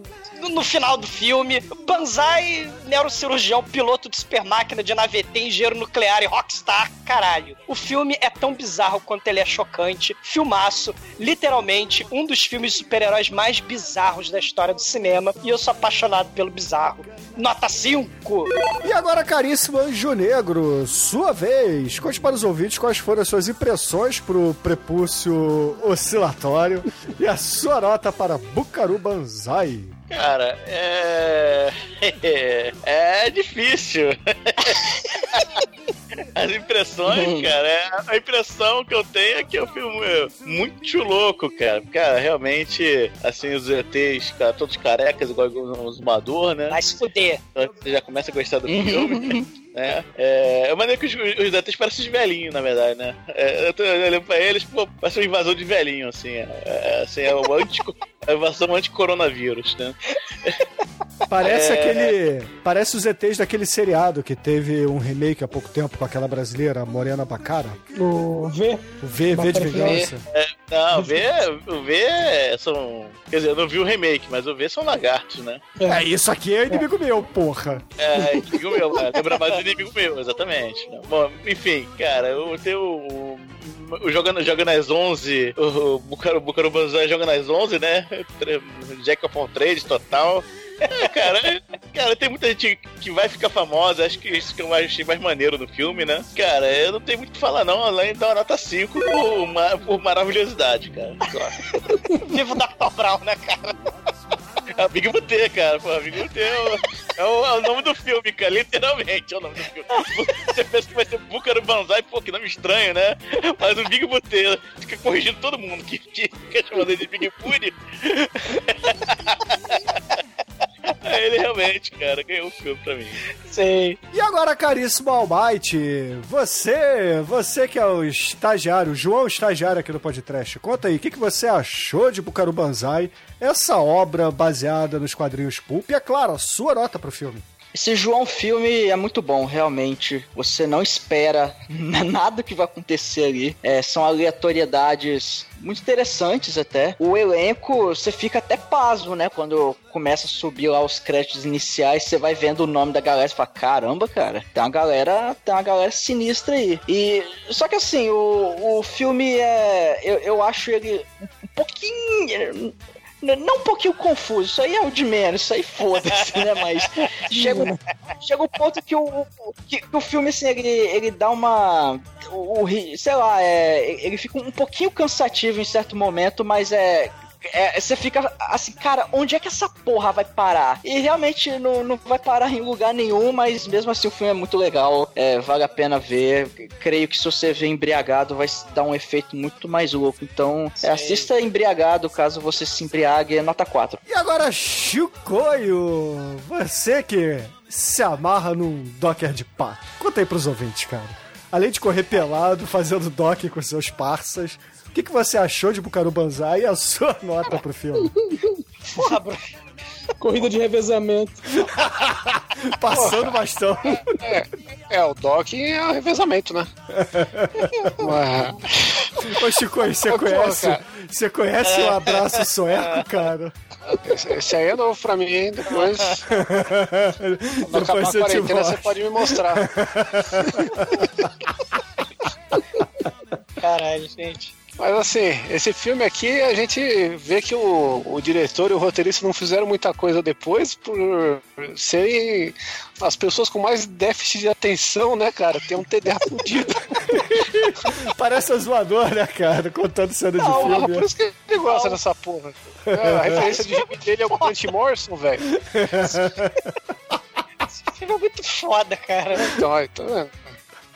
D: no final do filme, Banzai, neurocirurgião, piloto de super máquina de nave ET, engenheiro nuclear e rockstar, caralho. O filme é tão bizarro quanto ele é chocante. Filmaço, literalmente um dos filmes super-heróis mais bizarros da história do cinema. E eu sou apaixonado pelo bizarro. Nota 5!
C: E agora, caríssimo Anjo Negro, sua vez. Conte para os ouvintes quais foram as suas impressões pro prepúcio oscilatório e a sua nota para Bucaru Banzai.
G: Cara, é. É difícil. As impressões, cara, é... a impressão que eu tenho é que é um filme muito louco, cara. Cara, realmente, assim, os ETs, cara, todos carecas, igual os Mador, né?
D: Vai se fuder.
G: Você já começa a gostar do filme. Né? É, é maneiro que os, os ETs parecem os velhinhos, na verdade, né? É, eu tô olhando pra eles, pô, parece uma invasão de velhinho, assim. É, é, assim, é anti, a invasão anti-coronavírus, né?
C: Parece
G: É.
C: aquele. Parece os ETs daquele seriado que teve um remake há pouco tempo com aquela brasileira, Morena Bacara.
H: O V.
C: O V, V de Vingança.
G: É, não, o V, o V são. Quer dizer, eu não vi o remake, mas o V são lagartos, né?
C: É, isso aqui é inimigo meu, porra.
G: É, inimigo meu, é, lembra mais do inimigo meu, exatamente. Bom, enfim, cara, eu tenho o. o jogando, jogando às 11, o Bucaro, Bucaro Banzai joga nas 11, né? Jack of all trades total. É, cara, cara, tem muita gente que vai ficar famosa, acho que isso que eu achei mais maneiro no filme, né? Cara, eu não tenho muito o que falar, não, além de dar uma nota 5 por, ma- por maravilhosidade, cara. Só.
D: Viva o Dr. Brown, né, cara?
G: É o Big Butê, cara. Pô, Big Butê é o, é, o, é o nome do filme, cara. Literalmente é o nome do filme. Você pensa que vai ser Búcaro Banzai, pô, que nome estranho, né? Mas o Big Butê fica corrigindo todo mundo que, que fica chamando ele de Big Booty. Ele realmente, cara, ganhou o filme pra mim.
D: Sei.
C: E agora, caríssimo Almighty, você, você que é o estagiário, o João estagiário aqui do podcast, conta aí, o que, que você achou de Bucaru Banzai, essa obra baseada nos quadrinhos Pulp, e é claro, a sua nota pro filme.
E: Esse João filme é muito bom, realmente. Você não espera nada que vai acontecer ali. É, são aleatoriedades muito interessantes até. O elenco, você fica até pasmo, né? Quando começa a subir lá os créditos iniciais, você vai vendo o nome da galera e fala, caramba, cara, tem uma galera, tem uma galera sinistra aí. E só que assim, o, o filme é, eu, eu acho ele um pouquinho Não um pouquinho confuso, isso aí é o de menos, isso aí foda-se, né? Mas chega, chega um ponto que o, o- que, que o filme, assim, ele, ele dá uma. O, o sei lá, é, ele fica um pouquinho cansativo em certo momento, mas é. É, você fica assim, cara, onde é que essa porra vai parar? E realmente não, não vai parar em lugar nenhum, mas mesmo assim o filme é muito legal, é, vale a pena ver. Creio que se você ver embriagado vai dar um efeito muito mais louco. Então, é, assista embriagado, caso você se embriague, é nota 4.
C: E agora, Chicoio, você que se amarra num docker de pato, conta aí pros ouvintes, cara. Além de correr pelado, fazendo docker com seus parças, o que, que você achou de Bucaru Banzai e a sua nota pro filme?
D: Porra, bro.
H: Corrida de revezamento.
C: Passando bastão.
F: É, é, o Doc é o revezamento, né? Mas-
C: Ô, Chicoio, você conhece,
F: cara.
C: você conhece o abraço sueco, cara?
F: Esse, esse aí é novo pra mim, hein? Depois, quando acabar a
C: Depois eu te
F: quarentena, você pode me mostrar.
D: Caralho, gente.
F: Mas assim, esse filme aqui a gente vê que o, o diretor e o roteirista não fizeram muita coisa depois por serem as pessoas com mais déficit de atenção, né, cara? Tem um TDA fudido.
C: Parece zoador, né, cara? Contando cena de
F: Não,
C: filme.
F: por isso que ele gosta dessa porra. É, a referência de gibi dele é o Grant Morrison, velho.
D: Esse filme é muito foda, cara.
F: Então, vendo?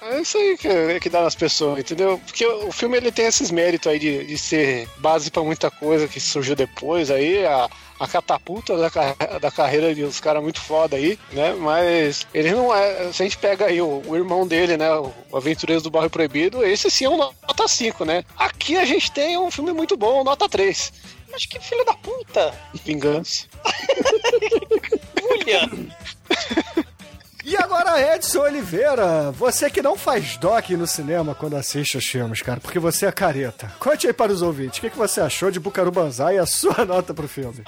F: É isso aí que, que dá nas pessoas, entendeu? Porque o filme ele tem esses méritos aí de, de ser base pra muita coisa que surgiu depois aí, a, a catapulta da, da carreira de uns caras muito foda aí, né? Mas ele não é. Se a gente pega aí o, o irmão dele, né? O Aventureiros do Barro Proibido, esse sim é um nota 5, né? Aqui a gente tem um filme muito bom, nota 3.
D: Mas que filho da puta!
F: Vingança.
D: Julia!
C: E agora, Edson Oliveira, você que não faz doc no cinema quando assiste os filmes, cara, porque você é careta. Conte aí para os ouvintes, o que, que você achou de Bucaru Banzai e a sua nota pro filme?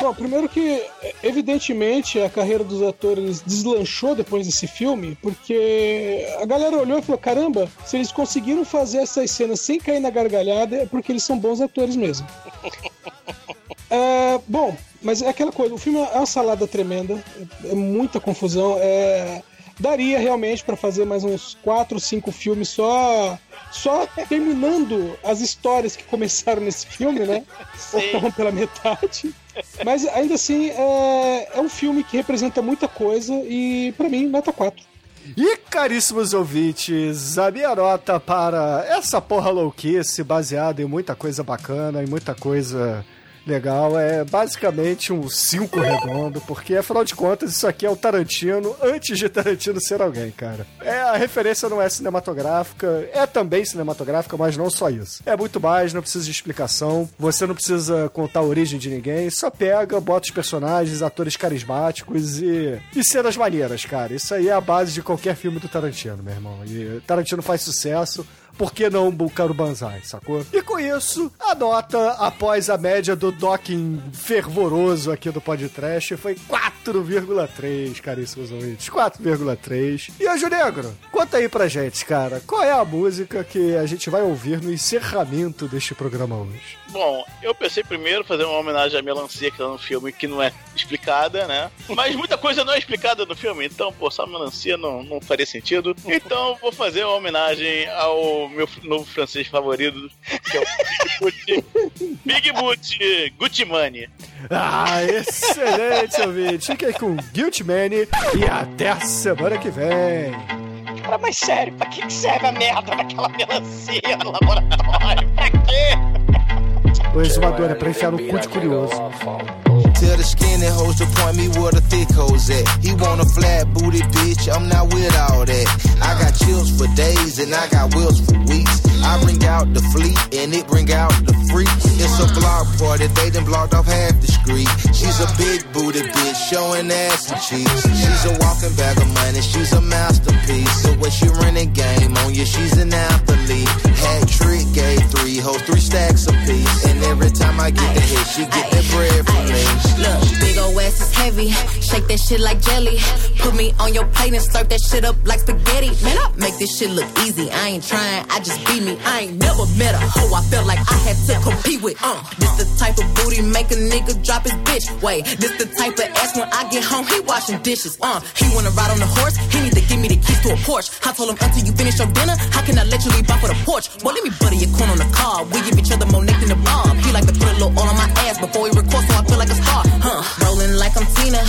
H: Bom, primeiro que, evidentemente, a carreira dos atores deslanchou depois desse filme, porque a galera olhou e falou: caramba, se eles conseguiram fazer essas cenas sem cair na gargalhada, é porque eles são bons atores mesmo. É, bom, mas é aquela coisa, o filme é uma salada tremenda, é muita confusão, é, daria realmente para fazer mais uns 4, 5 filmes só só terminando as histórias que começaram nesse filme, né? Ou estavam pela metade. Mas ainda assim é, é um filme que representa muita coisa e para mim nota 4.
C: E caríssimos ouvintes, a minha nota para essa porra louquice baseada em muita coisa bacana, em muita coisa legal, é basicamente um 5 redondo, porque afinal de contas isso aqui é o Tarantino antes de Tarantino ser alguém, cara. É, a referência não é cinematográfica, é também cinematográfica, mas não só isso. É muito mais, não precisa de explicação, você não precisa contar a origem de ninguém, só pega, bota os personagens, atores carismáticos e, e cenas maneiras, cara. Isso aí é a base de qualquer filme do Tarantino, meu irmão. E Tarantino faz sucesso, por que não Bucaro Banzai, sacou? E com isso, a nota após a média do docking fervoroso aqui do podcast foi 4,3, caríssimos ouvintes. 4,3. E Anjo Negro, conta aí pra gente, cara, qual é a música que a gente vai ouvir no encerramento deste programa hoje?
G: Bom, eu pensei primeiro fazer uma homenagem à melancia que tá no filme que não é explicada, né? Mas muita coisa não é explicada no filme, então, pô, só melancia não, não faria sentido. Então, vou fazer uma homenagem ao meu novo francês favorito, que é o Big Boot, Big Boot Gucci Money.
C: Ah, excelente, ouvinte. Fique aí com Guilty Money e até a semana que vem.
D: Cara, mas sério, pra que que serve a merda daquela melancia no laboratório? Pra quê?
C: O exumador é pra enfiar cu de curioso.
M: Tell the skinny hoes to point me where the thick hoes at. He want a flat booty bitch, I'm not with all that. I got chills for days and I got wills for weeks. I bring out the fleet and it bring out the freaks. It's a block party, they done blocked off half the street. She's a big booty bitch, showing ass and cheeks. She's a walking bag of money, she's a masterpiece. So when she running game on you, she's an athlete. Hat trick, gave three hoes, three stacks apiece. And every time I get the hit, she get that bread from me.
N: Look, big ol' ass is heavy. Shake that shit like jelly. Put me on your plate and serve that shit up like spaghetti. Man, I make this shit look easy. I ain't trying, I just be me. I ain't never met a hoe I felt like I had to compete with. Uh, this the type of booty make a nigga drop his bitch. Wait, this the type of ass when I get home, he washing dishes. Uh, he wanna ride on the horse, he need to give me the keys to a Porsche. I told him until you finish your dinner, how can I let you leave off for the porch? Well, let me butter your corn on the car. We give each other more neck than the bomb. He like to put a little oil on my ass before he record, so I feel like a star. Huh? Rolling like I'm Tina,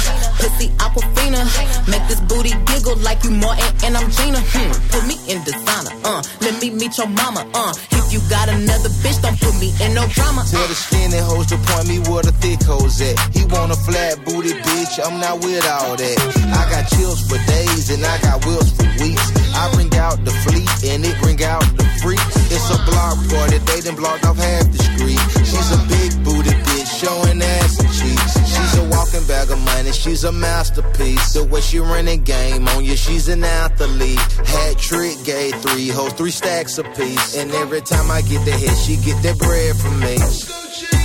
N: pussy aquafina. Make this booty giggle like you Martin and I'm Gina. Hmm. Put me in designer. Uh, let me meet your mama. Uh, if you got another bitch, don't put me in no drama.
M: Tell the skinny hoes to point me where the thick hoes at. He want a flat booty bitch, I'm not with all that. I got chills for days and I got wills for weeks. I bring out the fleet and it bring out the freaks. It's a block party, they done blocked off half the street. She's a big booty bitch, showing ass and cheeks. She's a walking bag of money, she's a masterpiece. The way she run running game on you, she's an athlete. Hat trick, gave three hoes, three stacks apiece. And every time I get the hit, she get that bread from me.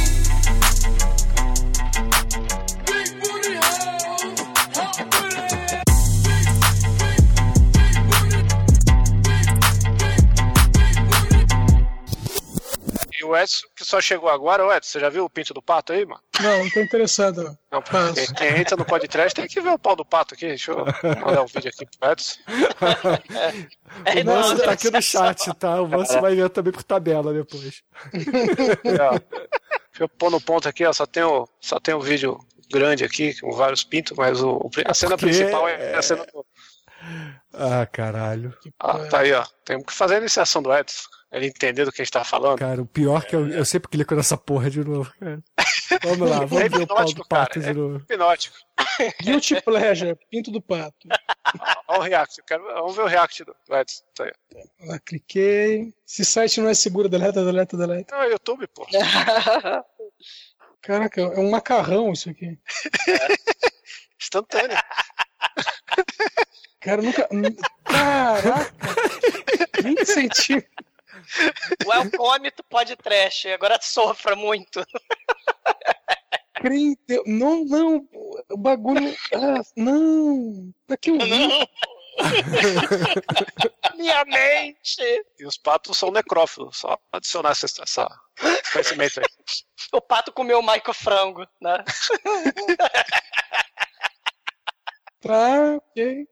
F: E o Edson, que só chegou agora, ô Edson, você já viu o pinto do pato aí, mano?
H: Não, não tô interessado. não.
F: Quem, quem entra no podcast tem que ver o pau do pato aqui. Deixa eu mandar um vídeo aqui pro Edson.
C: O Manso tá aqui no chat, tá? O Manso vai ver também por tabela depois.
F: Deixa eu pôr no ponto aqui, ó. Só tem o, só tem o vídeo grande aqui, com vários pintos, mas o, o- a cena
C: Porque
F: principal é a cena do.
C: Ah, caralho.
F: Ah, tá aí, ó. Temos que fazer a iniciação do Edson. Ele entender do que a gente tá falando.
C: Cara, o pior é que eu, eu sempre clico nessa porra de novo, cara. Vamos lá, vamos
F: É
C: ver o pau do pato
F: cara,
C: de novo.
F: Hipnótico.
H: Guilty Pleasure, Pinto do Pato.
F: Olha o react. Eu quero, vamos ver o react do Edson. Tá aí.
H: Lá, cliquei. Esse site não é seguro, deleta, deleta, deleta.
F: Não, é YouTube, pô.
H: Caraca, é um macarrão isso aqui.
F: Instantâneo.
H: Cara, nunca. Caraca! 20 centímetros.
D: Welcome to podcast. Agora sofra muito.
H: Deus. Não, não, o bagulho. Ah, não. Pra que eu vi?
D: Minha mente!
F: E os patos são necrófilos, só adicionar essa, essa conhecimento aí.
D: O pato comeu o Michael Frango, né?
H: Tá, ok.